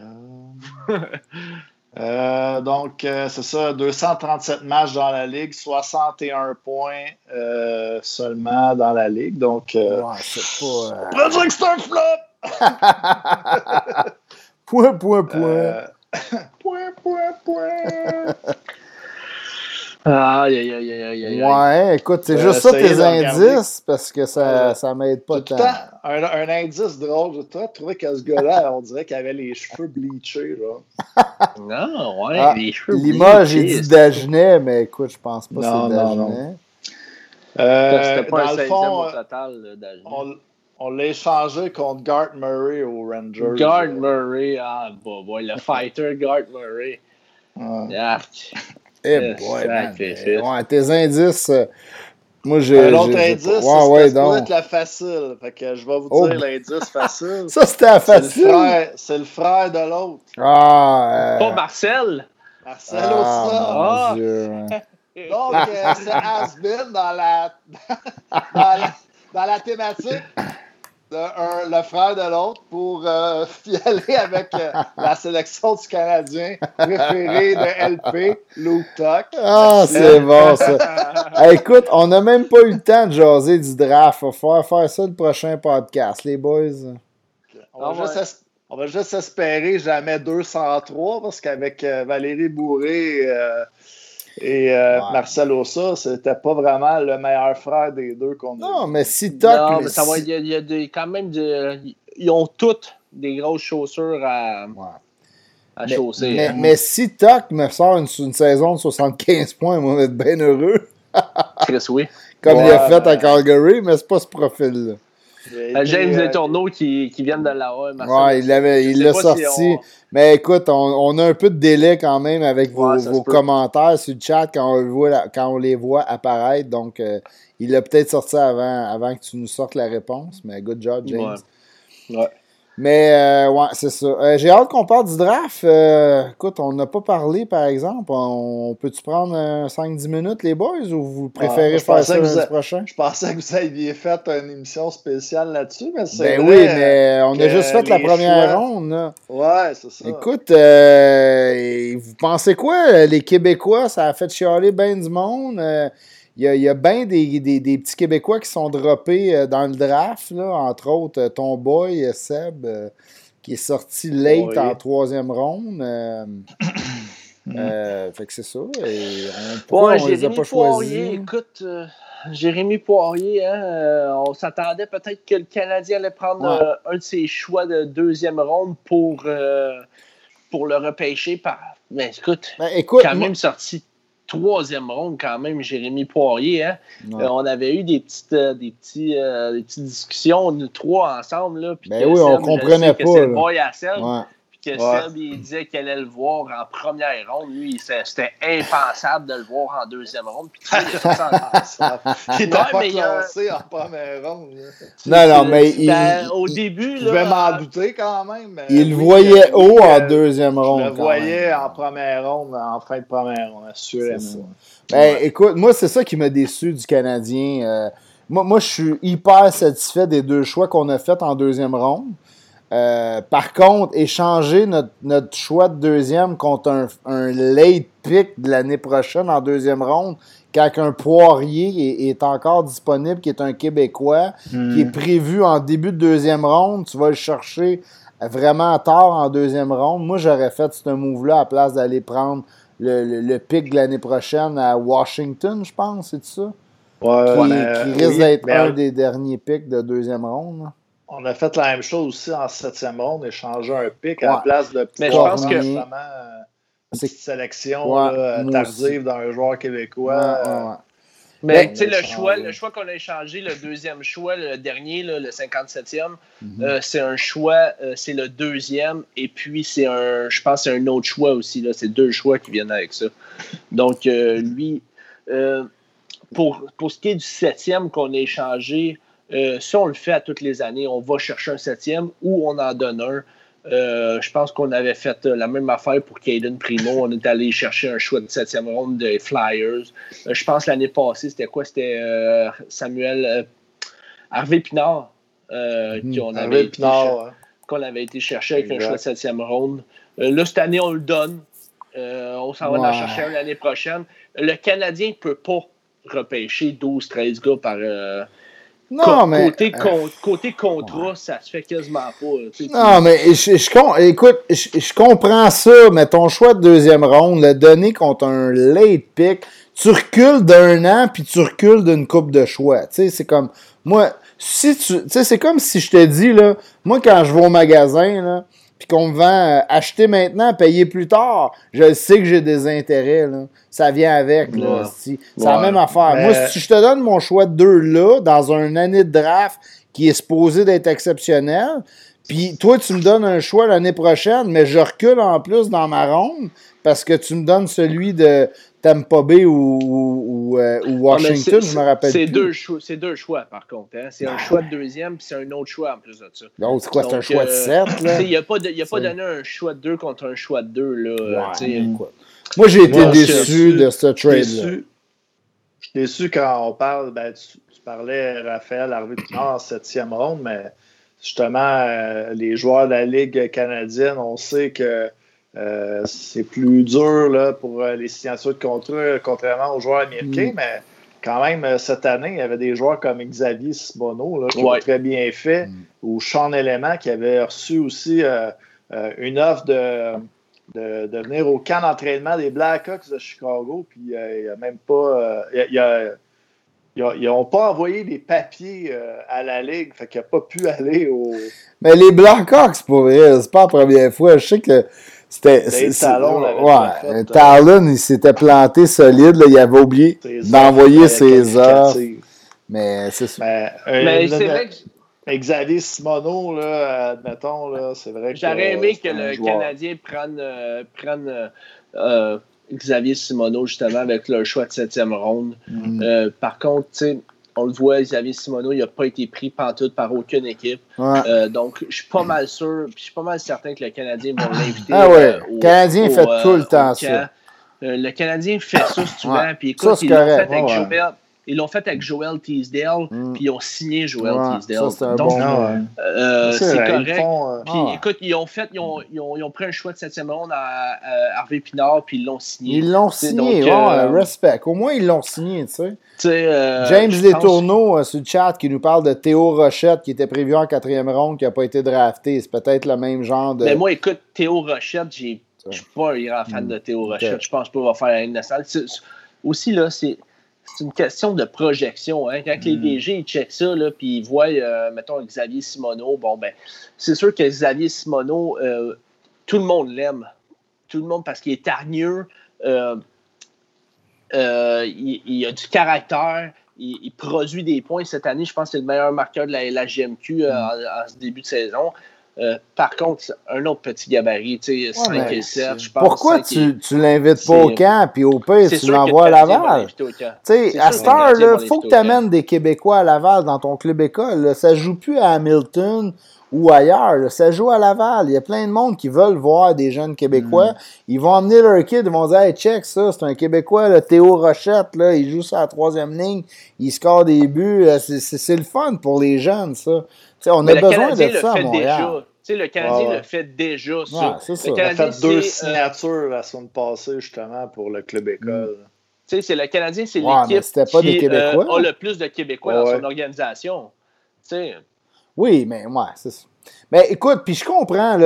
Euh, donc, euh, c'est ça, 237 matchs dans la Ligue, 61 points euh, seulement dans la Ligue. Donc, euh, Ouais, c'est pas. euh, on peut dire que c'est un flop! Point, point, point. Euh, point, point, point. Aïe, aïe, aïe, aïe, aïe, aïe. Ouais, écoute, c'est Euh, juste ça tes indices parce que ça, ça m'aide pas Tout tant. le temps, un, un indice drôle, j'ai toujours trouvé que ce gars-là, on dirait qu'il avait les cheveux bleachés. Là. Non, ouais, Ah, les cheveux Limoges, j'ai bleachés, dit Dagenet, mais écoute, je pense pas que c'est non, non. Dagenet. Euh, C'était pas dans un le 16e fond, au euh, total d'âge. on, on l'a échangé contre Gart Murray aux Rangers. Euh, Murray, ah, bah, boy, le fighter Gard Murray. ouais. Eh boy, man. Ouais, tes indices, euh, moi j'ai. Un autre indice, Ouais, ça ouais, doit donc. être la facile. Fait que je vais vous Oh. dire l'indice facile. Ça, c'était C'est le facile. frère, c'est le frère de l'autre. Ah, euh, Pas Marcel? Marcel ah, Ossa. Ah. Donc, euh, c'est Asbin dans la, dans la, dans la thématique un- le frère de l'autre pour euh, y aller avec euh, la sélection du Canadien préféré de LP, Luke Tuck. Ah, c'est bon, ça. Hey, écoute, on n'a même pas eu le temps de jaser du draft. Il va falloir faire ça le prochain podcast, les boys. On va, Ah ouais. juste on va juste espérer jamais 203 parce qu'avec euh, Valérie Bourré euh, et euh, Ouais. Marcel Ossa, c'était pas vraiment le meilleur frère des deux qu'on a. Non, mais si Toc. Non, mais mais ça va, il y a, il y a des, quand même de, ils ont toutes des grosses chaussures à, Ouais. à Mais, chausser. mais, hein. mais si Toc me sort une, une saison de 75 points, moi, je vais être bien heureux. Chris, oui. Comme Ouais, il a fait à Calgary, mais c'est pas ce profil-là. Euh, James euh, Letourneau qui, qui viennent de la A. Marcel Ouais, il l'avait, il l'a si sorti. on- Mais écoute, on, on a un peu de délai quand même avec vos, Ouais, commentaires sur le chat quand on, le voit la- quand on les voit apparaître. Donc, euh, il l'a peut-être sorti avant, avant que tu nous sortes la réponse. Mais good job, James. Ouais. Ouais. Mais euh, ouais, c'est ça. Euh, J'ai hâte qu'on parle du draft. Euh, écoute, on n'a pas parlé, par exemple. On, peut-tu prendre euh, 5-10 minutes, les boys, ou vous préférez Ah, je faire ça lundi a- prochain? Je pensais que vous aviez fait une émission spéciale là-dessus, mais c'est Ben vrai, oui, mais on a que juste fait la première choix- ronde. Là. Ouais, c'est ça. Écoute, euh, vous pensez quoi, les Québécois? Ça a fait chialer bien du monde. Il y a, il y a bien des, des- des petits Québécois qui sont droppés euh, dans le draft, là, entre autres euh, ton boy euh, Seb, qui est sorti late Oui. en troisième ronde. Euh, euh, fait que c'est ça. Et on, pourquoi Ouais, on les a Jérémy pas Poirier, écoute, euh, Jérémy Poirier, hein, on s'attendait peut-être que le Canadien allait prendre Ouais. un de ses choix de deuxième ronde pour, pour le repêcher. Par... Mais écoute, Ben, écoute, quand moi- même sorti troisième ronde, quand même, Jérémy Poirier. Hein. Ouais. Euh, on avait eu des petites, euh, des petits, euh, des petites discussions, nous trois ensemble. Là, puis Ben oui, on comprenait pas, C'est le là. Ouais. Que Ouais. Seb, il disait qu'il allait le voir en première ronde. Lui, c'était impensable de le voir en deuxième ronde. Puis tu sais, il a sorti en- Ça- Il était Ouais, pas il classé en première ronde. Non, non, mais il, Ben, au début, Je pouvais là, m'en douter quand même. mais il le voyait haut en deuxième ronde. Je le même. en première ronde, en fin de première ronde, assurément. Ben, écoute, moi, c'est ça qui m'a déçu du Canadien. Euh, moi, moi, je suis hyper satisfait des deux choix qu'on a faits en deuxième ronde. Euh, par contre, échanger notre, notre choix de deuxième contre un, un late pick de l'année prochaine en deuxième ronde, quand un Poirier est, est encore disponible, qui est un Québécois, qui est prévu en début de deuxième ronde, tu vas le chercher vraiment tard en deuxième ronde. Moi, j'aurais fait ce move-là à la place d'aller prendre le, le, le pick de l'année prochaine à Washington, je pense, c'est ça? Ouais, Qui, a- risque oui, d'être un des derniers picks de deuxième ronde. On a fait la même chose aussi en septième ronde, échanger un pic à la place de Mais je pense que- justement, une petite sélection Ouais, là, moi tardive d'un joueur québécois. Ouais, euh, ouais, ouais. Mais tu sais, le choix, le choix qu'on a échangé, le deuxième choix, le dernier, là, le 57e, Mhm. euh, c'est un choix, euh, c'est le deuxième, et puis c'est un, je pense, que c'est un autre choix aussi. Là, c'est deux choix qui viennent avec ça. Donc, euh, lui, euh, pour, pour ce qui est du septième qu'on a échangé, euh, ça, on le fait à toutes les années. On va chercher un septième ou on en donne un. Euh, je pense qu'on avait fait euh, la même affaire pour Caden Primo. On est allé chercher un choix de septième ronde des Flyers. Euh, je pense l'année passée, c'était quoi? C'était Samuel Harvey Pinard hmm, qu'on avait, été avait été chercher avec un choix de septième ronde. là, cette année, on le donne. on s'en va en chercher un l'année prochaine. Le Canadien ne peut pas repêcher 12-13 gars par non, mais. Côté, côté contrat, ça se fait quasiment pas. Non, mais je, écoute, je, comprends ça, mais ton choix de deuxième ronde, le donner contre un late pick, tu recules d'un an, puis tu recules d'une coupe de choix. Tu sais, c'est comme. Moi, si tu. Tu sais, c'est comme si je te dis, là, moi, quand je vais au magasin, là, puis qu'on me vend euh, acheter maintenant, payer plus tard, je sais que j'ai des intérêts. Là. Ça vient avec. Là, C'est la même affaire. Moi, si je te donne mon choix de deux là, dans une année de draft qui est supposé d'être exceptionnel, puis toi, tu me donnes un choix l'année prochaine, mais je recule en plus dans ma ronde parce que tu me donnes celui de Tampa Bay ou, ou, euh, ah, Washington, je me rappelle C'est deux, choix, deux choix, par contre. Hein. C'est un choix de deuxième, puis c'est un autre choix en plus de ça. Donc, c'est quoi? C'est un choix de euh, sept, là? Il n'y a pas, a pas donné un choix de deux contre un choix de deux, là. Moi, j'ai été déçu de ce trade-là. Je suis déçu quand on parle, ben, tu, parlais, Raphaël, Harvey en septième ronde, mais justement, euh, les joueurs de la Ligue canadienne, on sait que euh, c'est plus dur là, pour euh, les signatures de contrat, contrairement aux joueurs américains, mm. mais quand même, euh, cette année, il y avait des joueurs comme Xavier Simoneau qui ont très bien fait, mm. ou Sean Element qui avait reçu aussi une offre de, de, venir au camp d'entraînement des Blackhawks de Chicago, puis il n'y a même pas. ils n'ont pas envoyé des papiers à la Ligue, fait qu'il n'a pas pu aller au. Mais les Blackhawks, pour vrai, c'est pas la première fois. Je sais que c'était. Talon, ouais, Talon, il s'était planté solide. Là, il avait oublié d'envoyer ses offres. Mais c'est ça. Mais, euh, mais c'est vrai que. Xavier Simoneau, là, admettons, là, c'est vrai que. J'aurais aimé que le Canadien prenne, euh, prenne euh, Xavier Simoneau, justement, avec leur choix de septième ronde. Mm. par contre, tu sais on le voit, Xavier Simoneau, il n'a pas été pris pantoute par aucune équipe. Euh, donc, je suis pas mal sûr, je suis pas mal certain que le Canadien va l'inviter. Ah ouais, euh, le Canadien fait tout le temps ça. le Canadien fait ça souvent. Puis écoute, il l'a fait avec Joubert. Ils l'ont fait avec Joel Teasdale, mm. puis ils ont signé Joel Teasdale. Ça, Donc, bon, euh, c'est correct. Euh, puis écoute, ils ont fait, ils ont, ils ont, ils ont pris un choix de septième ronde à, Harvey Pinard, puis ils l'ont signé. Ils l'ont signé, donc, euh, respect. Au moins, ils l'ont signé, tu sais. James Letourneau pense... sur le chat qui nous parle de Théo Rochette qui était prévu en quatrième ronde, qui n'a pas été drafté. C'est peut-être le même genre de. Mais moi, écoute, Théo Rochette, je ne suis pas un grand fan mm. de Théo Rochette. Je pense pas qu'il va faire une nationale. Aussi, là, c'est c'est une question de projection. Hein. Quand les hmm. DG ils checkent ça, puis ils voient, euh, mettons, Xavier Simoneau, bon, ben, c'est sûr que Xavier Simoneau, euh, tout le monde l'aime. Tout le monde, parce qu'il est hargneux, euh, il, a du caractère, il, produit des points. Cette année, je pense que c'est le meilleur marqueur de la, GMQ hmm. en, ce début de saison. Euh, par contre, un autre petit gabarit, tu sais, 5 et 7, je pense. Pourquoi tu, ne l'invites pas au camp, puis au pire, tu l'envoies à Laval? Tu sais, à cette heure, il faut que tu amènes des Québécois à Laval dans ton club école. Là. Ça joue plus à Hamilton ou ailleurs. Ça joue à Laval. Il y a plein de monde qui veulent voir des jeunes Québécois. Mm. Ils vont emmener leur kid, ils vont dire Hey, check ça, c'est un Québécois, le Théo Rochette, là, il joue sur la troisième ligne, il score des buts. C'est le fun pour les jeunes, ça. On a besoin de ça à Montréal le Canadien le fait déjà, ça. ça. Il a fait deux euh, signatures la semaine passée, justement, pour le club école. Mm. C'est le Canadien, c'est l'équipe qui euh, a le plus de Québécois dans son organisation. Oui, mais ouais, c'est ça. Mais écoute, puis je comprends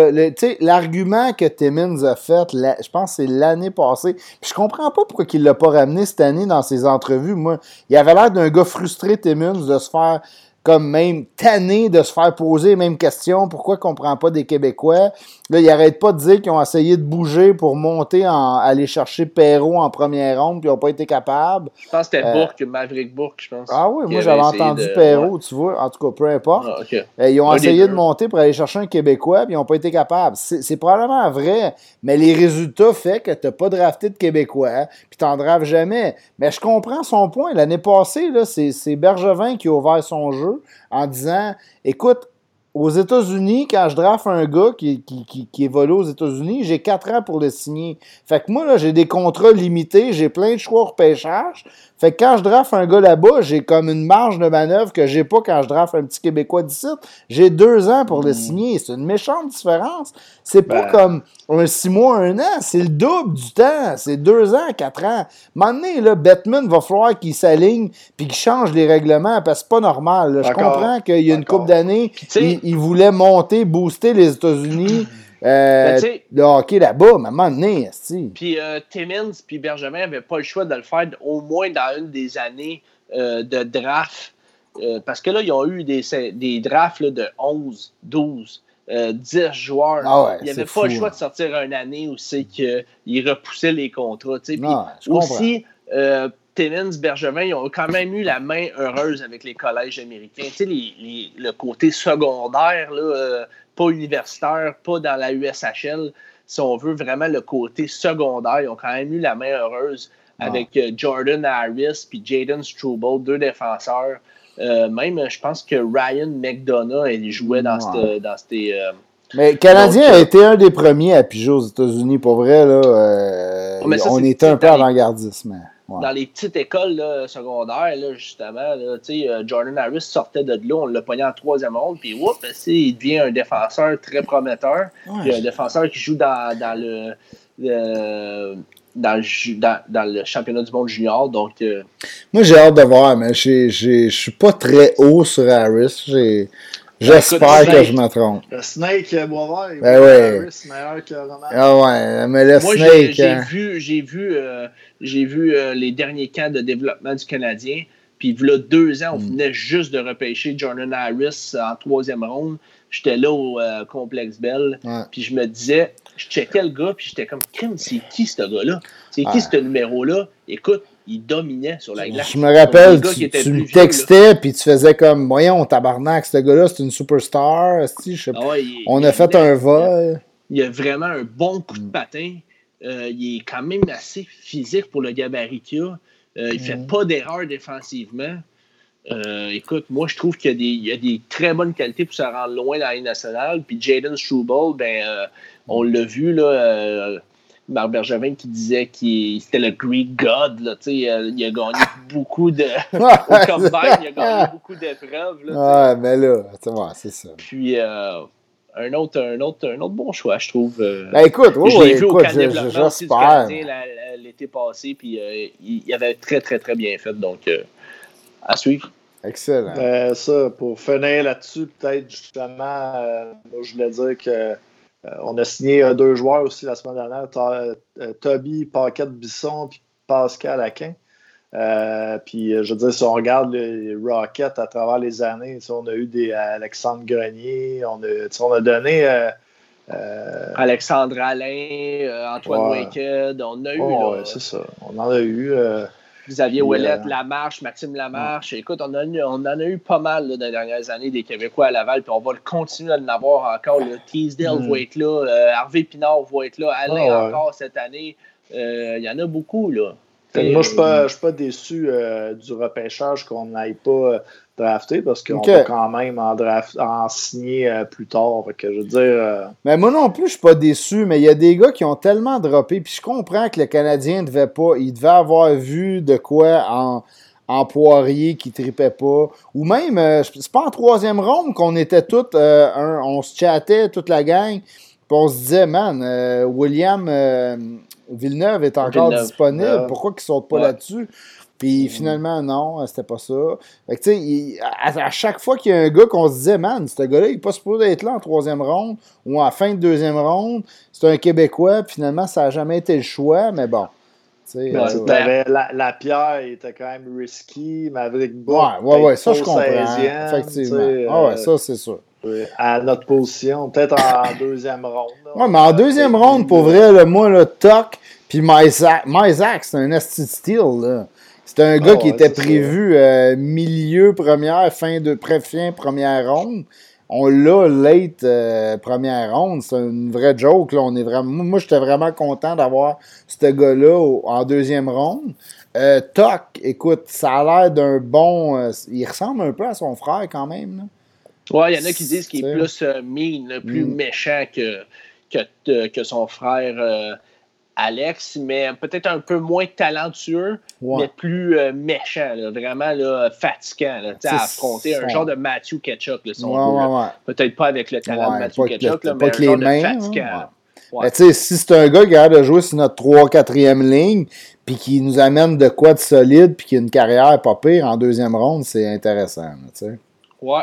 l'argument que Timmins a fait, je pense que c'est l'année passée. Puis je comprends pas pourquoi il l'a pas ramené cette année dans ses entrevues. Moi, il avait l'air d'un gars frustré, Timmins, de se faire comme même tanné de se faire poser les mêmes questions. Pourquoi qu'on prend pas des Québécois? Là, ils n'arrêtent pas de dire qu'ils ont essayé de bouger pour monter en aller chercher Perrault en première ronde, puis ils n'ont pas été capables. Je pense que c'était euh, Bourque, Maverick Bourque, je pense. Ah oui, moi j'avais entendu Perrault, tu vois. En tout cas, peu importe. Ah, euh, ils ont essayé de monter pour aller chercher un Québécois, puis ils n'ont pas été capables. C'est probablement vrai, mais les résultats font que tu n'as pas drafté de Québécois, puis tu n'en draftes jamais. Mais je comprends son point. L'année passée, c'est Bergevin qui a ouvert son jeu en disant Écoute, aux États-Unis, quand je draft un gars qui, qui, qui, qui évolue aux États-Unis, j'ai 4 ans pour le signer. Fait que moi, là, j'ai des contrats limités, j'ai plein de choix au repêchage. Fait que quand je draft un gars là-bas, j'ai comme une marge de manœuvre que j'ai pas quand je draft un petit Québécois d'ici. J'ai deux ans pour le signer. C'est une méchante différence. C'est pas Ben. comme un six mois, un an. C'est le double du temps. C'est deux ans, quatre ans. Maintenant, là, Batman va falloir qu'il s'aligne puis qu'il change les règlements parce que c'est pas normal. là. Je comprends qu'il y a une couple d'années, il voulait monter, booster les États-Unis. Euh, Ben, le hockey là-bas, à un moment donné, esti. Puis euh, Timmins puis Benjamin n'avaient pas le choix de le faire au moins dans une des années euh, de draft. Euh, parce que là, ils ont eu des, des drafts là, de 11, 12, euh, 10 joueurs. Ah ouais, il n'y avait c'est pas le choix hein. de sortir une année où c'est qu'ils repoussaient les contrats. comprends. aussi, Timmins, Bergevin, ils ont quand même eu la main heureuse avec les collèges américains. Tu sais, les- les- le côté secondaire, là, euh, pas universitaire, pas dans la USHL. Si on veut vraiment le côté secondaire, ils ont quand même eu la main heureuse Ah. avec euh, Jordan Harris puis Jaden Struble, deux défenseurs. Euh, même, je pense que Ryan McDonough il jouait dans Ouais. cette- dans ces. euh, Mais le Canadien Donc, a été un des premiers à piger aux États-Unis. Pour vrai, là, euh, ça, on était un peu mais, ouais. dans les petites écoles là, secondaires, là, justement, là, euh, Jordan Harris sortait de là, on l'a pogné en troisième ronde, puis whoop, sais, il devient un défenseur très prometteur. Ouais. Un défenseur qui joue dans, dans le, le- dans, le dans, dans le championnat du monde junior. Donc, euh, Moi, j'ai hâte de voir, mais je suis pas très haut sur Harris. J'espère que je me trompe. Le Snake euh, Boisvert, Ben. Harris meilleur que Roman. Ah ouais, mais le moi, j'ai Snake. j'ai hein. vu, j'ai vu, euh, j'ai vu euh, les derniers camps de développement du Canadien. Puis, a deux ans, on Mm. venait juste de repêcher Jordan Harris en troisième ronde. J'étais là au euh, Complexe Bell. Ouais. Puis je me disais, je checkais le gars, puis j'étais comme, crime, c'est qui ce gars-là? C'est Ouais. qui ce numéro-là? Écoute, il dominait sur la glace. Je me rappelle, tu, tu me textais, puis tu faisais comme, voyons, tabarnak, ce gars-là, c'est une superstar. je sais. Ah ouais, il- On il a fait un vol. Il a vraiment un bon coup de patin. Euh, il est quand même assez physique pour le gabarit qu'il a. Euh, il Mm. fait pas d'erreur défensivement. Euh, écoute, moi, je trouve qu'il y a, des, il y a des très bonnes qualités pour se rendre loin dans la Ligue nationale. Puis Jaden Struble, ben, on l'a vu, là, Marc Bergevin qui disait qu'il c'était le Greek God. Là, tu sais, euh, il a gagné beaucoup de. Au combine, il a gagné beaucoup d'épreuves. Ouais, mais là, tu vois, c'est ça. Puis euh, un, autre, un, autre, un autre bon choix, je trouve. euh, Ben écoute, oui, je oui, l'ai vu au écoute, j'espère. L'été passé, puis euh, il, il avait très, très, très bien fait. Donc, euh, à suivre. Excellent. Euh, ça, pour finir là-dessus, peut-être justement, euh, moi je voulais dire que euh, on a signé euh, deux joueurs aussi la semaine dernière, euh, Toby Paquette Bisson puis Pascal Aquin. Euh, puis euh, je veux dire, si on regarde les Rockets à travers les années, on a eu des Alexandre Grenier, on a, on donné euh, euh, Alexandre Alain, euh, Antoine Ouais. Wicked, on a eu oh, là, ouais, c'est ça. On en a eu. Xavier Puis, Ouellette, euh, Lamarche, Maxime Lamarche. Écoute, on, a, eu- on en a eu pas mal là, dans les dernières années des Québécois à Laval, puis on va le continuer à en avoir encore. Là. Teasdale Mm. va être là, euh, Harvey Pinard va être là, Alain Ah ouais. encore cette année. Euh, Il y en a beaucoup, là. Moi, je ne suis, pas- je suis pas déçu euh, du repêchage qu'on n'aille pas drafter parce qu'on Ok. va quand même en, draft, en signer euh, plus tard. Que je veux dire, euh, Mais moi non plus, je suis pas déçu, mais il y a des gars qui ont tellement droppé, puis je comprends que le Canadien devait pas, il devait avoir vu de quoi en, en Poirier qui tripait pas, ou même, euh, c'est pas en troisième ronde qu'on était tous, un- on se chattait toute la gang, puis on se disait, man, William Villeneuve est encore Villeneuve, disponible, pourquoi qu'il saute pas Ouais. là-dessus? Puis finalement, non, c'était pas ça. Fait que, tu sais, à, à chaque fois qu'il y a un gars qu'on se disait, man, ce gars-là, il n'est pas supposé être là en troisième ronde ou en fin de deuxième ronde, c'est un Québécois, puis finalement, ça n'a jamais été le choix, mais bon. Ouais, euh, la, la pierre il était quand même risky, Maverick Book. ouais, ouais, ouais, ça je comprends. pas 16e, Effectivement. Ah ouais, euh, ça c'est sûr. À notre position, peut-être en deuxième ronde. là. Ouais, mais en deuxième ronde, pour vrai, là, moi, là, Toc, puis Myzak, c'est un esti de steel, là. C'est un gars Ah qui ouais, était prévu euh, milieu première, fin de fin première ronde. On l'a late euh, première ronde. C'est une vraie joke. Là. On est vraiment, moi, j'étais vraiment content d'avoir ce gars-là en deuxième ronde. Euh, Toc, écoute, ça a l'air d'un bon. il ressemble un peu à son frère quand même. Là. Ouais, il y en a qui disent qu'il est plus mean, plus Mm. méchant que, que, que son frère Alex, mais peut-être un peu moins talentueux, Ouais. mais plus euh, méchant, là, vraiment là, fatigant là, à affronter un genre de Matthew Ketchuk. Là, si on Ouais. Peut-être pas avec le talent de Matthew Ketchuk, pas mais avec un les genre de mains, fatigant. hein. Ben, si c'est un gars qui a de jouer sur notre 3-4e ligne, puis qui nous amène de quoi de solide, puis qui a une carrière pas pire en deuxième ronde, c'est intéressant. Ouais.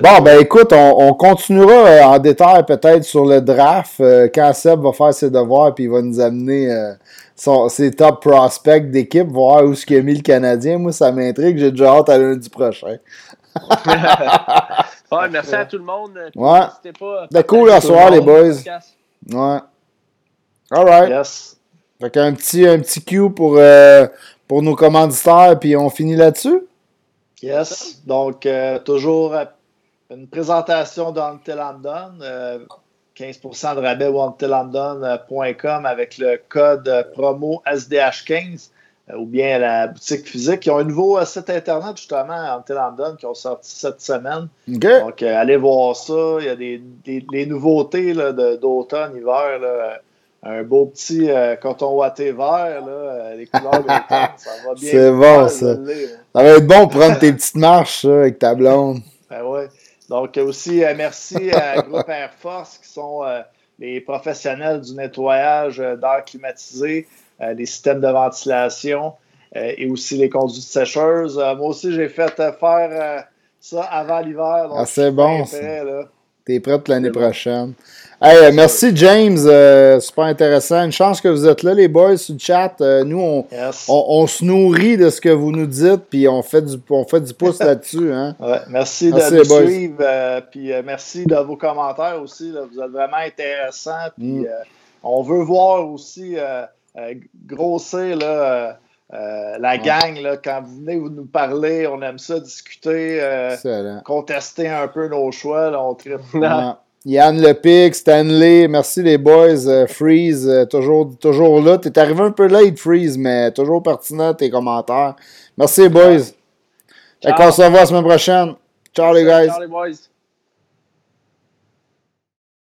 Bon, ben écoute, on, on continuera euh, en détail peut-être sur le draft euh, quand Seb va faire ses devoirs puis il va nous amener euh, son- ses top prospects d'équipe, voir où ce qu'il a mis le Canadien. Moi, ça m'intrigue. J'ai déjà hâte à lundi prochain. Ouais, merci à tout le monde. Ouais. N'hésitez pas à C'était cool à tout soir, le les boys. Ouais. All right. Yes. Fait qu'un petit, un petit cue pour, euh, pour nos commanditaires, puis on finit là-dessus. Yes. Donc, euh, toujours une présentation d'Until London. euh, 15% de rabais wantelandon.com avec le code promo SDH15 euh, ou bien la boutique physique. Ils ont un nouveau euh, site internet, justement, Until London, qui ont sorti cette semaine. Donc, euh, allez voir ça. Il y a des, nouveautés d'automne, hiver. là. Un beau petit euh, coton ouaté vert, là, les couleurs d'automne, ça va bien. C'est bon, faire, ça. hein. Ça va être bon pour prendre tes petites marches avec ta blonde. Ben ouais. Donc aussi, euh, merci à Groupe Air Force qui sont euh, les professionnels du nettoyage euh, d'air climatisé, les systèmes de ventilation et aussi les conduites sécheuses. Moi aussi, j'ai fait faire ça avant l'hiver. Ah, c'est bon, ça. prêt. T'es prête l'année bon. Hey, euh, merci James, euh, super intéressant. Une chance que vous êtes là, les boys, sur le chat. Euh, nous, on, Yes. on, on se nourrit de ce que vous nous dites, puis on fait du, on fait du pouce là-dessus. Hein? Ouais, merci de nous boys. suivre, euh, puis merci de vos commentaires aussi. là. vous êtes vraiment intéressants. Puis Mm. on veut voir aussi grossir là, la gang. Là, quand vous venez vous nous parler, on aime ça discuter, contester un peu nos choix. Là, on tripe. Yann Lepic, Stanley, merci les boys. Euh, Freeze, euh, toujours, toujours là. T'es arrivé un peu late, Freeze, mais toujours pertinent tes commentaires. Merci les boys. Fait qu'on se revoit la semaine prochaine. Ciao les guys. Ciao les boys.